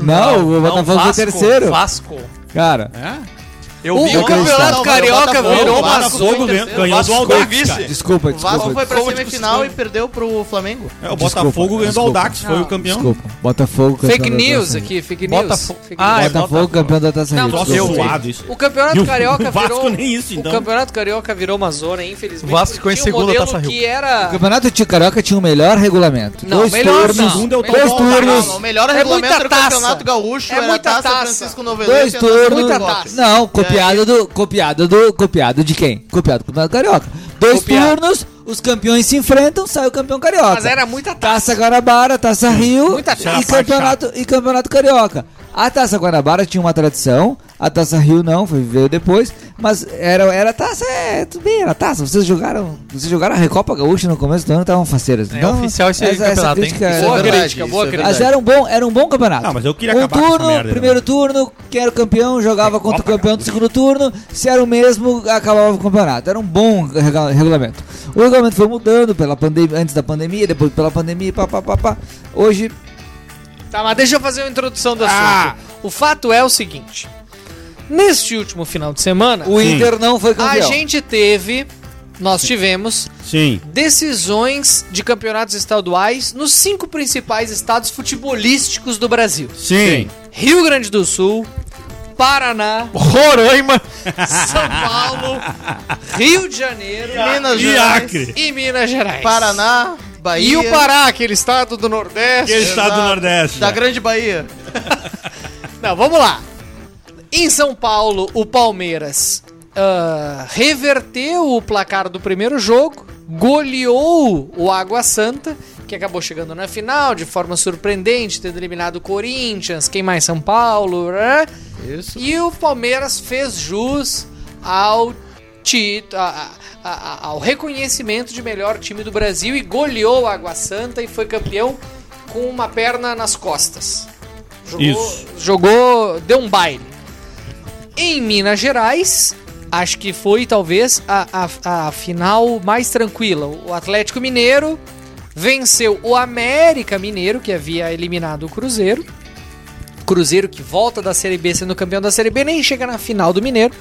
Não, o Botafogo foi Vasco, terceiro. Vasco. Cara, É? Eu O, vi o Campeonato Não, Carioca virou uma. Botafogo foi ganhou do Aldax, vice. cara. desculpa, O Vasco desculpa. foi pra semifinal e perdeu pro Flamengo. É, o Desculpa, Botafogo ganhou do desculpa. Aldax, foi o campeão. Desculpa. Botafogo Fake news aqui, fake news. Ah, é Botafogo campeão da Taça Não, Rio. Desculpa. suado isso. O Campeonato Carioca virou. nem isso, então. O Campeonato Carioca virou uma zona, infelizmente. O Vasco ficou em segundo da Taça Rio. O campeonato de Carioca tinha o melhor regulamento. Não, dois melhor turnos, não. segundo é o Melhor dois não. turnos, Não, o melhor É regulamento muita era o taça. Campeonato Gaúcho, É era muita Taça. Francisco Novelete. dois a turnos. Muita Copa. taça. Não, copiado do, copiado do, copiado de quem? Copiado do Campeonato Carioca. Dois Copiado. turnos, os campeões se enfrentam, sai o campeão carioca. Mas era muita taça. Taça Guanabara, Taça Rio Muita e, campeonato, e Campeonato Carioca. A Taça Guanabara tinha uma tradição, a Taça Rio não, foi veio depois, mas era, era taça, é, tudo bem, era taça. Vocês jogaram, vocês jogaram a Recopa Gaúcha no começo do ano, estavam faceiras. É oficial esse campeonato, hein? crítica Isso é Boa verdade, crítica, boa é crítica. mas era um bom, era um bom campeonato. Ah, mas eu queria um acabar com essa turno, merda, né? primeiro turno, quem era o campeão jogava contra o campeão do segundo turno. Se era o mesmo, acabava o campeonato. Era um bom regulamento. O regulamento foi mudando pela pandemia, antes da pandemia, depois pela pandemia, pá, pá, pá, pá. Hoje, Tá, mas deixa eu fazer uma introdução do assunto. Ah. O fato é o seguinte: neste último final de semana, o Sim. Inter não foi a campeão. gente teve, nós tivemos Sim. decisões de campeonatos estaduais nos cinco principais estados futebolísticos do Brasil: Sim. Rio Grande do Sul, Paraná, Roraima. São Paulo, Rio de Janeiro Minas E Gerais, Acre. e Minas Gerais. Paraná, Bahia. E o Pará, aquele estado do Nordeste. Aquele estado do. Nordeste. Da Grande Bahia. Não, vamos lá. Em São Paulo, o Palmeiras ah, reverteu o placar do primeiro jogo, goleou o Água Santa, que acabou chegando na final de forma surpreendente, tendo eliminado o Corinthians, quem mais São Paulo, né? Isso. E o Palmeiras fez jus ao título, ao reconhecimento de melhor time do Brasil e goleou o Água Santa e foi campeão com uma perna nas costas. Jogou, Isso. jogou, deu um baile. Em Minas Gerais, acho que foi talvez a, a, a final mais tranquila. O Atlético Mineiro venceu o América Mineiro, que havia eliminado o Cruzeiro. Cruzeiro que volta da Série B sendo campeão da Série B, nem chega na final do Mineiro.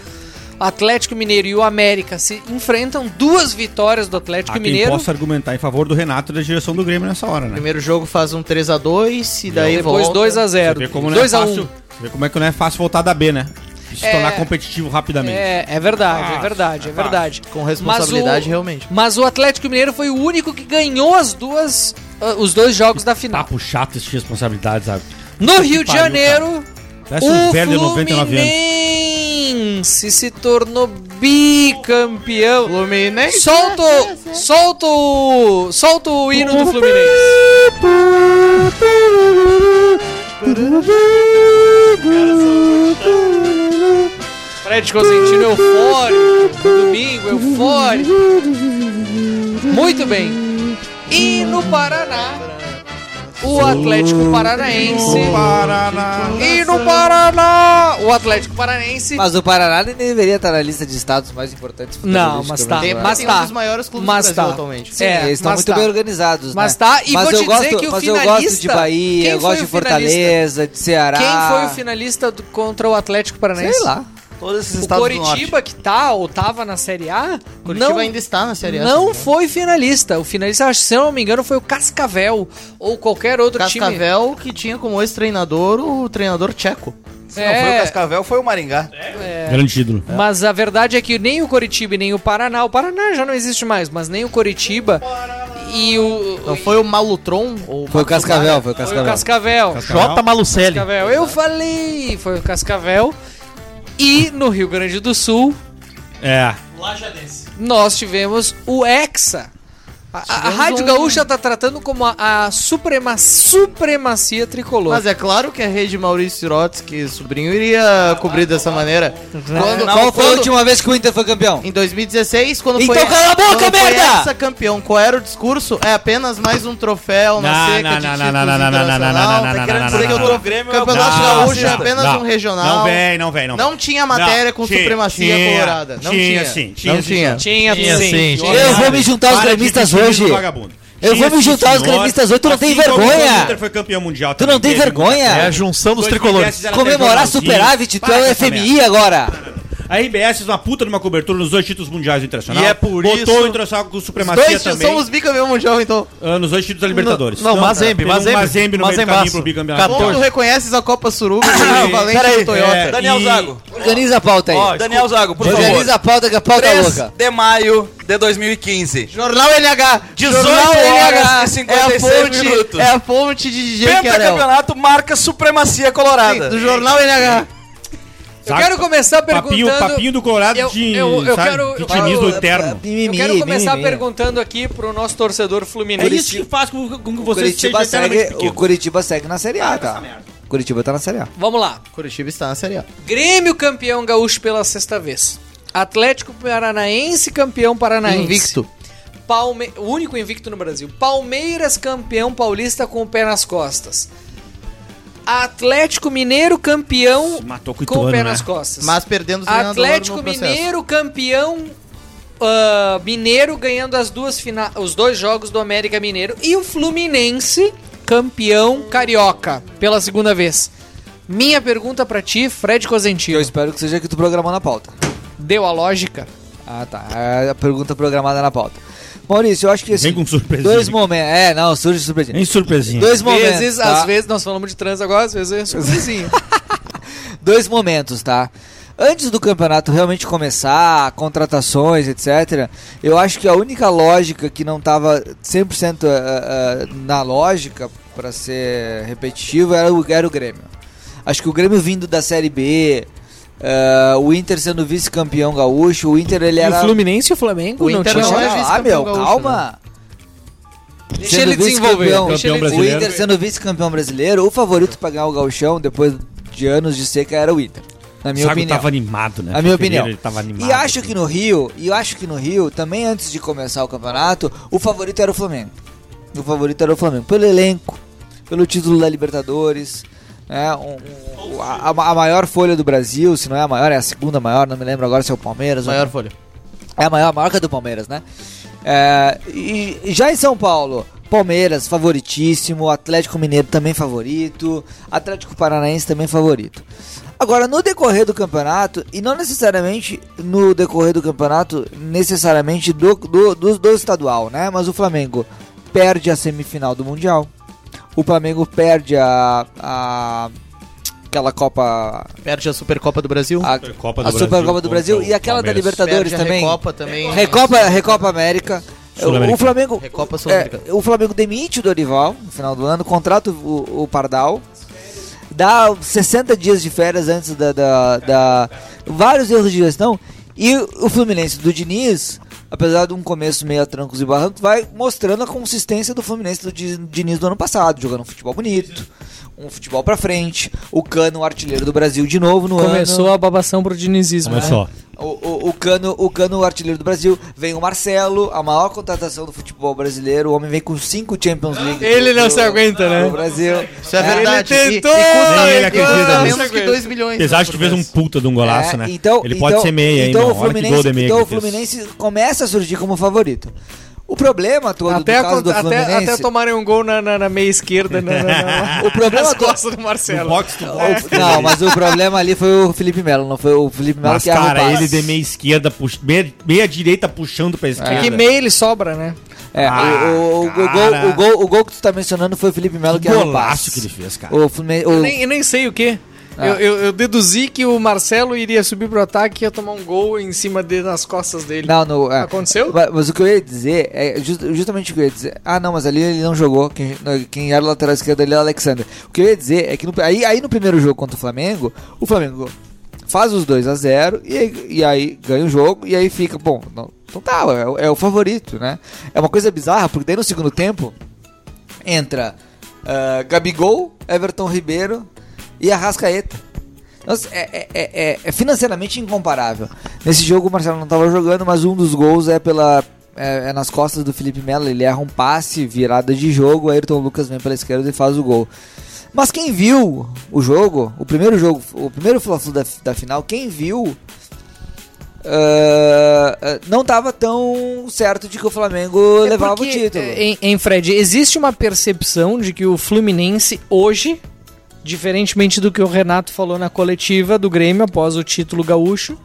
O Atlético Mineiro e o América se enfrentam, duas vitórias do Atlético Há quem Mineiro. possa argumentar em favor do Renato e da direção do Grêmio nessa hora, né? Primeiro jogo faz um 3x2 e daí Depois volta. 2 a Você 0 vê como não é 2 a 1 fácil. Você vê como é que não é fácil voltar da B, né? E se É. tornar competitivo rapidamente. É, é verdade, é verdade, é é verdade. Com responsabilidade, Mas o- realmente. Mas o Atlético Mineiro foi o único que ganhou as duas, ah, os dois jogos da final. Papo chato esse de responsabilidade, sabe? No Rio de pariu, Janeiro, Parece o um velho de 99 anos. Fluminense se tornou bicampeão. Fluminense. Solta, solta o, solta o hino do Fluminense. Fred Cosentino eufórico. No domingo, eufórico. Muito bem. E no Paraná, o Atlético Paranaense. E no Paraná, o Atlético Paranaense. Mas o Paraná nem deveria estar na lista de estados mais importantes. Não, mas tá. Tem, Mas tá. um dos maiores clubes Mas do Brasil tá. atualmente. Sim, É, eles estão muito tá. bem organizados, Mas né? tá, e mas vou eu te gosto, dizer que o mas eu gosto de finalista- Bahia, eu gosto de Fortaleza, de Ceará. Quem foi o finalista do- contra o Atlético Paranaense? Sei lá. Todos esses O estados. Coritiba, que tá ou tava na Série A, Curitiba não, ainda está na Série A. não foi finalista. O finalista, acho que, se eu não me engano, foi o Cascavel ou qualquer outro time. Cascavel, que tinha como ex-treinador o treinador tcheco. Se não foi o É, Cascavel, foi o Maringá. Grande ídolo. mas a verdade é que nem o Coritiba e nem o Paraná, o Paraná já não existe mais, mas nem o Coritiba e o, Não foi o Malutron? Ou Foi o Cascavel, foi o foi o Cascavel. Cascavel. J. Malucelli. Cascavel. Eu falei, foi o Cascavel. E no Rio Grande do Sul, É. nós tivemos o Hexa. A, a- a Rádio um- Gaúcha tá tratando como a, a suprema, supremacia tricolor. Mas é claro que a rede Maurício Sirotsky, sobrinho, iria cobrir dessa maneira. Quando, Qual não, foi a quando- última vez que o Inter foi campeão? Em 2016, quando Então foi. cala a boca, quando foi merda! essa campeão, qual era o discurso? É apenas mais um troféu na Não, seca não, de não, títulos não, não, não, não, não, não, internacional. não, não, Tá não, não, dizer não, que não, o não. Grêmio Campeonato Não, Gaúcho é não, apenas não. um regional. Não vem, não vem, não vem. Não tinha matéria com supremacia colorada. Não tinha, tinha. sim, tinha, Não sim, tinha. Sim. Eu vou me juntar aos gremistas vitimismo hoje. vagabundo. Eu vou me juntar aos gremistas hoje, tu não tem Assim como vergonha? O Inter foi campeão mundial. Tu não tem vergonha? É a junção dos 2010 tricolores. Comemorar superávit, tu é o FMI agora. A RBS fez uma puta numa cobertura nos dois títulos mundiais do Internacional. E é por Botou isso- o Internacional com supremacia dois também. somos bicampeão mundial, então. ah, nos dois títulos da Libertadores. Não, Mazembe, teve um Mazembe. Mazembe no meio do caminho pro tu 14. reconheces a Copa Suruga Ah, e Valente peraí, do Toyota? é, Daniel e- Zago. Organiza a pauta aí. Ó, Daniel Zago, por favor. Organiza a pauta que a pauta é 3 louca. de maio de 2015. Jornal NH. 18 Jornal horas e NH. É a 56 fonte, minutos. é a fonte de DJ Querel. Pentacampeonato marca supremacia Sim, colorada. Do Jornal Eu quero começar perguntando... Papinho, papinho do Colorado Eu- de eu- eu sabe, quero- eu- eterno. Eu quero começar perguntando aqui pro nosso torcedor É fluminense. isso que faz com, com que você Curitiba, seja segue, o. Curitiba segue na Série A, tá? Curitiba tá na Série A. Vamos lá. Curitiba está na Série A. Grêmio campeão gaúcho pela sexta vez. Atlético Paranaense campeão paranaense. Invicto. Palme... O único invicto no Brasil. Palmeiras campeão paulista com o pé nas costas. Atlético Mineiro campeão Matou com o com o Ituano, pé né? nas costas. Mas perdendo o treinador Atlético. Mineiro campeão ah, Mineiro ganhando as duas fina... os dois jogos do América Mineiro e o Fluminense campeão carioca pela segunda vez. Minha pergunta pra ti, Fred Cosentino. Eu espero que seja que tu programou na pauta. Deu a lógica? Ah, tá. É a pergunta programada na pauta. Maurício, eu acho que assim, Vem com surpresinha. dois momentos. É, não, surge surpresinha. Em surpresinha. Dois Às momentos. vezes, tá? às vezes nós falamos de trans agora, às vezes é surpresinha. Dois momentos, tá? Antes do campeonato realmente começar, contratações, etc., eu acho que a única lógica que não estava 100% eh, eh, na lógica, para ser repetitivo, era o, era o Grêmio. Acho que o Grêmio vindo da Série B, eh, o Inter sendo vice-campeão gaúcho, o Inter ele e era... o Fluminense e o Flamengo O não Inter tinha não é chance. ah, vice-campeão meu, gaúcho, calma. Deixa Sendo ele desenvolver. vice-campeão, deixa ele O brasileiro. Inter sendo vice-campeão brasileiro, o favorito para ganhar o gauchão depois de anos de seca era o Inter. Na minha Sago opinião. tava animado, né? A minha opinião. Ele tava animado. E acho que no Rio, e eu acho que no Rio, também antes de começar o campeonato, o favorito era o Flamengo. O favorito era o Flamengo. Pelo elenco, pelo título da Libertadores, né, um- um- a, a maior folha do Brasil, se não é a maior, é a segunda maior, não me lembro agora se é o Palmeiras. ou- Maior folha. É a maior marca do Palmeiras, né? É, e e já em São Paulo, Palmeiras favoritíssimo, Atlético Mineiro também favorito, Atlético Paranaense também favorito. Agora, no decorrer do campeonato, e não necessariamente no decorrer do campeonato, necessariamente do, do, do, do estadual, né? Mas o Flamengo perde a semifinal do Mundial. O Flamengo perde a. a aquela Copa. Perde a Supercopa do Brasil. A, Copa a Supercopa do Brasil e aquela da. Libertadores Perde a também. Recopa também. Recopa, Recopa América. O Flamengo, Recopa é, o Flamengo demite o Dorival no final do ano, contrata o, o Pardal, dá 60 dias de férias antes da, da, da- vários erros de gestão e o Fluminense do Diniz apesar de um começo meio a trancos e barrancos, vai mostrando a consistência do Fluminense do Di- Diniz do ano passado, jogando um futebol bonito, um futebol pra frente, o Cano, o artilheiro do Brasil de novo no Começou ano. a babação pro dinizismo. Olha né? O, o, o Cano, o Cano, o artilheiro do Brasil, vem o Marcelo, a maior contratação do futebol brasileiro, o homem vem com cinco Champions League. Ele não pro- se aguenta, né? Brasil. Isso é verdade. Ele E- tentou, e custa, Nem ele e acredita menos que 2 milhões. Apesar de por que fez um puta de um golaço, É, né? Então, ele então- pode ser meia então ainda. o Fluminense, meia então que o. Fluminense começa a surgir como favorito. O problema todo Até, do caso acon- do até, Fluminense... até tomarem um gol na, na- na meia esquerda, na, na, na, O problema costas do Marcelo. Box to box. o- Não, mas o problema ali foi o Felipe Melo, não foi o Felipe Melo Mas, que cara, passe. ele de meia esquerda, pux... meia, meia direita puxando pra esquerda. É que meia ele sobra, né? É, Ah, o, o- o- gol, o, gol, o gol que tu tá mencionando foi o Felipe Melo que Que o golaço passe. que ele fez, cara. O Fluminense... Eu o- nem, eu nem sei o que. Ah. Eu, eu, eu deduzi que o Marcelo iria subir pro ataque e ia tomar um gol em cima dele, nas costas dele. Não, no, é. Aconteceu? Mas, mas o que eu ia dizer é just- justamente o que eu ia dizer. Ah, não, mas ali ele não jogou. Quem, quem era o lateral esquerdo ali era o Alexander. O que eu ia dizer é que no, aí, aí no primeiro jogo contra o Flamengo, o Flamengo faz os 2 a 0 e, aí- e aí ganha o jogo e aí fica, bom, não, então tá, é, o- é o favorito, né? É uma coisa bizarra, porque daí no segundo tempo entra ah, Gabigol, Everton Ribeiro e Arrascaeta. Nossa, é, é- é- é- é financeiramente incomparável. Nesse jogo o Marcelo não estava jogando, mas um dos gols é pela é, é nas costas do Felipe Melo. Ele erra um passe, virada de jogo. Ayrton Lucas vem pela esquerda e faz o gol. Mas quem viu o jogo, o primeiro jogo, o primeiro Fla-Flu da, da final, quem viu ah, não estava tão certo de que o Flamengo É levava porque, o título. é, Em, em Fred, existe uma percepção de que o Fluminense hoje, diferentemente do que o Renato falou na coletiva do Grêmio após o título gaúcho,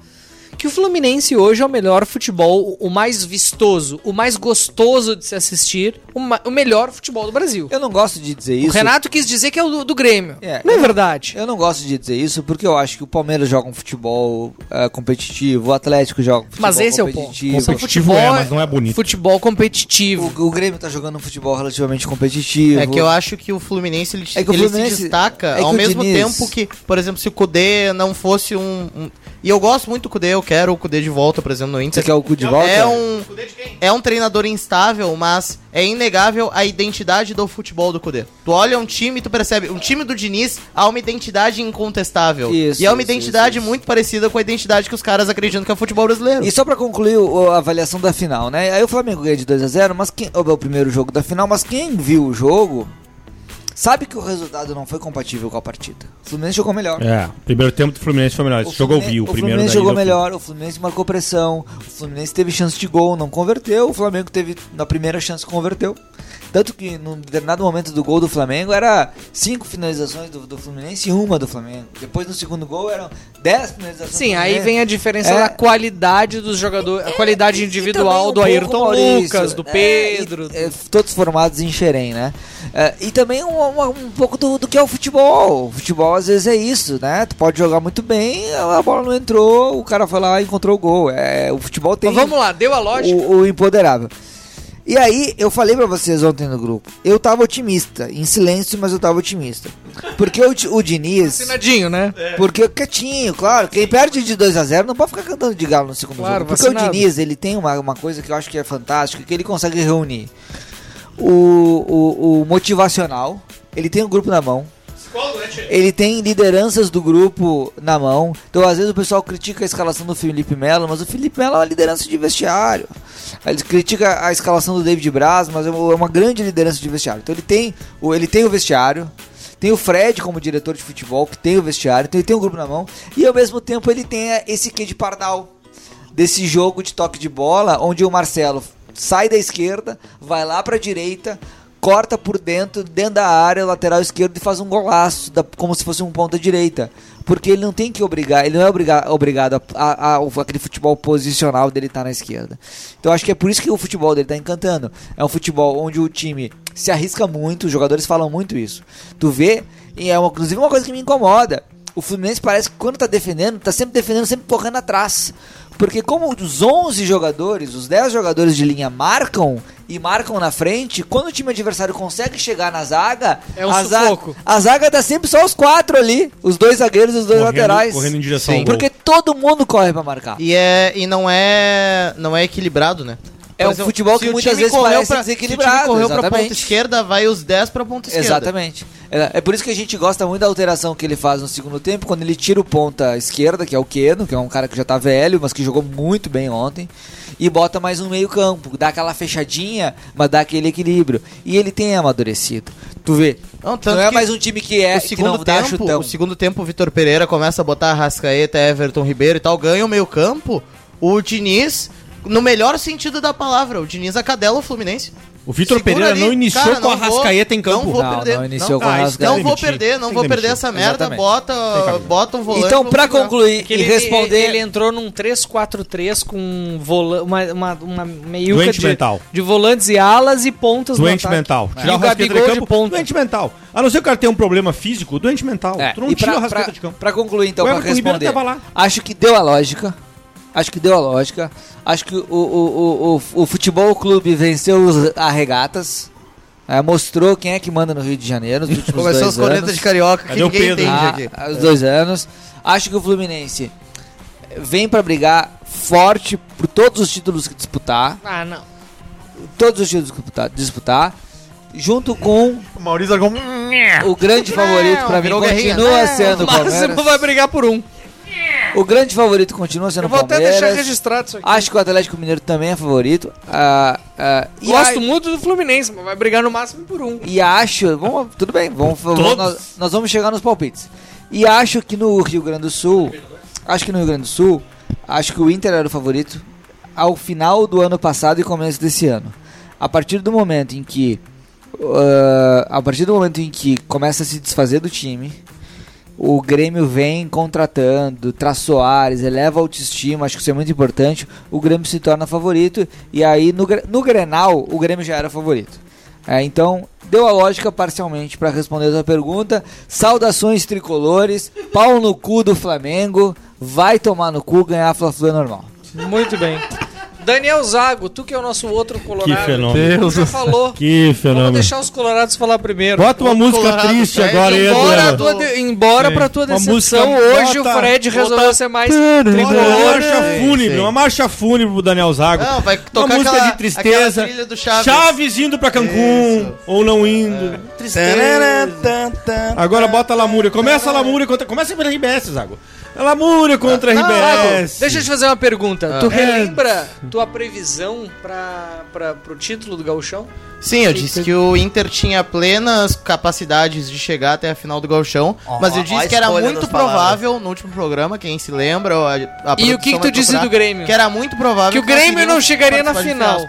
que o Fluminense hoje é o melhor futebol, o mais vistoso, o mais gostoso de se assistir, o, ma- o melhor futebol do Brasil. Eu não gosto de dizer O isso. Renato quis dizer que é o do, do Grêmio. É, não é verdade? Eu não gosto de dizer isso porque eu acho que o Palmeiras joga um futebol eh, competitivo, o Atlético joga um futebol Mas esse é o ponto. competitivo. Competitivo é, mas não é bonito. Futebol competitivo. O, o Grêmio tá jogando um futebol relativamente competitivo. É que eu acho que o Fluminense ele, É que o ele Fluminense- se destaca é que ao o mesmo Diniz- tempo que, por exemplo, se o Kudê não fosse um, um- E eu gosto muito do Kudê, eu quero o Kudê de volta, por exemplo, no Inter. Você quer o cu de volta? É um, é um treinador instável, mas é inegável a identidade do futebol do Kudê. Tu olha um time e tu percebe, um time do Diniz há uma identidade incontestável. Isso, e é uma isso, identidade isso, isso. muito parecida com a identidade que os caras acreditam que é o futebol brasileiro. E só pra concluir a avaliação da final, né? Aí o Flamengo ganha de 2 a 0 mas quem, é o primeiro jogo da final, mas quem viu o jogo sabe que o resultado não foi compatível com a partida. O Fluminense jogou melhor. É, o primeiro tempo do Fluminense foi melhor. O Esse jogo eu Fluminense- vi, o, o primeiro Fluminense jogou melhor, o Fluminense marcou pressão, o Fluminense teve chance de gol, não converteu, o Flamengo teve na primeira chance converteu. Tanto que num determinado momento do gol do Flamengo era cinco finalizações do, do Fluminense e uma do Flamengo. Depois no segundo gol eram dez finalizações Sim, do aí vem a diferença É. da qualidade dos jogadores, a qualidade E- e individual um do Ayrton Maurício, Lucas, do é, Pedro. e- é, todos formados em Xerém, né? É, e também um, um- um pouco do, do que é o futebol. O futebol às vezes é isso, né? Tu pode jogar muito bem, a bola não entrou, o cara foi lá e encontrou o gol. É, o futebol tem Mas vamos lá, deu a lógica. o, o. E aí, eu falei pra vocês ontem no grupo, eu tava otimista, em silêncio, mas eu tava otimista. Porque o, o Diniz. Assinadinho, né? Porque quietinho, claro. Quem perde de 2 a 0 não pode ficar cantando de galo no segundo Claro, jogo. Porque vacinado. o Diniz, ele tem uma, uma coisa que eu acho que é fantástica, que ele consegue reunir o, o, o motivacional, ele tem o grupo na mão. Ele tem lideranças do grupo na mão. Então, às vezes, o pessoal critica a escalação do Felipe Melo, mas o Felipe Melo é uma liderança de vestiário. Ele critica a escalação do David Braz, mas é uma é grande liderança de vestiário. Então, ele tem o, ele tem o vestiário. Tem o Fred como diretor de futebol, que tem o vestiário. Então, ele tem um grupo na mão. E, ao mesmo tempo, ele tem eh, esse quê de pardal desse jogo de toque de bola, onde o Marcelo sai da esquerda, vai lá pra direita, corta por dentro, dentro da área, lateral esquerdo e faz um golaço, da- como se fosse um ponta direita. Porque ele não tem que obrigar, ele não é obriga, obrigado a, a- a- aquele futebol posicional dele estar na esquerda. Então acho que é por isso que o futebol dele tá encantando. É um futebol onde o time se arrisca muito, os jogadores falam muito isso. Tu vê, e é uma, inclusive uma coisa que me incomoda. O Fluminense parece que quando tá defendendo, tá sempre defendendo, sempre correndo atrás. Porque como os 11 jogadores, os 10 jogadores de linha marcam, e marcam na frente, quando o time adversário consegue chegar na zaga, É um a, za- sufoco. a zaga tá sempre só os quatro ali, os dois zagueiros e os dois Correndo- laterais. correndo em direção ao gol. Porque todo mundo corre pra marcar. E, é, e não, é, não é equilibrado, né? É um futebol que muitas vezes correu parece pra- desequilibrado, Se o time correu pra exatamente. ponta esquerda, vai os 10 pra ponta esquerda. Exatamente. É, é por isso que a gente gosta muito da alteração que ele faz no segundo tempo, quando ele tira o ponta esquerda, que é o Keno, que é um cara que já tá velho, mas que jogou muito bem ontem, e bota mais um meio campo, dá aquela fechadinha, mas dá aquele equilíbrio. E ele tem amadurecido. Tu vê, Não, não, é que mais um time que é o que segundo não dá tempo, o segundo tempo o Vitor Pereira começa a botar Rascaeta, Everton Ribeiro e tal, ganha o meio campo. O Diniz, no melhor sentido da palavra, o Diniz acadela o Fluminense. O Vitor Pereira ali, não iniciou cara, com a não vou- Rascaeta em campo. Não vou Não, perder. não iniciou com a não, Rascaeta. não vou perder, não Tem vou perder essa merda. Exatamente. Bota, bota um volante. Então, pra concluir e ele, responder... ele entrou num 3-4-3 com vola, uma, uma, uma meiuca de, mental. de volantes e alas e pontas Doente no ataque. mental. Tirar o o Rascaeta de de campo, ponta. doente mental. A não ser que o cara tenha um problema físico, doente mental. É, tu não e tira pra, o Rascaeta pra- de campo. pra concluir, então, O pra responder. Acho que deu a lógica. Acho que deu a lógica. Acho que o, o, o, o, o futebol clube venceu os arregatas. É, mostrou quem é que manda no Rio de Janeiro nos últimos Começou dois os cornetas anos. de carioca que Cadê ninguém Pedro? entende Ah, aqui. os dois anos. Acho que o Fluminense vem pra brigar forte por todos os títulos que disputar. Ah, não. Todos os títulos que disputar, disputar junto com O Maurício Argão. o grande favorito pra mim continua sendo o O Máximo Palmeiras. vai brigar por um. O grande favorito continua sendo o vou até deixar Palmeiras. registrado isso aqui. Acho que o Atlético Mineiro também é favorito. Ah, ah, e, Gosto a- muito do Fluminense, mas vai brigar no máximo por um. e acho. Vamos, tudo bem, vamos, vamos- nós, nós vamos chegar nos palpites. E acho que no Rio Grande do Sul. Acho que no Rio Grande do Sul. Acho que o Inter era o favorito ao final do ano passado e começo desse ano. A partir do momento em que. ah, a partir do momento em que começa a se desfazer do time. O Grêmio vem contratando, traz Soares, eleva a autoestima, acho que isso é muito importante. O Grêmio se torna favorito e aí no, no Grenal o Grêmio já era favorito. É, então, deu a lógica parcialmente para responder a tua pergunta. Saudações tricolores, pau no cu do Flamengo, vai tomar no cu, ganhar a Fla-Flu é normal. Muito bem. Daniel Zago, tu que é o nosso outro colorado. Que fenômeno. Tu já falou. Que Vamos fenômeno. deixar os colorados falar primeiro. Bota uma música Colorado triste Fred, agora aí, Embora, tua de- embora Sim. pra tua Uma decepção, música- hoje bota- o Fred resolveu bota- ser mais Uma tricolor. marcha Sim, fúnebre, uma marcha fúnebre pro Daniel Zago. Não, vai uma tocar música aquela- de tristeza. do Chaves. indo pra Cancún, Isso. ou não indo. Agora bota a Lamúria. Começa a Lamúria. Começa pela RBS, Zago. A Lamúria contra a Zago, RBS. deixa eu te fazer uma pergunta. Tu Ah. relembra tua previsão pra, pra, pro título do Gauchão? Sim, eu disse que o Inter tinha plenas capacidades de chegar até a final do Gauchão, Ó, mas eu disse a que era muito das palavras. provável no último programa, quem se lembra, a, a E o que, que tu disse procurar, do Grêmio? Que era muito provável Que o Grêmio iríamos não chegaria na final.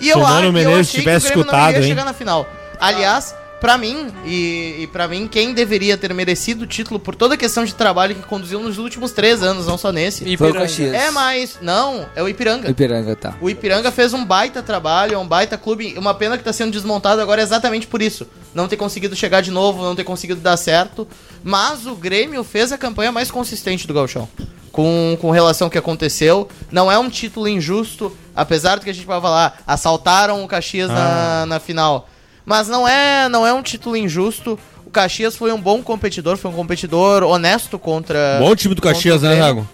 E eu, acho, que o Grêmio escutado, não iria hein? chegar na final. Aliás, pra mim, e, e para mim, quem deveria ter merecido o título por toda a questão de trabalho que conduziu nos últimos três anos, não só nesse, Foi o Ipiranga. Caxias. é mais... Não, é o Ipiranga. Ipiranga, tá. O Ipiranga fez um baita trabalho, é um baita clube. Uma pena que tá sendo desmontado agora exatamente por isso. Não ter conseguido chegar de novo, não ter conseguido dar certo. Mas o Grêmio fez a campanha mais consistente do Gauchão. Com, com relação ao que aconteceu. Não é um título injusto, apesar do que a gente vai falar. Assaltaram o Caxias na, na final. Mas não é, não é um título injusto. O Caxias foi um bom competidor, foi um competidor honesto contra. Bom time do Caxias, né. Zago?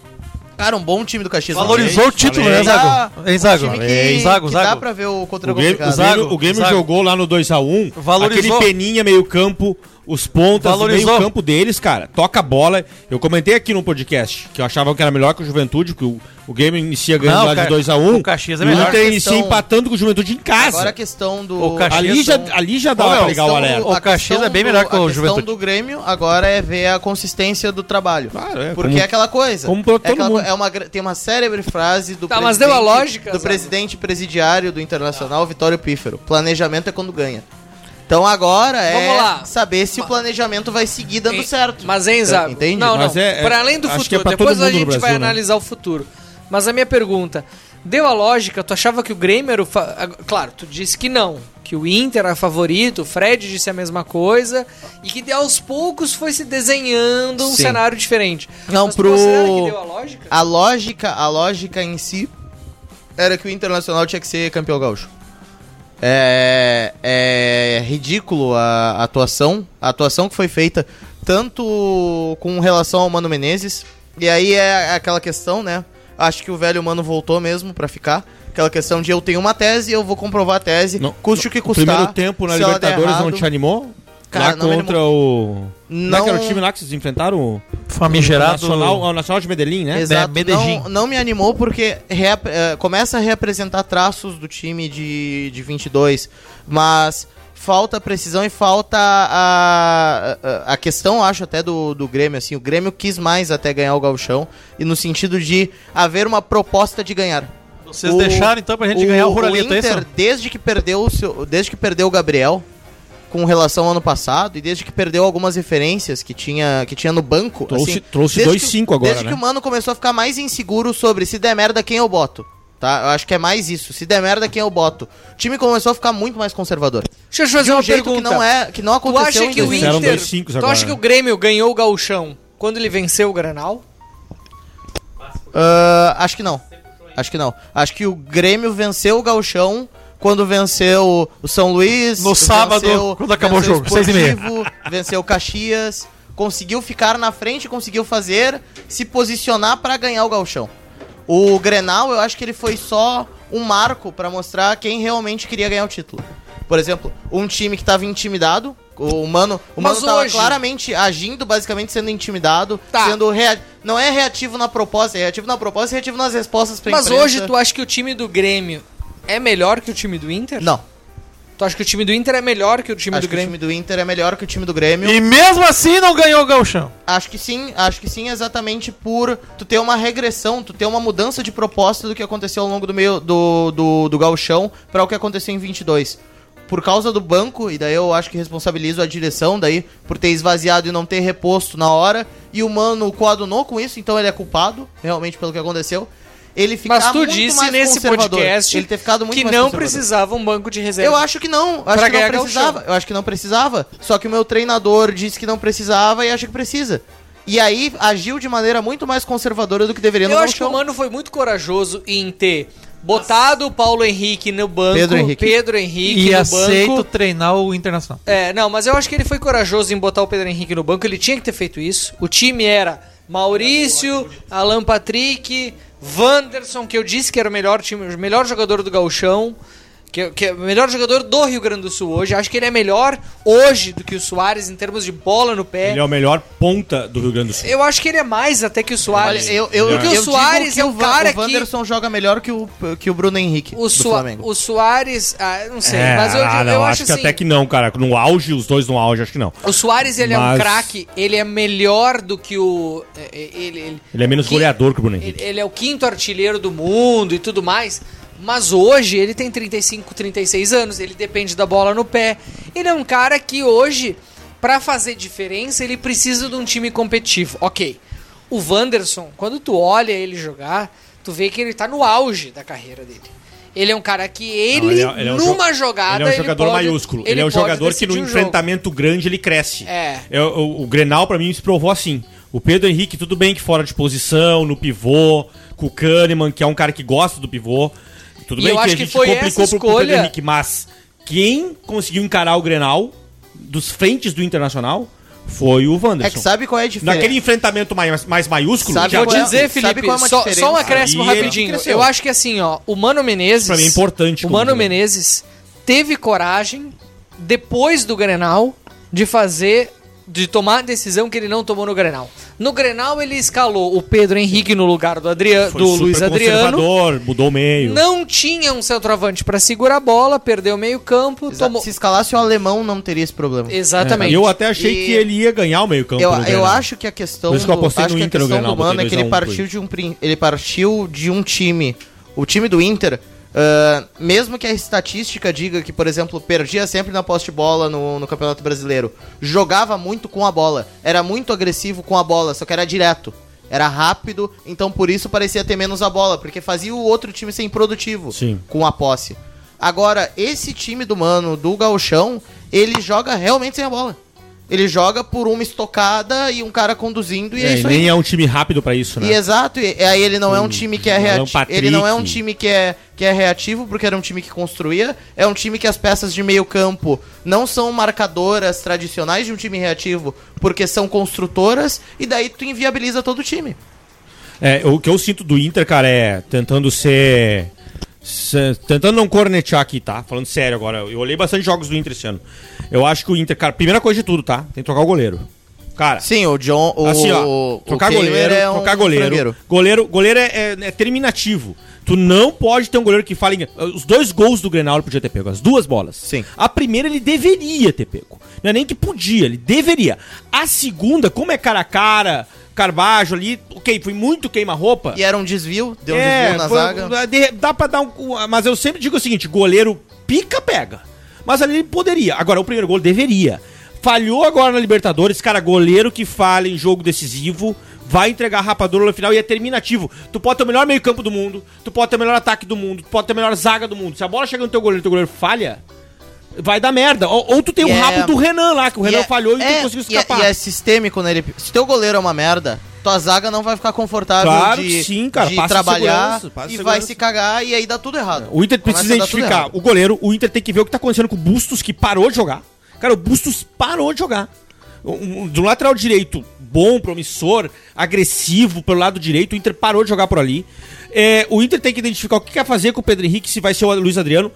Cara, um bom time do Caxias. Valorizou o título, né, Zago? Hein, Zago? Hein, Zago, que dá Zago? pra ver o contra O Grêmio, o Zago, o Grêmio Zago. jogou lá no 2x1. Valorizou. Aquele peninha meio campo, os pontas, o Valorizou. meio campo deles, cara. Toca a bola. Eu comentei aqui no podcast que eu achava que era melhor que o Juventude, que o, o Grêmio inicia ganhando Não, lá de cara, 2x1. o Caxias é E o melhor. Inter inicia Questão- empatando com o Juventude em casa. Agora a questão do. O Caxias ali, já, questão- ali já dá pra ligar o alerta. do- O Caxias é bem do- melhor que o A questão Juventude. do Grêmio agora é ver a consistência do trabalho. Claro, é, Porque como- é aquela coisa. como pra é, todo aquela mundo. co- é uma, tem uma célebre frase do Tá, mas deu a presidente- lógica, do presidente presidiário do Internacional, Vitório Pífero. Planejamento é quando ganha. Então agora é lá. saber se o planejamento vai seguir dando Hein, certo. Mas, hein, Zago? Entende? Não, não. é- é- para além do é futuro. pra Depois a gente vai Brasil, né? analisar o futuro. Mas a minha pergunta, deu a lógica? Tu achava que o Grêmio era o... fa- Claro, tu disse que não. Que o Inter era favorito, o Fred disse a mesma coisa. E que de aos poucos foi se desenhando um Sim. cenário diferente. Não, Mas pro- considera que deu a lógica? A lógica, a lógica em si era que o Internacional tinha que ser campeão gaúcho. É, é ridículo a, a atuação, a atuação que foi feita tanto com relação ao Mano Menezes, e aí é aquela questão, né? Acho que o velho Mano voltou mesmo pra ficar. Aquela questão de eu tenho uma tese eu vou comprovar a tese, Não, custe o que O custar. primeiro tempo na Libertadores não te animou? Cara, lá não me contra o. Não... Não- era o time lá que vocês enfrentaram? O Famigerado. Nacional, o Nacional de Medellín, né? Exato. Medellín. Não, não me animou porque reap- eh, começa a reapresentar traços do time de, de 22, mas falta precisão e falta a, a, a questão, acho, até do, do Grêmio, assim, o Grêmio quis mais até ganhar o gauchão, e no sentido de haver uma proposta de ganhar. Vocês O- deixaram então pra gente ganhar o Ruralito, é Inter, isso? desde que perdeu o seu, desde que perdeu o Gabriel com relação ao ano passado e desde que perdeu algumas referências que tinha que tinha no banco, Trouxe- assim, trouxe 2-5 que- agora, Desde né? que o mano começou a ficar mais inseguro sobre se der merda quem eu boto. Tá? Eu acho que é mais isso. Se der merda quem eu boto. O time começou a ficar muito mais conservador. Deixa eu te fazer De um uma jeito pergunta. que não é, que não Tu aconteceu acha em que o 2020. Fizeram Inter... dois Tu agora, acha que né? o Grêmio ganhou o gauchão quando ele venceu o Granal? Ah, acho que não. Acho que não. Acho que o Grêmio venceu o Gauchão quando venceu o São Luís. No sábado, quando acabou o venceu jogo, seis e meia. Venceu o Caxias. Conseguiu ficar na frente, conseguiu fazer, se posicionar pra ganhar o Gauchão. O Grenal, eu acho que ele foi só um marco pra mostrar quem realmente queria ganhar o título. Por exemplo, um time que tava intimidado, o Mano, o Mas Mano tava hoje- claramente agindo, basicamente sendo intimidado, Tá. sendo rea... não é reativo na proposta, é reativo na proposta e reativo nas respostas pra Mas imprensa. hoje tu acha que o time do Grêmio é melhor que o time do Inter? Não. Tu acha que o time do Inter é melhor que o time acho do que o Grêmio? time do Inter é melhor que o time do Grêmio. E mesmo assim não ganhou o Gauchão. Acho que sim, acho que sim, exatamente por tu ter uma regressão, tu ter uma mudança de proposta do que aconteceu ao longo do meio do, do, do gauchão para o que aconteceu em 22. Por causa do banco, e daí eu acho que responsabilizo a direção daí por ter esvaziado e não ter reposto na hora, e o Mano coadunou com isso, então ele é culpado, realmente, pelo que aconteceu. Ele ficar Mas tu muito disse mais nesse conservador. podcast ele ter ficado muito que não precisava um banco de reserva. Eu acho que não, acho Pra que não precisava. Eu acho que não precisava. Só que o meu treinador disse que não precisava e acha que precisa. E aí agiu de maneira muito mais conservadora do que deveria no Eu acho que o. Mano foi muito corajoso em ter botado o Paulo Henrique no banco, Pedro Henrique. Pedro Henrique E no aceito banco. treinar o Internacional. É, não, mas eu acho que ele foi corajoso em botar o Pedro Henrique no banco, ele tinha que ter feito isso. O time era Maurício, Alan Patrick, Wanderson, que eu disse que era o melhor time, o melhor jogador do Gauchão, que, que é o melhor jogador do Rio Grande do Sul hoje. Acho que ele é melhor hoje do que o Soares em termos de bola no pé. Ele é o melhor ponta do Rio Grande do Sul. Eu acho que ele é mais até que o Soares. Olha, eu, eu, Porque eu o digo Soares que é o cara o que Wanderson joga melhor que o, que o Bruno Henrique o, do Soa- Flamengo. o Soares, ah, não sei, É, mas eu, ah, eu, não, eu acho, acho que assim, até que não, cara. No auge, os dois no auge, acho que não. o Soares ele é um Mas- craque, ele é melhor do que o é, é, ele, ele, Ele é menos que- goleador que o Bruno ele, Henrique. ele é o quinto artilheiro do mundo e tudo mais. Mas hoje ele tem 35, 36 anos, ele depende da bola no pé. Ele é um cara que hoje, pra fazer diferença, ele precisa de um time competitivo. Ok. O Wanderson, quando tu olha ele jogar, tu vê que ele tá no auge da carreira dele. Ele é um cara que ele, Não, ele é- ele é um numa jo- jogada. Ele é um jogador pode- maiúsculo. Ele, é um jogador que no decidir o jogo. enfrentamento grande ele cresce. É. Eu- o, o Grenal, pra mim, se provou assim. O Pedro Henrique, tudo bem que fora de posição, no pivô, com o Kahneman, que é um cara que gosta do pivô. Tudo E bem eu que a acho que foi complicou essa escolha- Henrique, mas quem conseguiu encarar o Grenal dos frentes do Internacional foi o Wanderson. É que sabe qual é a diferença? Naquele enfrentamento mais, mais maiúsculo, Sabe já Vou é- te dizer, sabe Felipe, qual é uma só, só um acréscimo Aí rapidinho. Eu acho que assim, ó, o Mano Menezes. Pra mim é importante O Mano. Menezes teve coragem, depois do Grenal, de fazer. De tomar a decisão que ele não tomou no Grenal. No Grenal, ele escalou o Pedro Henrique no lugar do, Adriano, do Luiz Adriano. mudou o meio. Não tinha um centroavante pra segurar a bola, perdeu meio campo, Exato. tomou. Se escalasse o alemão, não teria esse problema. Exatamente. Eu até achei E- que ele ia ganhar o meio campo. Eu, eu acho que a questão Por isso que eu do, acho no que a Inter no questão Grenal, do Mano é que ele 2 a 1 pro partiu de um ele partiu de um time, o time do Inter, ah, mesmo que a estatística diga que, por exemplo, perdia sempre na posse de bola no, no Campeonato Brasileiro, jogava muito com a bola, era muito agressivo com a bola, só que era direto. Era rápido, então por isso parecia ter menos a bola, porque fazia o outro time ser improdutivo Sim. com a posse. Agora, esse time do Mano, do Gauchão, ele joga realmente sem a bola. Ele joga por uma estocada e um cara conduzindo e é, É, e isso aí. nem é um time rápido pra isso, né? E exato, e aí ele não é um time que é reativo. Patrick. Ele não é um time que é, que é reativo, porque era um time que construía. É um time que as peças de meio campo não são marcadoras tradicionais de um time reativo, porque são construtoras, e daí tu inviabiliza todo o time. É, o que eu sinto do Inter, cara, é tentando ser. se- tentando não cornetear aqui, tá? Falando sério agora. Eu olhei bastante jogos do Inter esse ano. Eu acho que o Inter, cara, primeira coisa de tudo, tá? Tem que trocar o goleiro. Cara, Sim, o John. O, assim, ó, o trocar Kehler goleiro, é um trocar goleiro. frangueiro. Goleiro, goleiro é, é- é terminativo. Tu não pode ter um goleiro que fale. Os dois gols do Grenal ele podia ter pego, as duas bolas. Sim. A primeira ele deveria ter pego. Não é nem que podia, ele deveria. A segunda, como é cara a cara, Carbajo ali, ok, foi muito queima-roupa. E era um desvio, deu um É, desvio na foi- zaga. dá pra dar um. Mas eu sempre digo o seguinte: goleiro pica, pega. Mas ali ele poderia. Agora, o primeiro gol deveria. Falhou agora na Libertadores, cara, goleiro que falha em jogo decisivo, vai entregar a rapadura no final e é terminativo. Tu pode ter o melhor meio-campo do mundo, tu pode ter o melhor ataque do mundo, tu pode ter a melhor zaga do mundo. Se a bola chega no teu goleiro e teu goleiro falha, vai dar merda. Ou, ou tu tem o é- rabo do Renan lá, que o Renan é- falhou e é, tu conseguiu é- escapar. E é, sistêmico nele. Se teu goleiro é uma merda, tua zaga não vai ficar confortável Claro de, que sim, cara. de Passa trabalhar segurança, passa e vai se cagar e aí dá tudo errado. O Inter Começa precisa identificar o goleiro, o Inter tem que ver o que tá acontecendo com o Bustos, que parou de jogar. Cara, o Bustos parou de jogar. Do lateral direito, bom, promissor, agressivo pelo lado direito, o Inter parou de jogar por ali. É, o Inter tem que identificar o que quer fazer com o Pedro Henrique, se vai ser o Luiz Adriano.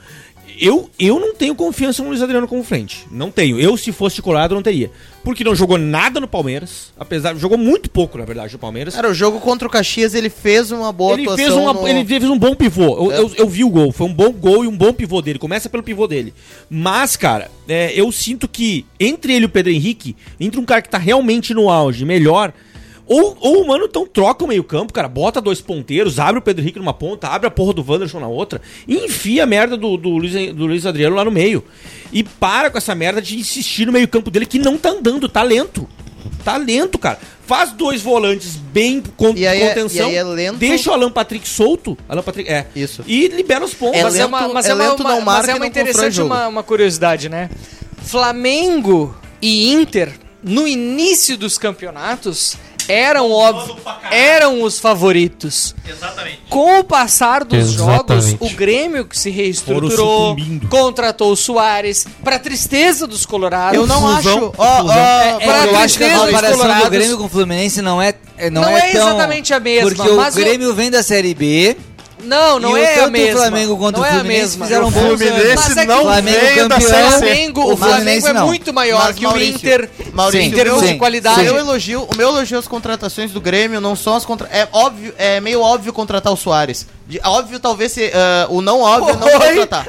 Eu, eu não tenho confiança no Luiz Adriano como frente. Não tenho. Eu, se fosse colado, não teria. Porque não jogou nada no Palmeiras. Apesar. Jogou muito pouco, na verdade, no Palmeiras. Cara, o jogo contra o Caxias ele fez uma boa Ele fez, uma, no- ele fez um bom pivô. Eu, É. eu, eu vi o gol. Foi um bom gol e um bom pivô dele. Começa pelo pivô dele. Mas, cara, é, eu sinto que entre ele e o Pedro Henrique, entre um cara que tá realmente no auge, melhor. Ou, ou o mano, então troca o meio-campo, cara, bota dois ponteiros, abre o Pedro Henrique numa ponta, abre a porra do Wanderson na outra, e enfia a merda do, do, Luiz, do Luiz Adriano lá no meio. E para com essa merda de insistir no meio-campo dele que não tá andando, tá lento. Tá lento, cara. Faz dois volantes bem E aí é- contenção. e aí é lento. Deixa o Alan Patrick solto. Alan Patrick, é. Isso. E libera os pontos. É mas é lento- uma, mas é é uma, lento, uma- não mas é uma interessante uma, uma curiosidade, né? Flamengo e Inter, no início dos campeonatos, eram óbvio, eram os favoritos. Exatamente. Com o passar dos Exatamente. jogos, o Grêmio que se reestruturou, contratou o Soares, pra tristeza dos colorados. Eu não Fusão, acho. ó, ó, É, pra eu acho que a tristeza dos comparação do colorados. Grêmio com o Fluminense não é, é- não, Não é, é tão... exatamente a mesma, Porque mas o o- Grêmio vem da Série B Não, não e o é a mesma. o Flamengo quanto não o é Fluminense mesma. fizeram O bons anos. Fluminense é não o Flamengo veio da campeão, Série C. Flamengo, O o Flamengo é não. muito maior Mas, que o Maurício, Inter Maurício, em termos meu- de qualidade. Eu elogio, o meu elogio às contratações do Grêmio não são as contra... É óbvio, é meio óbvio contratar o Soares. De- óbvio talvez se, ah, o não óbvio é não Oi? contratar.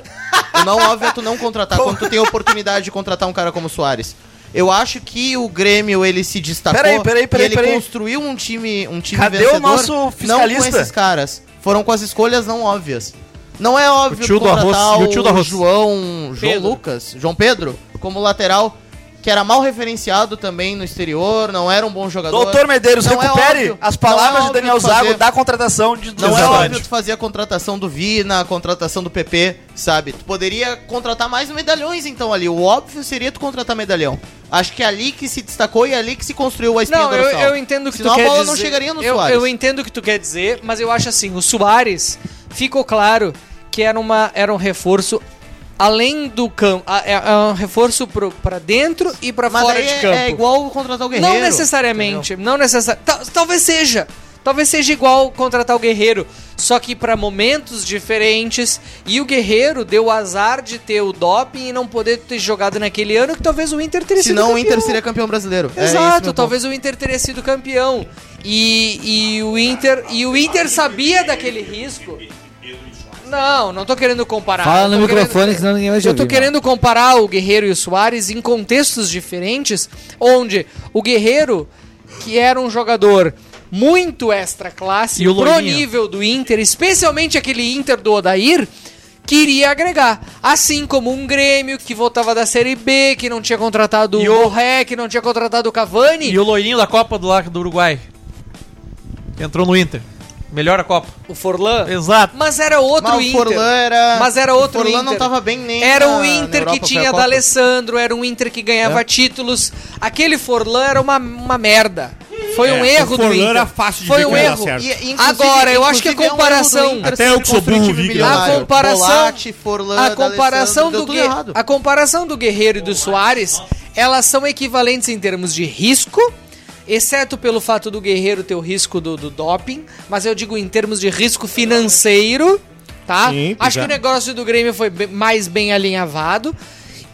O não óbvio é tu não contratar quando tu tem a oportunidade de contratar um cara como o Soares. Eu acho que o Grêmio ele se destacou. Peraí, peraí, peraí, e ele peraí. construiu um time, um time Cadê o vencedor. nosso Não com fiscalista? esses caras. Foram com as escolhas não óbvias. Não é óbvio O tio do contratar arroz- o tio do arroz. João, João Pedro. Lucas, João Pedro, como lateral, que era mal referenciado também no exterior, não era um bom jogador. Doutor Medeiros, Não é recupere óbvio- as é palavras de óbvio Daniel fazer- Zago da contratação de Não é óbvio tu fazer a contratação do Vina, a contratação do PP, sabe? Tu poderia contratar mais medalhões então ali. O óbvio seria tu contratar medalhão. Acho que é ali que se destacou e é ali que se construiu a espinha Não, eu, dorsal. eu entendo o que Senão tu a quer bola dizer. não chegaria no eu, Soares. eu entendo o que tu quer dizer, mas eu acho assim, o Soares ficou claro que era, uma, era um reforço além do campo, é, é um reforço pro, pra dentro e pra Mas fora de é, campo. é igual contratar o Guerreiro. não necessariamente, não necessariamente. Talvez seja. Talvez seja igual contratar o Guerreiro, só que pra momentos diferentes. E o Guerreiro deu o azar de ter o doping e não poder ter jogado naquele ano que talvez o Inter teria sido Senão o campeão. Inter seria campeão brasileiro. É Exato, meu talvez o Inter teria sido campeão. E, e o Inter e o Inter sabia daquele risco. Não, não tô querendo comparar. Fala no microfone, querendo- senão ninguém vai te Eu tô ouvir, querendo comparar o Guerreiro e o Soares em contextos diferentes, onde o Guerreiro, que era um jogador muito extra classe E o pro nível do Inter, especialmente aquele Inter do Odair, queria agregar. Assim como um Grêmio que voltava da Série B, que não tinha contratado E o Borré, que não tinha contratado o Cavani. E o loirinho da Copa do, lá do Uruguai. Entrou no Inter. Melhor a Copa. O Forlan. Exato. Mas era outro Mas o Inter. Forlan era. Mas era outro o Forlan Inter. não tava bem nem. Era um na Inter que tinha a Copa. D'Alessandro, era um Inter que ganhava É. títulos. Aquele Forlan era uma, uma merda. Foi um É, erro o do Inter. era fácil de Foi um erro. certo. E, Agora, eu acho que a inclusive, é um comparação- Inter Até eu que sou burro vi. A comparação- Bolatti, Forlan, a comparação do Gue- a comparação do Guerreiro e do Soares, elas são equivalentes em termos de risco, exceto pelo fato do Guerreiro ter o risco do, do doping, mas eu digo em termos de risco financeiro, tá? Sim, Acho que é. o negócio do Grêmio foi mais bem alinhavado.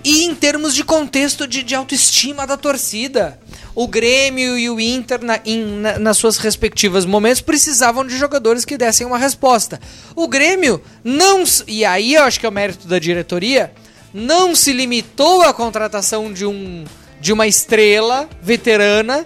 E em termos de contexto de, de autoestima da torcida. O Grêmio e o Inter, na, em- na- nas suas respectivas momentos, precisavam de jogadores que dessem uma resposta. O Grêmio não. E aí eu acho que é o mérito da diretoria. Não se limitou à contratação de, um, de uma estrela veterana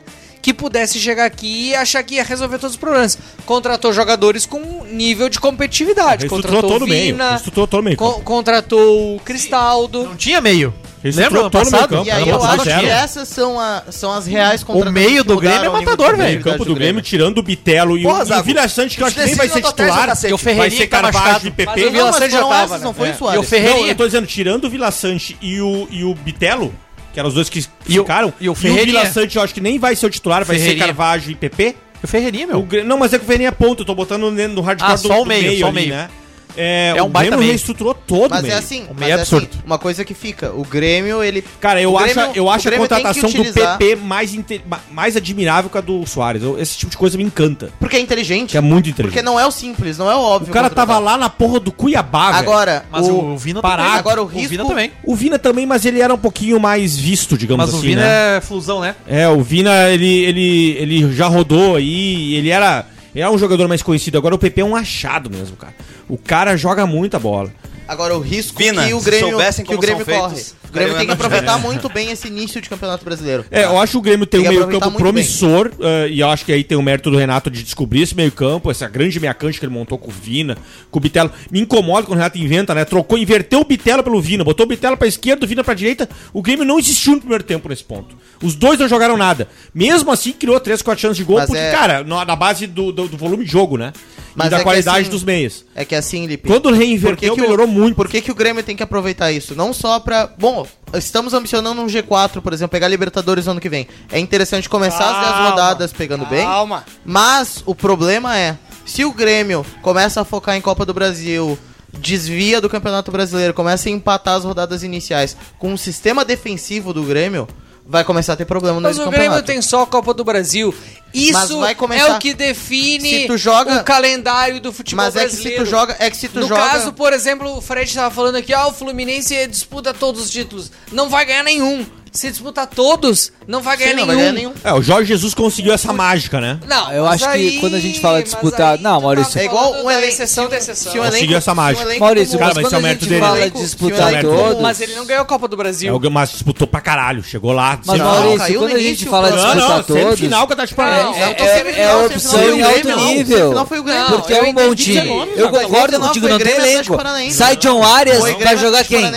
que pudesse chegar aqui e achar que ia resolver todos os problemas. Contratou jogadores com nível de competitividade. Contratou todo o meio. Vina, Reestruturou todo meio. co- contratou o Cristaldo. Não tinha meio. Lembra todo o ano meio passado? campo. E aí eu acho zero. que essas são, a- são as reais O meio do Grêmio é matador, velho. O campo do Grêmio, tirando o Bitelo e, Porra, o, e o Vila Sante, que eu acho que nem vai ser titular, o vai ser tá Carvalho e PP. Mas o Vila Sante já tava, essas, né? não foi É. o Soares. E o Ferreirinha- Não, eu tô dizendo, tirando o Vila Sante e o, e o Bitelo, que eram os dois que E o- ficaram, e o Ferreirinha? Vila Sante eu acho que nem vai ser o titular, vai Ferreirinha. ser Carvalho e PP. O Ferreirinha, meu. O não, mas é que o Ferreirinha é ponto, eu tô botando no hardcore Ah, do, só o do meio, só o ali, meio. né? É, É um o baita Grêmio meio. reestruturou todo Mas o meio. é assim, O mas meio é é assim, absurdo. uma coisa que fica, o Grêmio, ele... Cara, eu O acho, Grêmio- eu o acho a Grêmio contratação do PP mais, inte- mais admirável que a do Soares. Eu- esse tipo de coisa me encanta. Porque é inteligente. Que é muito inteligente. Porque não é o simples, não é o óbvio. O cara contratar. tava lá na porra do Cuiabá, velho. Agora, Mas o, o, Vina Pará, também. agora o O risco... Vina também. O Vina também, mas ele era um pouquinho mais visto, digamos Mas o assim, Vina né? é fusão, né? É, o Vina, ele, ele, ele já rodou aí, ele era, ele era um jogador mais conhecido. Agora o PP é um achado mesmo, cara. O cara joga muita bola. Agora o risco Vina, que o Grêmio, soubessem que o Grêmio são corre. feitos, O Grêmio tem que aproveitar muito bem esse início de Campeonato Brasileiro. É, eu acho que o Grêmio tem um Tem que meio-campo promissor, eh, e eu acho que aí tem o mérito do Renato de descobrir esse meio-campo, essa grande meia-cancha que ele montou com o Vina, com o Bitelo. Me incomoda quando o Renato inventa, né? Trocou, inverteu o Bitelo pelo Vina, botou o Bitelo pra esquerda, o Vina pra direita. O Grêmio não existiu no primeiro tempo nesse ponto. Os dois não jogaram nada. Mesmo assim, criou 3, 4 chances de gol, Mas porque, é- cara, na na base do, do, do volume de jogo, né? Mas e da é qualidade assim- dos meias. É que assim, Lipe... Quando reinverteu, que que o- melhorou muito. Por que, que o Grêmio tem que aproveitar isso? Não só pra. Bom, estamos ambicionando um G4, por exemplo, pegar Libertadores no ano que vem. É interessante começar as 10 Calma, rodadas pegando bem. Calma. Mas o problema é, se o Grêmio começa a focar em Copa do Brasil, desvia do Campeonato Brasileiro, começa a empatar as rodadas iniciais com o sistema defensivo do Grêmio, vai começar a ter problema no Mas o do Grêmio campeonato. tem só a Copa do Brasil. Mas Isso é o que define joga- o calendário do futebol Mas é que se brasileiro. tu joga, é que se tu no joga caso, por exemplo, o Fred estava falando aqui, ah, o Fluminense disputa todos os títulos. Não vai ganhar nenhum. Se disputar todos, não vai ganhar Sim, não nenhum. vai ganhar nenhum. É, o Jorge Jesus conseguiu essa mágica, né? Não, Eu acho que aí- quando a gente fala disputar- aí não, Maurício. tá É igual um elenco- exceção da exceção. um Conseguiu essa um mágica. elenco Maurício, como- mas mas quando esse é o a mérito gente dele. fala de disputar elenco- todos... Mas ele não ganhou a Copa do Brasil. É, mas disputou pra caralho. Chegou lá. Mas. Maurício, quando a gente fala de. Não, disputar não, todos... semifinal que eu tava Não. É, Eu tô é- semifinal, é semifinal opção em alto não. nível. Semifinal foi o Grêmio. Não, Porque é eu um bom time. 19, Eu mas concordo 19 contigo, não tem elenco. Sai John Arias, vai jogar quem?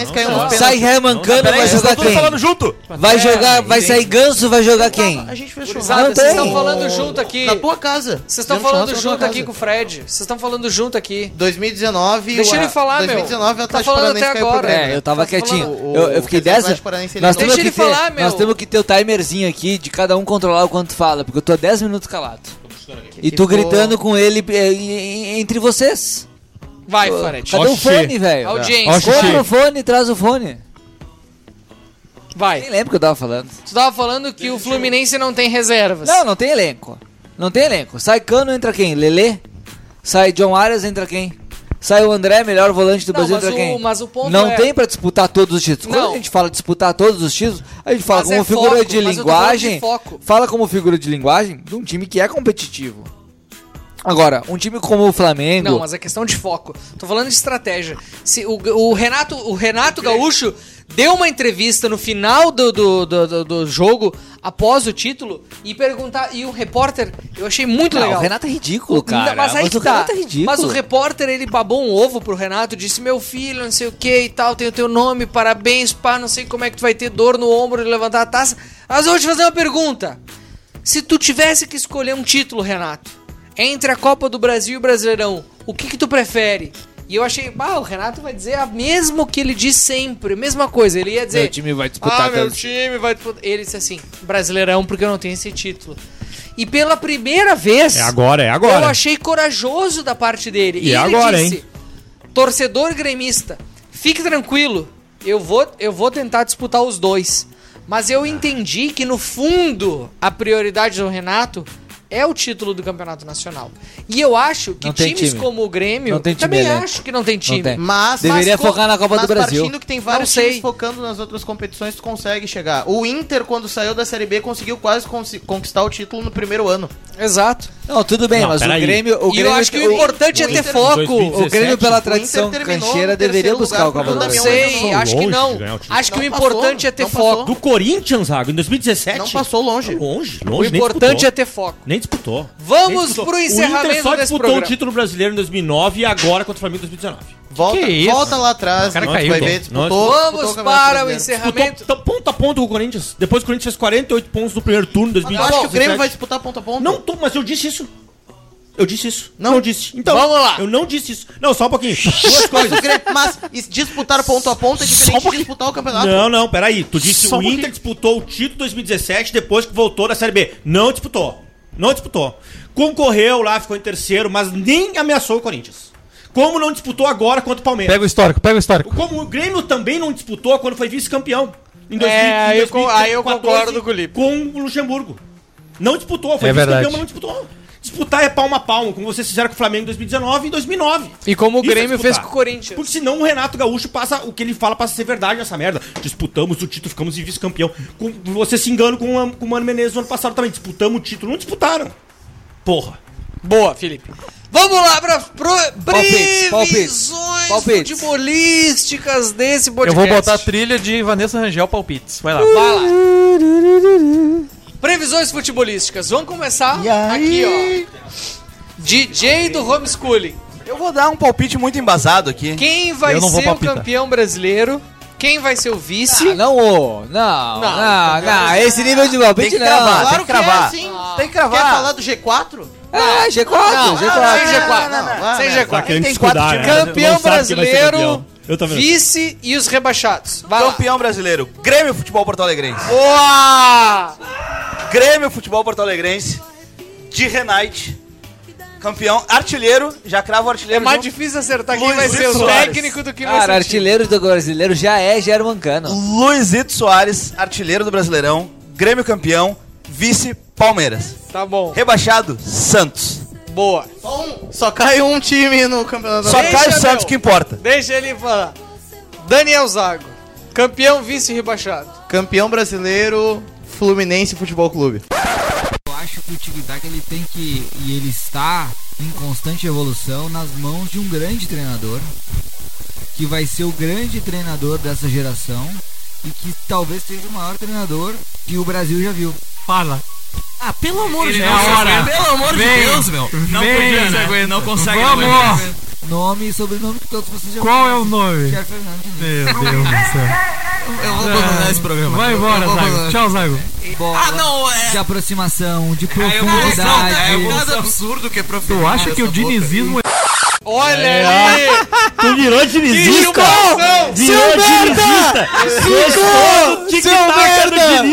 Sai. Herman Cano, vai jogar quem? falando junto. Vai jogar, vai sair Ganso, vai jogar quem? A gente fez churrasco. vocês estão falando junto aqui. Na tua casa. Vocês estão falando junto aqui casa. com o Fred. Vocês estão falando junto aqui. 2019. Deixa o- ele falar, meu. 2019 o Tá Atlético falando até agora. É, eu tava Tá quietinho. falando- Eu, eu o- fiquei dessa. Nós temos, Deixa que ele ter, falar, meu. nós temos que ter o timerzinho aqui de cada um controlar o quanto fala, porque eu tô há 10 minutos calado. E tu ficou- gritando com ele eh, entre vocês. Vai, Fred. Cadê o fone, velho? Compra o fone, traz o fone. Vai. Nem lembro o que eu tava falando. Tu tava falando que o Fluminense não tem reservas. Não, não tem elenco. Não tem elenco. Sai Cano, entra quem? Lelê? Sai John Arias, entra quem? Sai o André, melhor volante do Não, Brasil, entra o- quem? mas o ponto não é- tem pra disputar todos os títulos. Quando Não. a gente fala disputar todos os títulos, a gente fala Mas como é figura foco, de de linguagem. foco. Fala como figura de linguagem de um time que é competitivo. Agora, um time como o Flamengo. Não, mas é questão de foco. Tô falando de estratégia. Se o, o Renato, o Renato Gaúcho deu uma entrevista no final do, do, do, do- jogo, após o título, e perguntar. E o repórter, eu achei muito Não, legal. o Renato é ridículo, cara. Mas aí que o tá. Renato é ridículo. Mas o repórter, ele babou um ovo pro Renato, disse, meu filho, não sei o que e tal, tem o teu nome, parabéns, pá, não sei como é que tu vai ter dor no ombro de levantar a taça. Mas eu vou te fazer uma pergunta. Se tu tivesse que escolher um título, Renato, Entre a Copa do Brasil e o Brasileirão, o que que tu prefere? E eu achei, bah, o Renato vai dizer a mesmo que ele diz sempre, a mesma coisa. Ele ia dizer, Meu time vai disputar ah, meu tanto." time vai disputar. Ele disse assim, Brasileirão porque eu não tenho esse título. E pela primeira vez, É agora, é agora. eu achei corajoso da parte dele. E é agora, torcedor gremista, fique tranquilo, eu vou, eu vou tentar disputar os dois. Mas eu entendi que no fundo a prioridade do Renato é o título do Campeonato Nacional. E eu acho que Não times time. como o Grêmio Não tem time também elenco. acho que não tem time. tem. Mas, Deveria mas focar na Copa mas do Brasil. partindo que tem vários Não sei. times focando nas outras competições, tu consegue chegar. O Inter, quando saiu da Série B, conseguiu quase conquistar o título no primeiro ano. Exato. Não, tudo bem, Não, mas o. Grêmio. O e Grêmio eu acho que o importante é o ter Inter- foco. 2017, O Grêmio, pela o tradição cancheira, deveria buscar o Copa do Não Brasil. sei, acho que não. o. Acho que Não o passou, importante é ter foco. Do Corinthians, Zago, em 2017. Não passou longe. Longe, O longe. nem importante disputou. é ter foco. Nem disputou. Vamos Nem disputou. pro O encerramento Inter só disputou o título brasileiro em 2009 e agora contra o Flamengo em 2019. Volta, Que isso? volta lá atrás, cara caiu, vai ver, disputou, disputou Vamos Campeonato para o encerramento. Disputou t- ponto a ponto com o Corinthians. Depois o Corinthians fez 48 pontos no primeiro turno em Eu 2017. acho que o Grêmio vai disputar ponto a ponto. Não, tô, mas eu disse isso. Eu disse isso. Não. Não, disse. Então, Vamos lá. Eu não disse isso. Não, só um pouquinho. Duas coisas. mas is- disputar ponto a ponto é diferente de disputar o campeonato. Não, não, peraí. Tu disse um o Inter pouquinho. disputou o título 2017 depois que voltou da Série B. Não disputou. Não disputou. Concorreu lá, ficou em terceiro, mas nem ameaçou o Corinthians. Como não disputou agora contra o Palmeiras. Pega o histórico, pega o histórico. Como o Grêmio também não disputou quando foi vice-campeão. Em É, aí eu con- aí eu 2014, concordo com o Lipe. Com o Luxemburgo. Não disputou, foi É vice-campeão, verdade. mas não disputou. Disputar é palmo a palmo, como vocês fizeram com o Flamengo em 2019 e em 2009. E como o é Grêmio disputar. fez com o Corinthians. Porque senão o Renato Gaúcho passa, o que ele fala passa a ser verdade nessa merda. Disputamos o título, ficamos em vice-campeão. Você se engana com, o- com o Mano Menezes no ano passado também. Disputamos o título, não disputaram. Porra. Boa, Felipe. Vamos lá para pro... Palpites, palpites, previsões palpites. futebolísticas desse Eu podcast. vou botar a trilha de Vanessa Rangel Palpites. Vai lá. Vai lá. Previsões futebolísticas. Vamos começar aqui, ó. DJ do homeschooling. Eu vou dar um palpite muito embasado aqui. Quem vai Eu não vou ser o palpitar. campeão brasileiro? Quem vai ser o vice? Ah, não, ô. Não, não, Não, não, Esse nível de Tem palpite que não. cravar, Claro tem que que é cravar. Tem que Quer cravar. falar do G4? Ah, G4, Não, G4. sem G4. não, não, vai, sem vai. G4. Tá querendo tem descuidar, quatro né? times. Campeão brasileiro, vice e os rebaixados. Vai lá. Campeão brasileiro, Grêmio Futebol Porto Alegrense. Boa! Grêmio Futebol Porto Alegrense, de Renate. Campeão, artilheiro, já cravo o É artilheiro. mais junto. difícil acertar quem vai Luizito ser o Soares. técnico do que vai ser Cara, artilheiro do brasileiro já é German Cano. Luizito Soares, artilheiro do Brasileirão. Grêmio campeão, vice Palmeiras. Tá bom. Rebaixado, Santos. Boa. Só, um- só cai um time no campeonato. Só Deixa, cai o Santos meu. que importa. Deixa ele falar. Daniel Zago. Campeão, vice rebaixado. Campeão brasileiro, Fluminense Futebol Clube. Eu acho que o tic-tac ele tem que. E ele está em constante evolução nas mãos de um grande treinador. Que vai ser o grande treinador dessa geração. E que talvez seja o maior treinador que o Brasil já viu. Fala. Ah, pelo amor de Deus. hora. Pelo amor Vem. de Deus, meu. Não Vem, podia, né? né? Não consegue Vamos. aguentar. Nome e sobrenome que todos vocês já Qual é o nome? Meu Deus do céu. Eu vou abandonar esse programa. Vai embora, vou Zago. Tchau, Zago. Bola, Ah, não, é- de aproximação, de É evolução, profundidade. é evolução. absurdo que é profissional. Tu acha que o dinizismo é. Olha ali! Tu virou dinizista! Virou Seu dinizista! Do tic-tac do merda!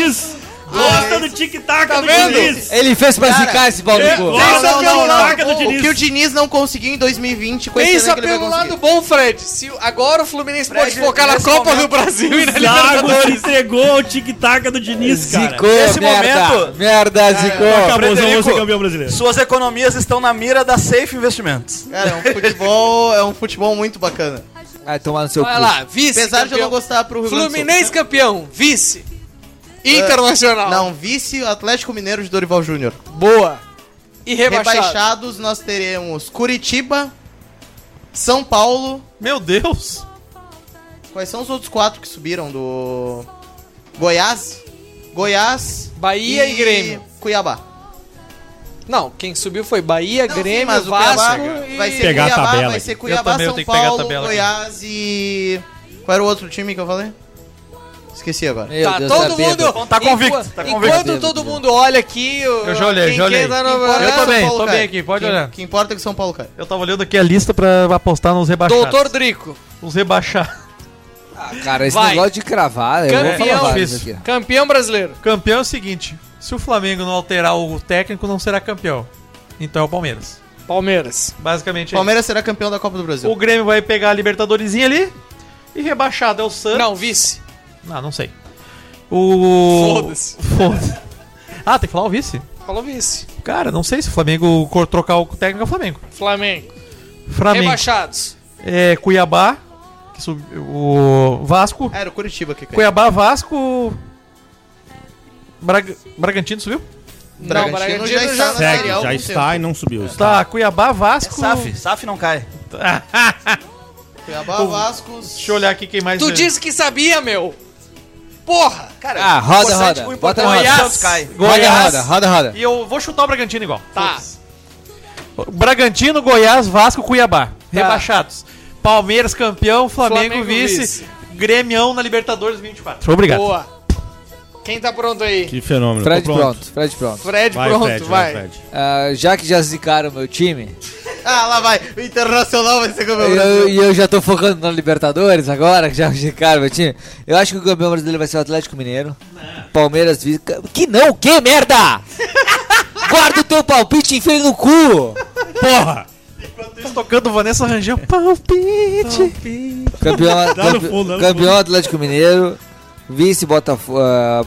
Gosta do tic-tac Tá do vendo? Diniz! Ele fez pra Cara, zicar esse pau no é, cu. ó, Não, Pensa não, pelo não, lado do não. O Diniz. que o Diniz não conseguiu em 2020, com esse Pensa vai pelo lado bom, Fred. Se agora o Fluminense pode Fred, focar na Copa momento, do Brasil e na Libertadores. entregou o tic-tac do Diniz, cara. Zicou, Nesse merda. momento- Merda, zicou. Acabou, vamos Frederico, ser campeão brasileiro. Suas economias estão na mira da Safe Investimentos. Cara, é um futebol, é um futebol muito bacana. Vai tomar no seu Vai cu. lá, vice. Apesar de eu não campeão. gostar pro Rio. Fluminense campeão, vice. Internacional. Não, vice Atlético Mineiro de Dorival Júnior. Boa. E rebaixado. Rebaixados nós teremos Curitiba, São Paulo. Meu Deus. Quais são os outros quatro que subiram do Goiás? Goiás, Bahia e, Grêmio. Cuiabá. Não, quem subiu foi Bahia, Não, Grêmio, sim, mas o Vasco Cuiabá e... vai ser Pegar a Cuiabá, tabela vai ser Eu Cuiabá, também, eu São a Paulo, tabela aqui. Goiás e qual era o outro time que eu falei? Esqueci agora. Meu Tá, Deus, todo tá mundo. Tá convicto, enqu- tá Enquanto convicto. todo mundo olha aqui. o- Eu já olhei, quem já olhei. tá Quem importa Eu é que tô São bem, Paulo tô bem aqui, pode Quem- olhar. que importa é que São Paulo cai. Eu tava olhando aqui a lista pra apostar nos rebaixados. Doutor Drico, Os rebaixados. Ah, cara, esse Vai. negócio de cravar, eu vou Campeão. campeão brasileiro. Campeão é o seguinte: se o Flamengo não alterar o técnico, não será campeão. Então é o Palmeiras. Palmeiras. Basicamente é Palmeiras será campeão da Copa do isso. Brasil. O Grêmio vai pegar a Libertadoresinha ali. E rebaixado é o Santos. Não, vice. Não, não sei. O. Foda-se. Foda-se. Ah, tem que falar o vice. Falou vice. Cara, não sei se o Flamengo cor- trocar o técnico é o Flamengo. Flamengo. Flamengo. Rebaixados. É Cuiabá. Que sub... O Vasco. Ah, era o Curitiba que caiu. Cuiabá, Vasco. Braga... Bragantino subiu? Bragantino Bragantino já está já- na Segue, Série A há já algum está tempo. e não subiu. Tá, Cuiabá, É Vasco. SAF, SAF não cai. Cuiabá, Vasco. Deixa eu olhar aqui quem mais. Tu é. disse que sabia, meu. Porra. Cara, Ah, roda, importante- roda. O Bota importante na é roda. Santos cai. Roda, Goiás. roda, roda, roda. E eu vou chutar o Bragantino igual. Tá. Bragantino, Goiás, Vasco, Cuiabá. Rebaixados. Palmeiras campeão, Flamengo, Flamengo vice, vice. Grêmião na Libertadores 2024. Obrigado. Boa. Quem tá pronto aí? Que fenômeno. Fred Tô pronto. Fred pronto. Fred Vai, pronto, Fred, vai. Fred. Ah, já que já zicaram meu time, Ah, lá vai. O Internacional vai ser campeão brasileiro. e eu já tô focando na Libertadores agora, que já zicaram meu time. Eu acho que o campeão brasileiro vai ser o Atlético Mineiro. Palmeiras vice. Que não, que merda! Guarda o teu palpite e enfia no cu! Porra! Tô tocando Vanessa Rangel. Palpite. Campeão, Dá no campe- fundo, campeão Atlético Mineiro. Vice Botafogo.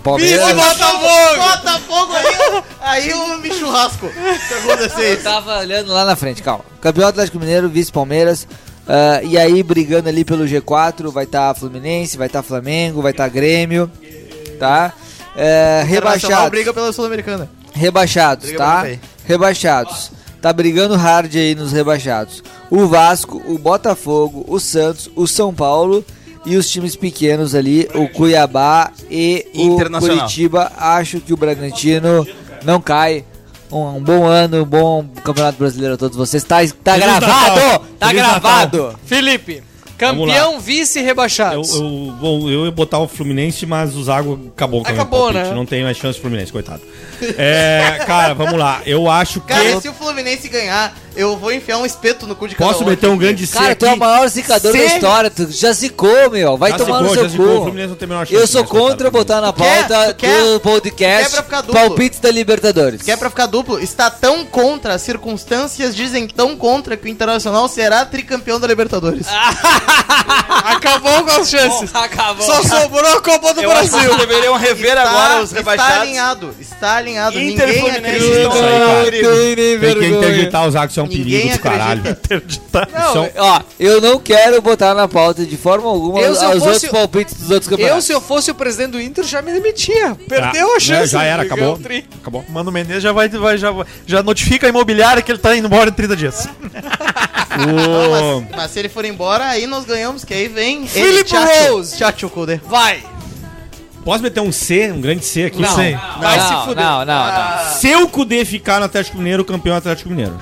Palmeiras. Vice Botafogo! Botafogo aí, aí eu me churrasco. Se acontecer Eu tava olhando lá na frente, calma. Campeão Atlético Mineiro, vice Palmeiras. ah, e aí, brigando ali pelo G4, vai estar Fluminense, vai estar Flamengo, vai estar Grêmio. Tá? Internacional rebaixados. briga pela Sul-Americana. Rebaixados, Briga tá? Rebaixados. Tá brigando hard aí nos rebaixados. O Vasco, o Botafogo, o Santos, o São Paulo e os times pequenos ali, o Cuiabá e o Internacional. Curitiba. Acho que o Bragantino não cai. Um, um bom ano, um bom campeonato brasileiro a todos vocês. Tá, tá Feliz gravado! Natal! Tá Feliz gravado! Felipe. Vamos Campeão, vice Eu, rebaixados. eu, bom, eu ia botar o Fluminense, mas o Zago acabou com Acabou, né? Não tem mais chance do Fluminense, coitado. É, cara, vamos lá. Eu acho que. Cara, se o Fluminense ganhar, eu vou enfiar um espeto no cu de cada Posso um meter aqui. um grande C Cara, tu é o aqui? maior zicador da história. Tu já zicou, meu. Vai Já tomar zicou, no já seu zicou. O cu. Fluminense não tem a menor chance, Eu sou contra botar na quer? pauta Tu quer? do podcast Quer pra ficar duplo? palpites da Libertadores. Que é pra ficar duplo, está tão contra, as circunstâncias dizem tão contra que o Internacional será tricampeão da Libertadores. Acabou com as chances. Acabou. Só sobrou a Copa do Eu acho que Brasil. deveriam rever agora os está rebaixados. alinhado, está alinhado. Inter e Ninguém Fluminense acredita. Isso aí, cara. Tem que vergonha. interditar o É um Ninguém perigo do caralho. acredita. Não, ó, eu não quero botar na pauta de forma alguma Eu, os se eu fosse- outros palpites dos outros Eu, campeonatos. se eu fosse o presidente do Inter, já me demitia. Perdeu Ah, a chance. Já era, acabou. Acabou. Mano Menezes já vai, vai já, já notifica a imobiliária que ele tá indo embora em 30 dias. Não, mas, mas se ele for embora, aí nós ganhamos, que aí vem Felipe Rose. Tchatcho Kudê. Vai. Posso meter um C, um grande C aqui? Não. Não, se fuder. não, não, não. Se o Cudê ficar no Atlético Mineiro, o campeão é Atlético Mineiro.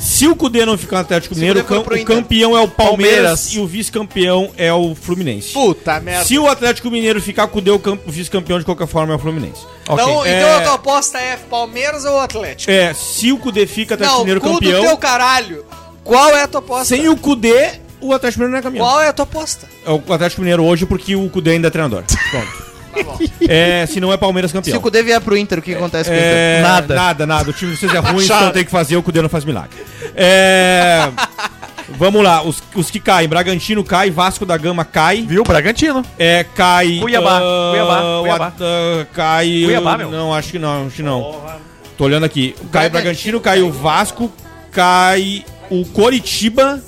Se o Cudê não ficar no Atlético Se Mineiro, o, cam- o campeão é o Palmeiras, Palmeiras. e o vice-campeão é o Fluminense. Puta merda. Se o Atlético Mineiro ficar com o Cudê, o cam- o vice-campeão de qualquer forma é o Fluminense. Então, É- então a tua aposta é Palmeiras ou Atlético? É, se o Cudê fica, Atlético Não, Mineiro campeão. teu caralho. Qual é a tua aposta? Sem o Cudê, o Atlético Mineiro não é campeão. Qual é a tua aposta? É o Atlético Mineiro hoje porque o Cudê ainda é treinador. Pronto. É, se não é Palmeiras Se o campeão. Kudê vier pro Inter, o que acontece com o Inter? É, Nada. Nada, nada. O time de vocês é ruim, então tem que fazer, o Cudê não faz milagre. É, vamos lá, os, os que caem. Bragantino cai, Vasco da Gama cai. Viu? Bragantino. É, cai. Cuiabá, ah, Cuiabá, o Cuiabá. Ah, cai. Cuiabá, meu. Não, acho que não, acho que não. Tô olhando aqui. Cai o Bragantino, cai o Vasco, cai o Coritiba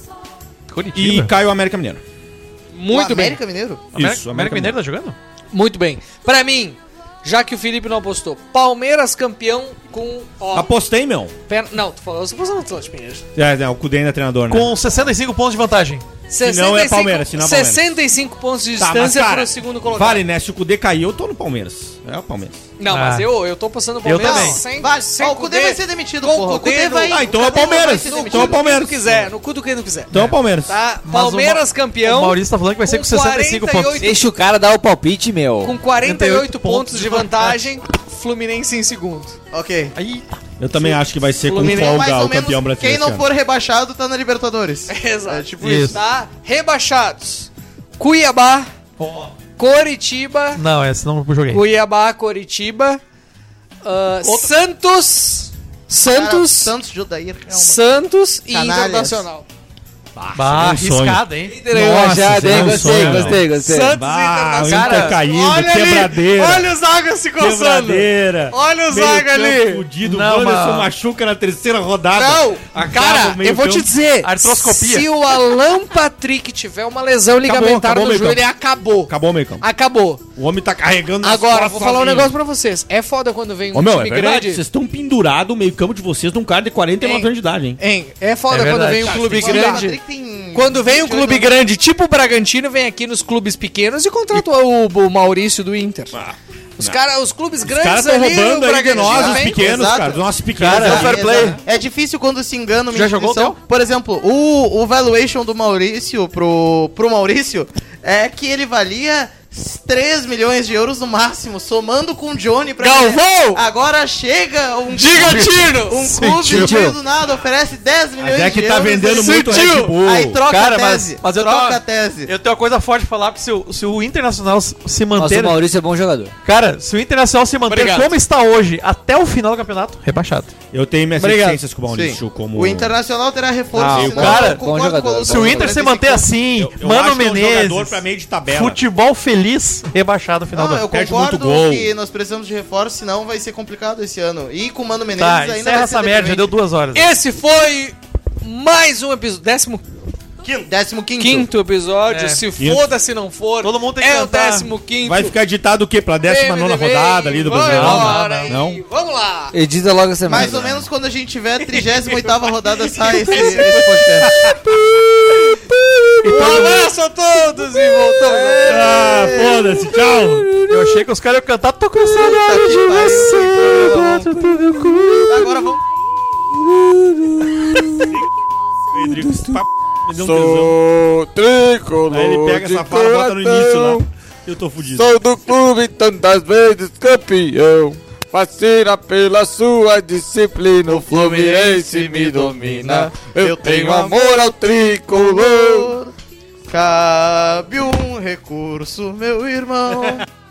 e Curitiba. cai o América Mineiro. Muito o bem. América Mineiro? América, Isso, América Mineiro tá jogando? Muito bem. Pra mim, já que o Felipe não apostou, Palmeiras campeão com. Ó, Apostei, meu. Não, tu falou, você apostou no Atlético Mineiro. É, é, o Cudê ainda é treinador, né? Com 65 pontos de vantagem. Se não é Palmeiras, se não é Palmeiras. 65 pontos de Tá, mas, distância cara, pro segundo colocado. Vale, né? Se o Cudê cair, eu tô no Palmeiras. É o Palmeiras. Não, Ah. mas eu, eu tô passando o Eu Palmeiras também. sem, Vale, sem o Cudê vai ser demitido. O Cudê vai- Ah, então é o Palmeiras. Então é o. Palmeiras. quiser, no cu do que não quiser. Então é o Palmeiras. Tá? O Palmeiras Ma- campeão. O Maurício tá falando que vai ser com 65 pontos. Deixa o cara dar o palpite, meu. Com 48 pontos de pontos de vantagem, Fluminense em segundo. Ok. Aí, Eu também acho que vai ser com Fluminense, mais folga o campeão menos, brasileiro. quem não for rebaixado tá na Libertadores. Exato. É tipo Isso. isso. Tá? Rebaixados. Cuiabá, Coritiba, não, esse não joguei. Cuiabá, Coritiba, ah, Santos, Cara, Santos, Santos, Judair, Real Santos e Canalhas. Internacional. Bah, um sonho. arriscado, hein? Nossa, seria um gostei, sonho, gostei, gostei. Santos Bah, e. Inter caindo, olha ali, quebradeira. olha o Zaga se coçando. Quebradeira. Olha o Zaga ali. Fudido. Não, o Wanderson mas- machuca na terceira rodada. Não, Acaba cara, eu vou te dizer, Artroscopia. se o Alan Patrick tiver uma lesão ligamentar acabou no joelho, ele acabou. Acabou o meio campo. Acabou. O homem tá carregando Agora, vou falar um negócio pra vocês. É foda quando vem um Ô, meu, é time verdade. grande. Vocês estão pendurados o meio campo de vocês num cara de 49 Hein? anos de idade, hein? Hein, é foda É quando vem um Cara, clube grande. Tem Quando vem um 28 clube anos. grande, tipo o Bragantino, vem aqui nos clubes pequenos e contrata o, o Maurício do Inter. os, cara, os clubes Os grandes caras estão ali, roubando o de Bragantino nós, os pequenos, exato. cara. Dos nossos pequenos. Cara, é fair play. É difícil quando se engana uma Já jogou o. Por exemplo, o, o valuation do Maurício pro, pro Maurício é que ele valia 3 milhões de euros no máximo, somando com o Johnny pra Galvão! Agora chega um Diga, clube, Tino! um clube meio do nada, oferece 10 milhões Mas é que de tá euros. vendendo muito Sentiu? Red Bull. Aí troca Cara, a mas- tese. mas eu troca tô- a tese. Eu tenho uma coisa forte pra falar, porque se o, se o Internacional se se Nossa, manter. o Maurício é bom jogador. Cara, se o Internacional se manter Obrigado. como está hoje até o final do campeonato, rebaixado. Eu tenho minhas reticências com o Maurício como... O Internacional terá reforço, Ah, senão cara, bom jogador. Se o Inter se manter assim, Eu, eu Mano acho que é um jogador Menezes, pra meio de tabela. futebol feliz, rebaixado no final do Não, eu ano. Perde concordo muito gol. que nós precisamos de reforço, senão vai ser complicado esse ano. E com o Mano Menezes Tá, ainda encerra vai ser essa merda, já deu duas horas. Esse foi mais um episódio. Décimo Décimo quinto. quinto episódio. É. Se Quinto. foda se não for. Todo mundo tem que É o cantar. décimo quinto. Vai ficar ditado o quê? Pra 19 Vem, rodada ali do Brasileirão? vambora Não, não. Vamos lá. Edita logo essa Mais merda. ou menos quando a gente tiver a 38 rodada sai esse, esse podcast. Um abraço a todos e voltamos. Ah, foda-se, tchau. Eu achei que os caras iam cantar, tô com saudade de você então. dentro do meu cu. Agora vamos. Rodrigo, me deu um tesão. tricolor Aí ele pega essa fala e bota no início lá. Eu tô fudido. Sou do clube tantas vezes campeão. Fascina pela sua disciplina, o Fluminense me domina. Eu tenho amor ao tricolor. Cabe um recurso, meu irmão.